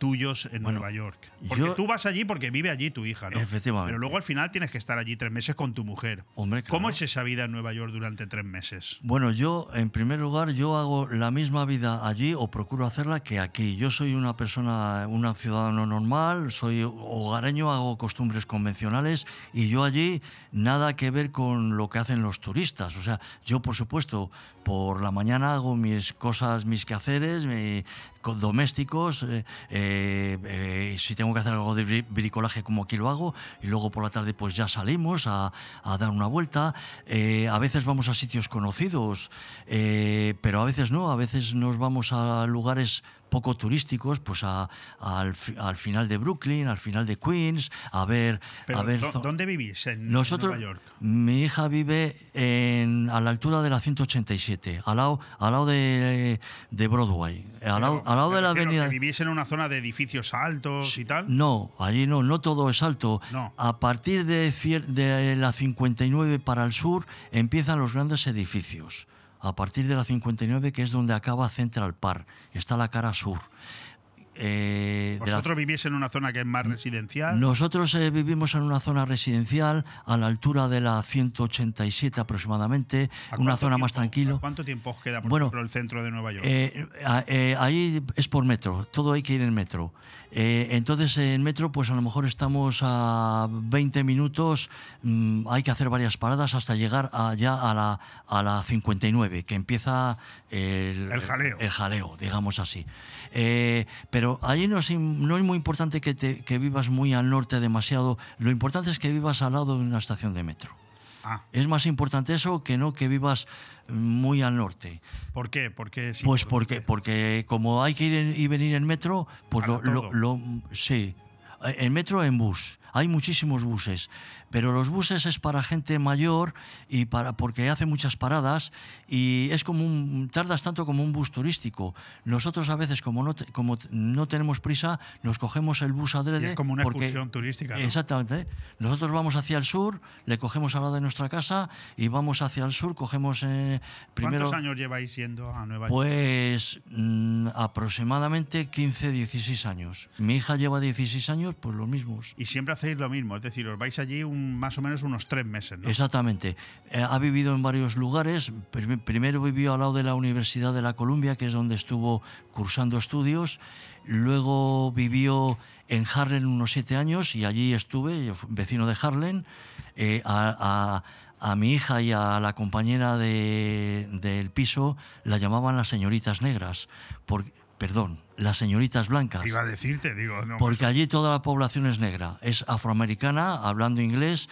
tuyos en Nueva York. Porque yo- tú vas allí porque vive allí tu hija, ¿no? Efectivamente. Pero luego al final tienes que estar allí tres meses con tu mujer. Hombre, ¿Cómo es esa vida en Nueva York durante tres meses? Bueno, yo, en primer lugar, yo hago la misma vida allí o procuro hacerla que aquí. Yo soy una persona, una ciudadano normal, soy hogareño, hago costumbres convencionales y yo allí nada que ver con lo que hacen los turistas. O sea, yo, por supuesto, por la mañana hago mis cosas, mis quehaceres, domésticos, eh, eh, eh, si tengo que hacer algo de bri- bricolaje como aquí lo hago, y luego por la tarde pues ya salimos a, a dar una vuelta, a veces vamos a sitios conocidos, pero a veces no, a veces nos vamos a lugares poco turísticos, pues a- al, fi- al final de Brooklyn, al final de Queens, a ver... Pero, a ver ¿dó- zo- ¿Dónde vivís en, en nosotros, Nueva York? mi hija vive en, a la altura de la 187, al lado, al lado de, de Broadway, al lado, al lado de la avenida... ¿Vivís en una zona de edificios altos y tal? No, allí no, no todo es alto. No. A partir de, de la 59 para el sur empiezan los grandes edificios. A partir de la 59, que es donde acaba Central Park, está la cara sur. Eh, la- ¿Vosotros vivís en una zona que es más residencial? nosotros eh, vivimos en una zona residencial a la altura de la 187 aproximadamente, ¿A una zona más tiempo- tranquilo. ¿a ¿Cuánto tiempo os queda, por Bueno, ejemplo, el centro de Nueva York? Eh, eh, ahí es por metro, todo hay que ir en metro. Eh, entonces en metro pues a lo mejor estamos a 20 minutos, mm, hay que hacer varias paradas hasta llegar a- ya a la, a la 59, que empieza el, El jaleo. el jaleo, digamos así. Eh, pero ahí no es, no es muy importante que, te- que vivas muy al norte demasiado, lo importante es que vivas al lado de una estación de metro. Ah. Es más importante eso que no que vivas muy al norte. ¿Por qué? Porque Pues porque, porque como hay que ir y venir en metro, pues lo, sí. En metro en bus. Hay muchísimos buses, pero los buses es para gente mayor y para porque hace muchas paradas y es como un tardas tanto como un bus turístico. Nosotros a veces como no te- como no tenemos prisa, nos cogemos el bus adrede Y es como una porque- excursión turística, ¿no? Exactamente. Nosotros vamos hacia el sur, le cogemos al lado de nuestra casa y vamos hacia el sur, cogemos eh, primero ¿Cuántos años lleváis yendo a Nueva York? pues mm, aproximadamente 15, 16 años. Mi hija lleva 16 años, pues los mismos. Y siempre hacéis lo mismo, es decir, os vais allí un- más o menos unos tres meses. Exactamente. Eh, ha vivido en varios lugares. Prim- Primero vivió al lado de la Universidad de la Columbia, que es donde estuvo cursando estudios. Luego vivió en Harlem unos siete años y allí estuve, vecino de Harlem. Eh, a, a- a mi hija y a la compañera de- del piso la llamaban las señoritas negras. Por, perdón, las señoritas blancas. Iba a decirte, digo, no. pues, Porque allí toda la población es negra, es afroamericana, hablando inglés,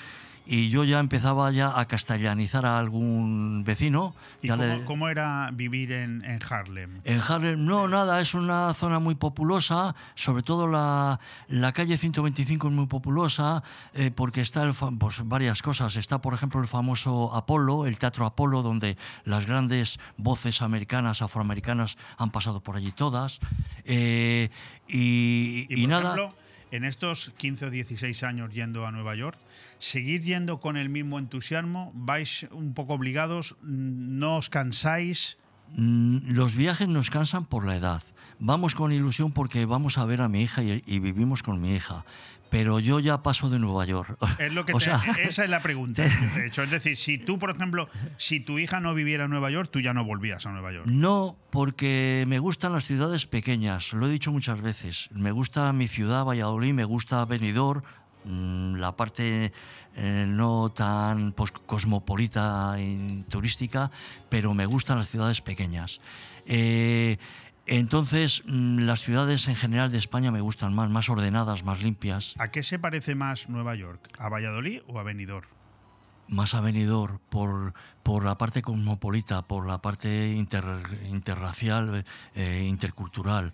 y yo ya empezaba ya a castellanizar a algún vecino. ¿Y cómo, le- cómo era vivir en, en Harlem? en Harlem, no, nada, es una zona muy populosa, sobre todo la, la calle 125 es muy populosa, eh, porque está el fa- pues, varias cosas. Está, por ejemplo, el famoso Apolo, el Teatro Apolo, donde las grandes voces americanas, afroamericanas, han pasado por allí todas. Eh, y, Y, y por nada. ejemplo, en estos 15 o 16 años yendo a Nueva York, ¿seguir yendo con el mismo entusiasmo? ¿Vais un poco obligados? ¿No os cansáis? Mm, Los viajes nos cansan por la edad. Vamos con ilusión porque vamos a ver a mi hija y, y vivimos con mi hija. Pero yo ya paso de Nueva York. Es lo que O te- sea, esa es la pregunta. De hecho, es decir, si tú, por ejemplo, si tu hija no viviera en Nueva York, tú ya no volvías a Nueva York. No, porque me gustan las ciudades pequeñas, lo he dicho muchas veces. Me gusta mi ciudad, Valladolid, me gusta Benidorm, mm, la parte eh, no tan pues, cosmopolita y turística, pero me gustan las ciudades pequeñas. Eh, entonces, mm, las ciudades en general de España me gustan más, más ordenadas, más limpias. ¿A qué se parece más Nueva York? ¿A Valladolid o a Benidorm? más a Benidorm por, por la parte cosmopolita, por la parte inter- interracial, eh, intercultural.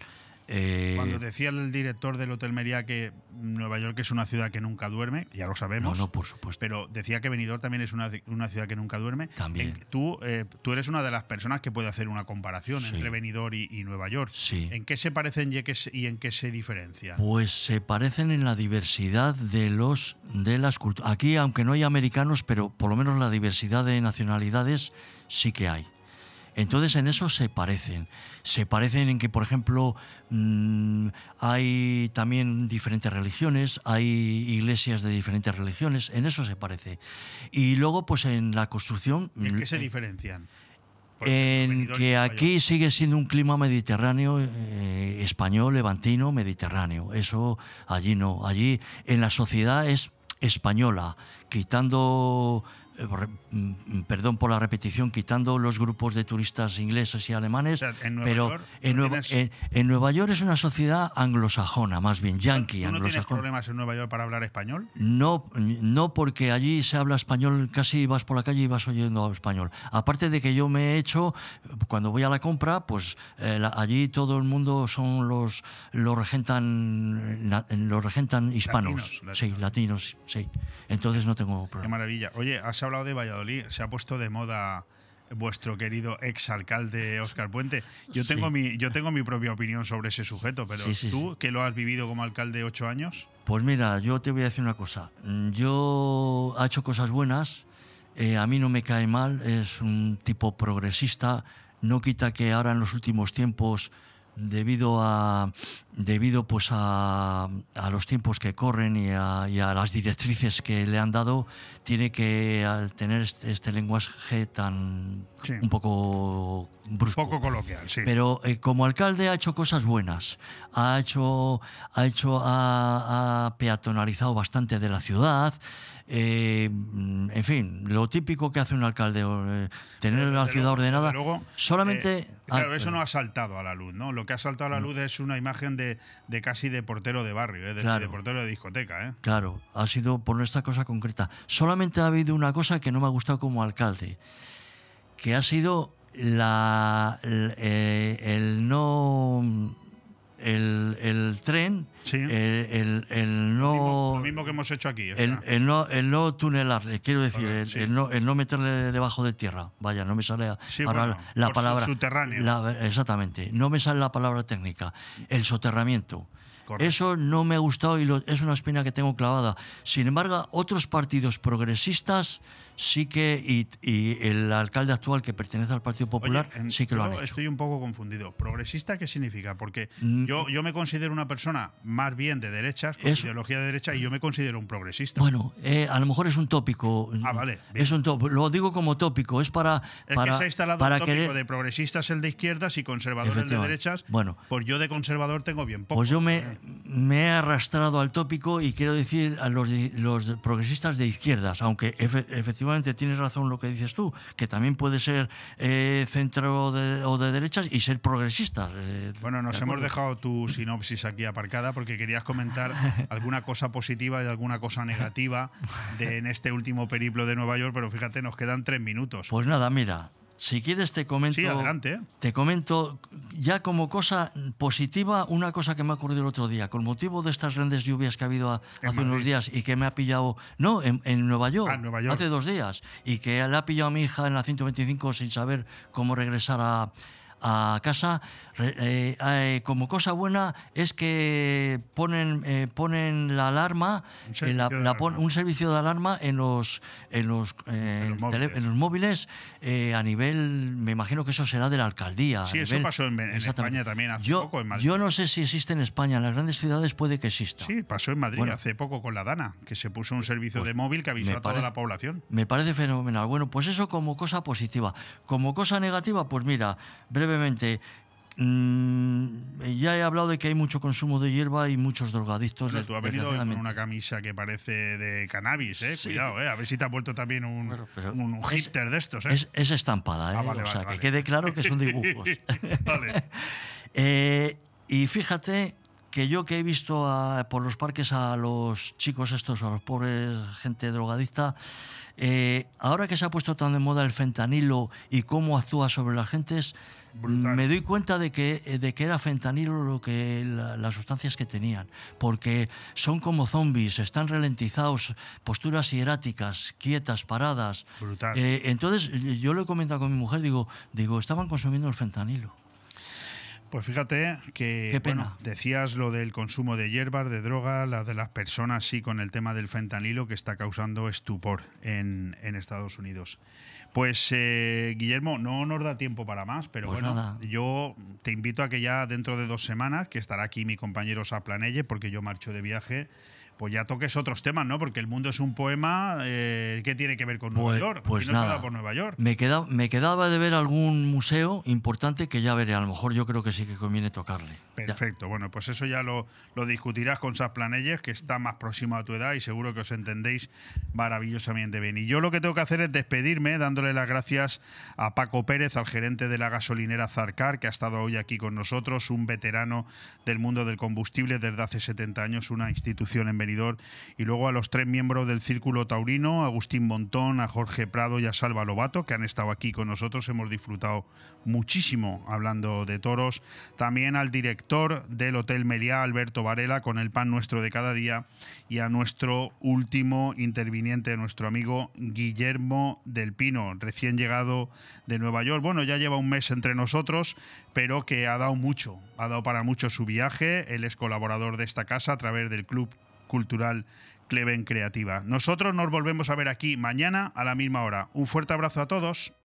Eh, Cuando decía el director del Hotel Meriá que Nueva York es una ciudad que nunca duerme, ya lo sabemos. No, no, por supuesto. Pero decía que Benidorm también es una, una ciudad que nunca duerme. También. En- tú, eh, tú eres una de las personas que puede hacer una comparación Sí. entre Benidorm y, y Nueva York. Sí. ¿En qué se parecen y en qué se diferencian? Pues se parecen en la diversidad de los de las culturas. Aquí, aunque no hay americanos, pero por lo menos la diversidad de nacionalidades sí que hay. Entonces en eso se parecen. Se parecen en que, por ejemplo, mm, hay también diferentes religiones, hay iglesias de diferentes religiones, en eso se parece. Y luego, pues en la construcción... ¿Y en qué se eh, diferencian? en que aquí sigue siendo un clima mediterráneo, eh, español, levantino, mediterráneo. Eso allí no. Allí en la sociedad es española, quitando, perdón por la repetición, quitando los grupos de turistas ingleses y alemanes. en Nueva pero York en, no Nueva, tienes- en- en Nueva York es una sociedad anglosajona, más bien yankee, ¿Tú no tienes problemas en Nueva York para hablar español? No, no porque allí se habla español, casi vas por la calle y vas oyendo español. Aparte de que yo me he hecho, cuando voy a la compra, pues eh, la- allí todo el mundo son los los regentan los regentan hispanos, Latinos, sí, latinos, sí. Entonces no tengo Qué problema. maravilla. Oye, has hablado de Valladolid. Se ha puesto de moda vuestro querido exalcalde Óscar Puente. Yo Sí. tengo mi yo tengo mi propia opinión sobre ese sujeto, pero Sí, sí, tú que lo has vivido como alcalde ocho años, Pues mira, yo te voy a decir una cosa. Yo ha hecho cosas buenas, eh, a mí no me cae mal, es un tipo progresista, no quita que ahora en los últimos tiempos, debido a debido pues a, a los tiempos que corren y a, y a las directrices que le han dado, tiene que tener este, este lenguaje tan Sí. un poco brusco. poco coloquial, sí. Pero eh, como alcalde ha hecho cosas buenas. Ha hecho, ha hecho, ha, ha peatonalizado bastante de la ciudad. Eh, mm, en fin, lo típico que hace un alcalde, eh, tener la Desde ciudad luego- ordenada. luego, solamente. eh, claro, ah, eso no ha saltado a la luz, ¿no? Lo que ha saltado a la luz es una imagen de, de casi de portero de barrio, de, Claro. de portero de discoteca, ¿eh? Claro, ha sido por esta cosa concreta. Solamente ha habido una cosa que no me ha gustado como alcalde, que ha sido la, el, el no. El, el tren, el, el- el no. Lo mismo que hemos hecho aquí. El, no, el no tunelarle, quiero decir, el, sí. no, el no meterle debajo de tierra. Vaya, no me sale Sí, ahora bueno, la, la palabra. subterráneo. la- exactamente, no me sale la palabra técnica. El soterramiento. Correcto. Eso no me ha gustado y lo- es una espina que tengo clavada. Sin embargo, otros partidos progresistas sí que, y, y el alcalde actual que pertenece al Partido Popular, Oye, en- sí que lo han hecho. Estoy un poco confundido. ¿Progresista qué significa? Porque Mm. yo, yo me considero una persona más bien de derechas, con Eso- ideología de derecha, y yo me considero un progresista. Bueno, eh, a lo mejor es un tópico. Ah, vale, Es un tópico. Lo digo como tópico, es para. es para, que se ha instalado para un tópico querer- de progresistas el de izquierdas y conservadores de Efectivamente. derechas. Bueno. Pues yo de conservador tengo bien poco. Pues yo me, me he arrastrado al tópico y quiero decir a los, de- los progresistas de izquierdas, aunque efe- efectivamente tienes razón lo que dices tú, que también puede ser eh, centro de- o de derechas y ser progresistas. eh, Bueno, nos ¿de hemos dejado tu sinopsis aquí aparcada porque querías comentar alguna cosa positiva y alguna cosa negativa de, en este último periplo de Nueva York, pero fíjate, nos quedan tres minutos. Pues nada, mira, si quieres te comento. Sí, adelante, ¿eh? Te comento ya como cosa positiva una cosa que me ha ocurrido el otro día. Con motivo de estas grandes lluvias que ha habido a- hace unos días y que me ha pillado. No, en, en Nueva York. Ah, Nueva York. Hace dos días. Y que le ha pillado a mi hija en la 125 sin saber cómo regresar a, a casa. Eh, eh, como cosa buena es que ponen, eh, ponen la alarma, Un eh, la- servicio de la pon- un servicio de alarma en los, en los, eh, los tele- móviles. en los móviles eh, a nivel, me imagino que eso será de la alcaldía. a Sí, eso nivel- pasó en, en. España también hace yo, poco, en Madrid. yo no sé si existe en España, en las grandes ciudades puede que exista. Sí, pasó en Madrid Bueno. hace poco con la Dana, que se puso un servicio de móvil que avisó a toda la población. Me parece fenomenal. Bueno, pues eso como cosa positiva. Como cosa negativa, pues mira, brevemente, mm, ya he hablado de que hay mucho consumo de hierba y muchos drogadictos. Bueno, tú has venido hoy con una camisa que parece de cannabis, ¿eh? Sí. Cuidado, ¿eh? A ver si te has vuelto también un, pero un, un es- hipster de estos, ¿eh? Es, es estampada, ¿eh? Ah, vale, o sea, vale, que vale. quede claro que son dibujos. Vale. Eh, y fíjate que yo que he visto a- por los parques a los chicos estos, a los pobres gente drogadicta, Eh, ahora que se ha puesto tan de moda el fentanilo y cómo actúa sobre las gentes, me doy cuenta de que, eh, de que era fentanilo lo que la- las sustancias que tenían, porque son como zombies, están ralentizados, posturas hieráticas, quietas, paradas. Brutal. Eh, entonces yo lo he comentado con mi mujer, digo, digo, estaban consumiendo el fentanilo. Pues fíjate que Qué pena. bueno, decías lo del consumo de hierbas, de droga, la de las personas, sí, con el tema del fentanilo que está causando estupor en, en Estados Unidos. Pues eh, Guillermo, no nos da tiempo para más, pero Pues bueno, nada. yo te invito a que ya dentro de dos semanas, que estará aquí mi compañero Saplanelle, porque yo marcho de viaje, pues ya toques otros temas, ¿no? Porque el mundo es un poema eh, que tiene que ver con Nueva Pues- York. pues no nada. da por Nueva York. Me, queda, me quedaba de ver algún museo importante que ya veré. A lo mejor yo creo que sí que conviene tocarle. Perfecto, bueno, pues eso ya lo, lo discutirás con Sas Planelles, que está más próximo a tu edad y seguro que os entendéis maravillosamente bien. Y yo lo que tengo que hacer es despedirme dándole las gracias a Paco Pérez, al gerente de la gasolinera Zarcar, que ha estado hoy aquí con nosotros, un veterano del mundo del combustible desde hace 70 años, una institución en Y luego a los tres miembros del Círculo Taurino, Agustín Montón, a Jorge Prado y a Salva Lobato, que han estado aquí con nosotros. Hemos disfrutado muchísimo hablando de toros. También al director del Hotel Meliá, Alberto Varela, con el pan nuestro de cada día. Y a nuestro último interviniente, nuestro amigo Guillermo del Pino, recién llegado de Nueva York. Bueno, ya lleva un mes entre nosotros, pero que ha dado mucho, ha dado para mucho su viaje. Él es colaborador de esta casa a través del Club Cultural Cleven Creativa. Nosotros nos volvemos a ver aquí mañana a la misma hora. Un fuerte abrazo a todos.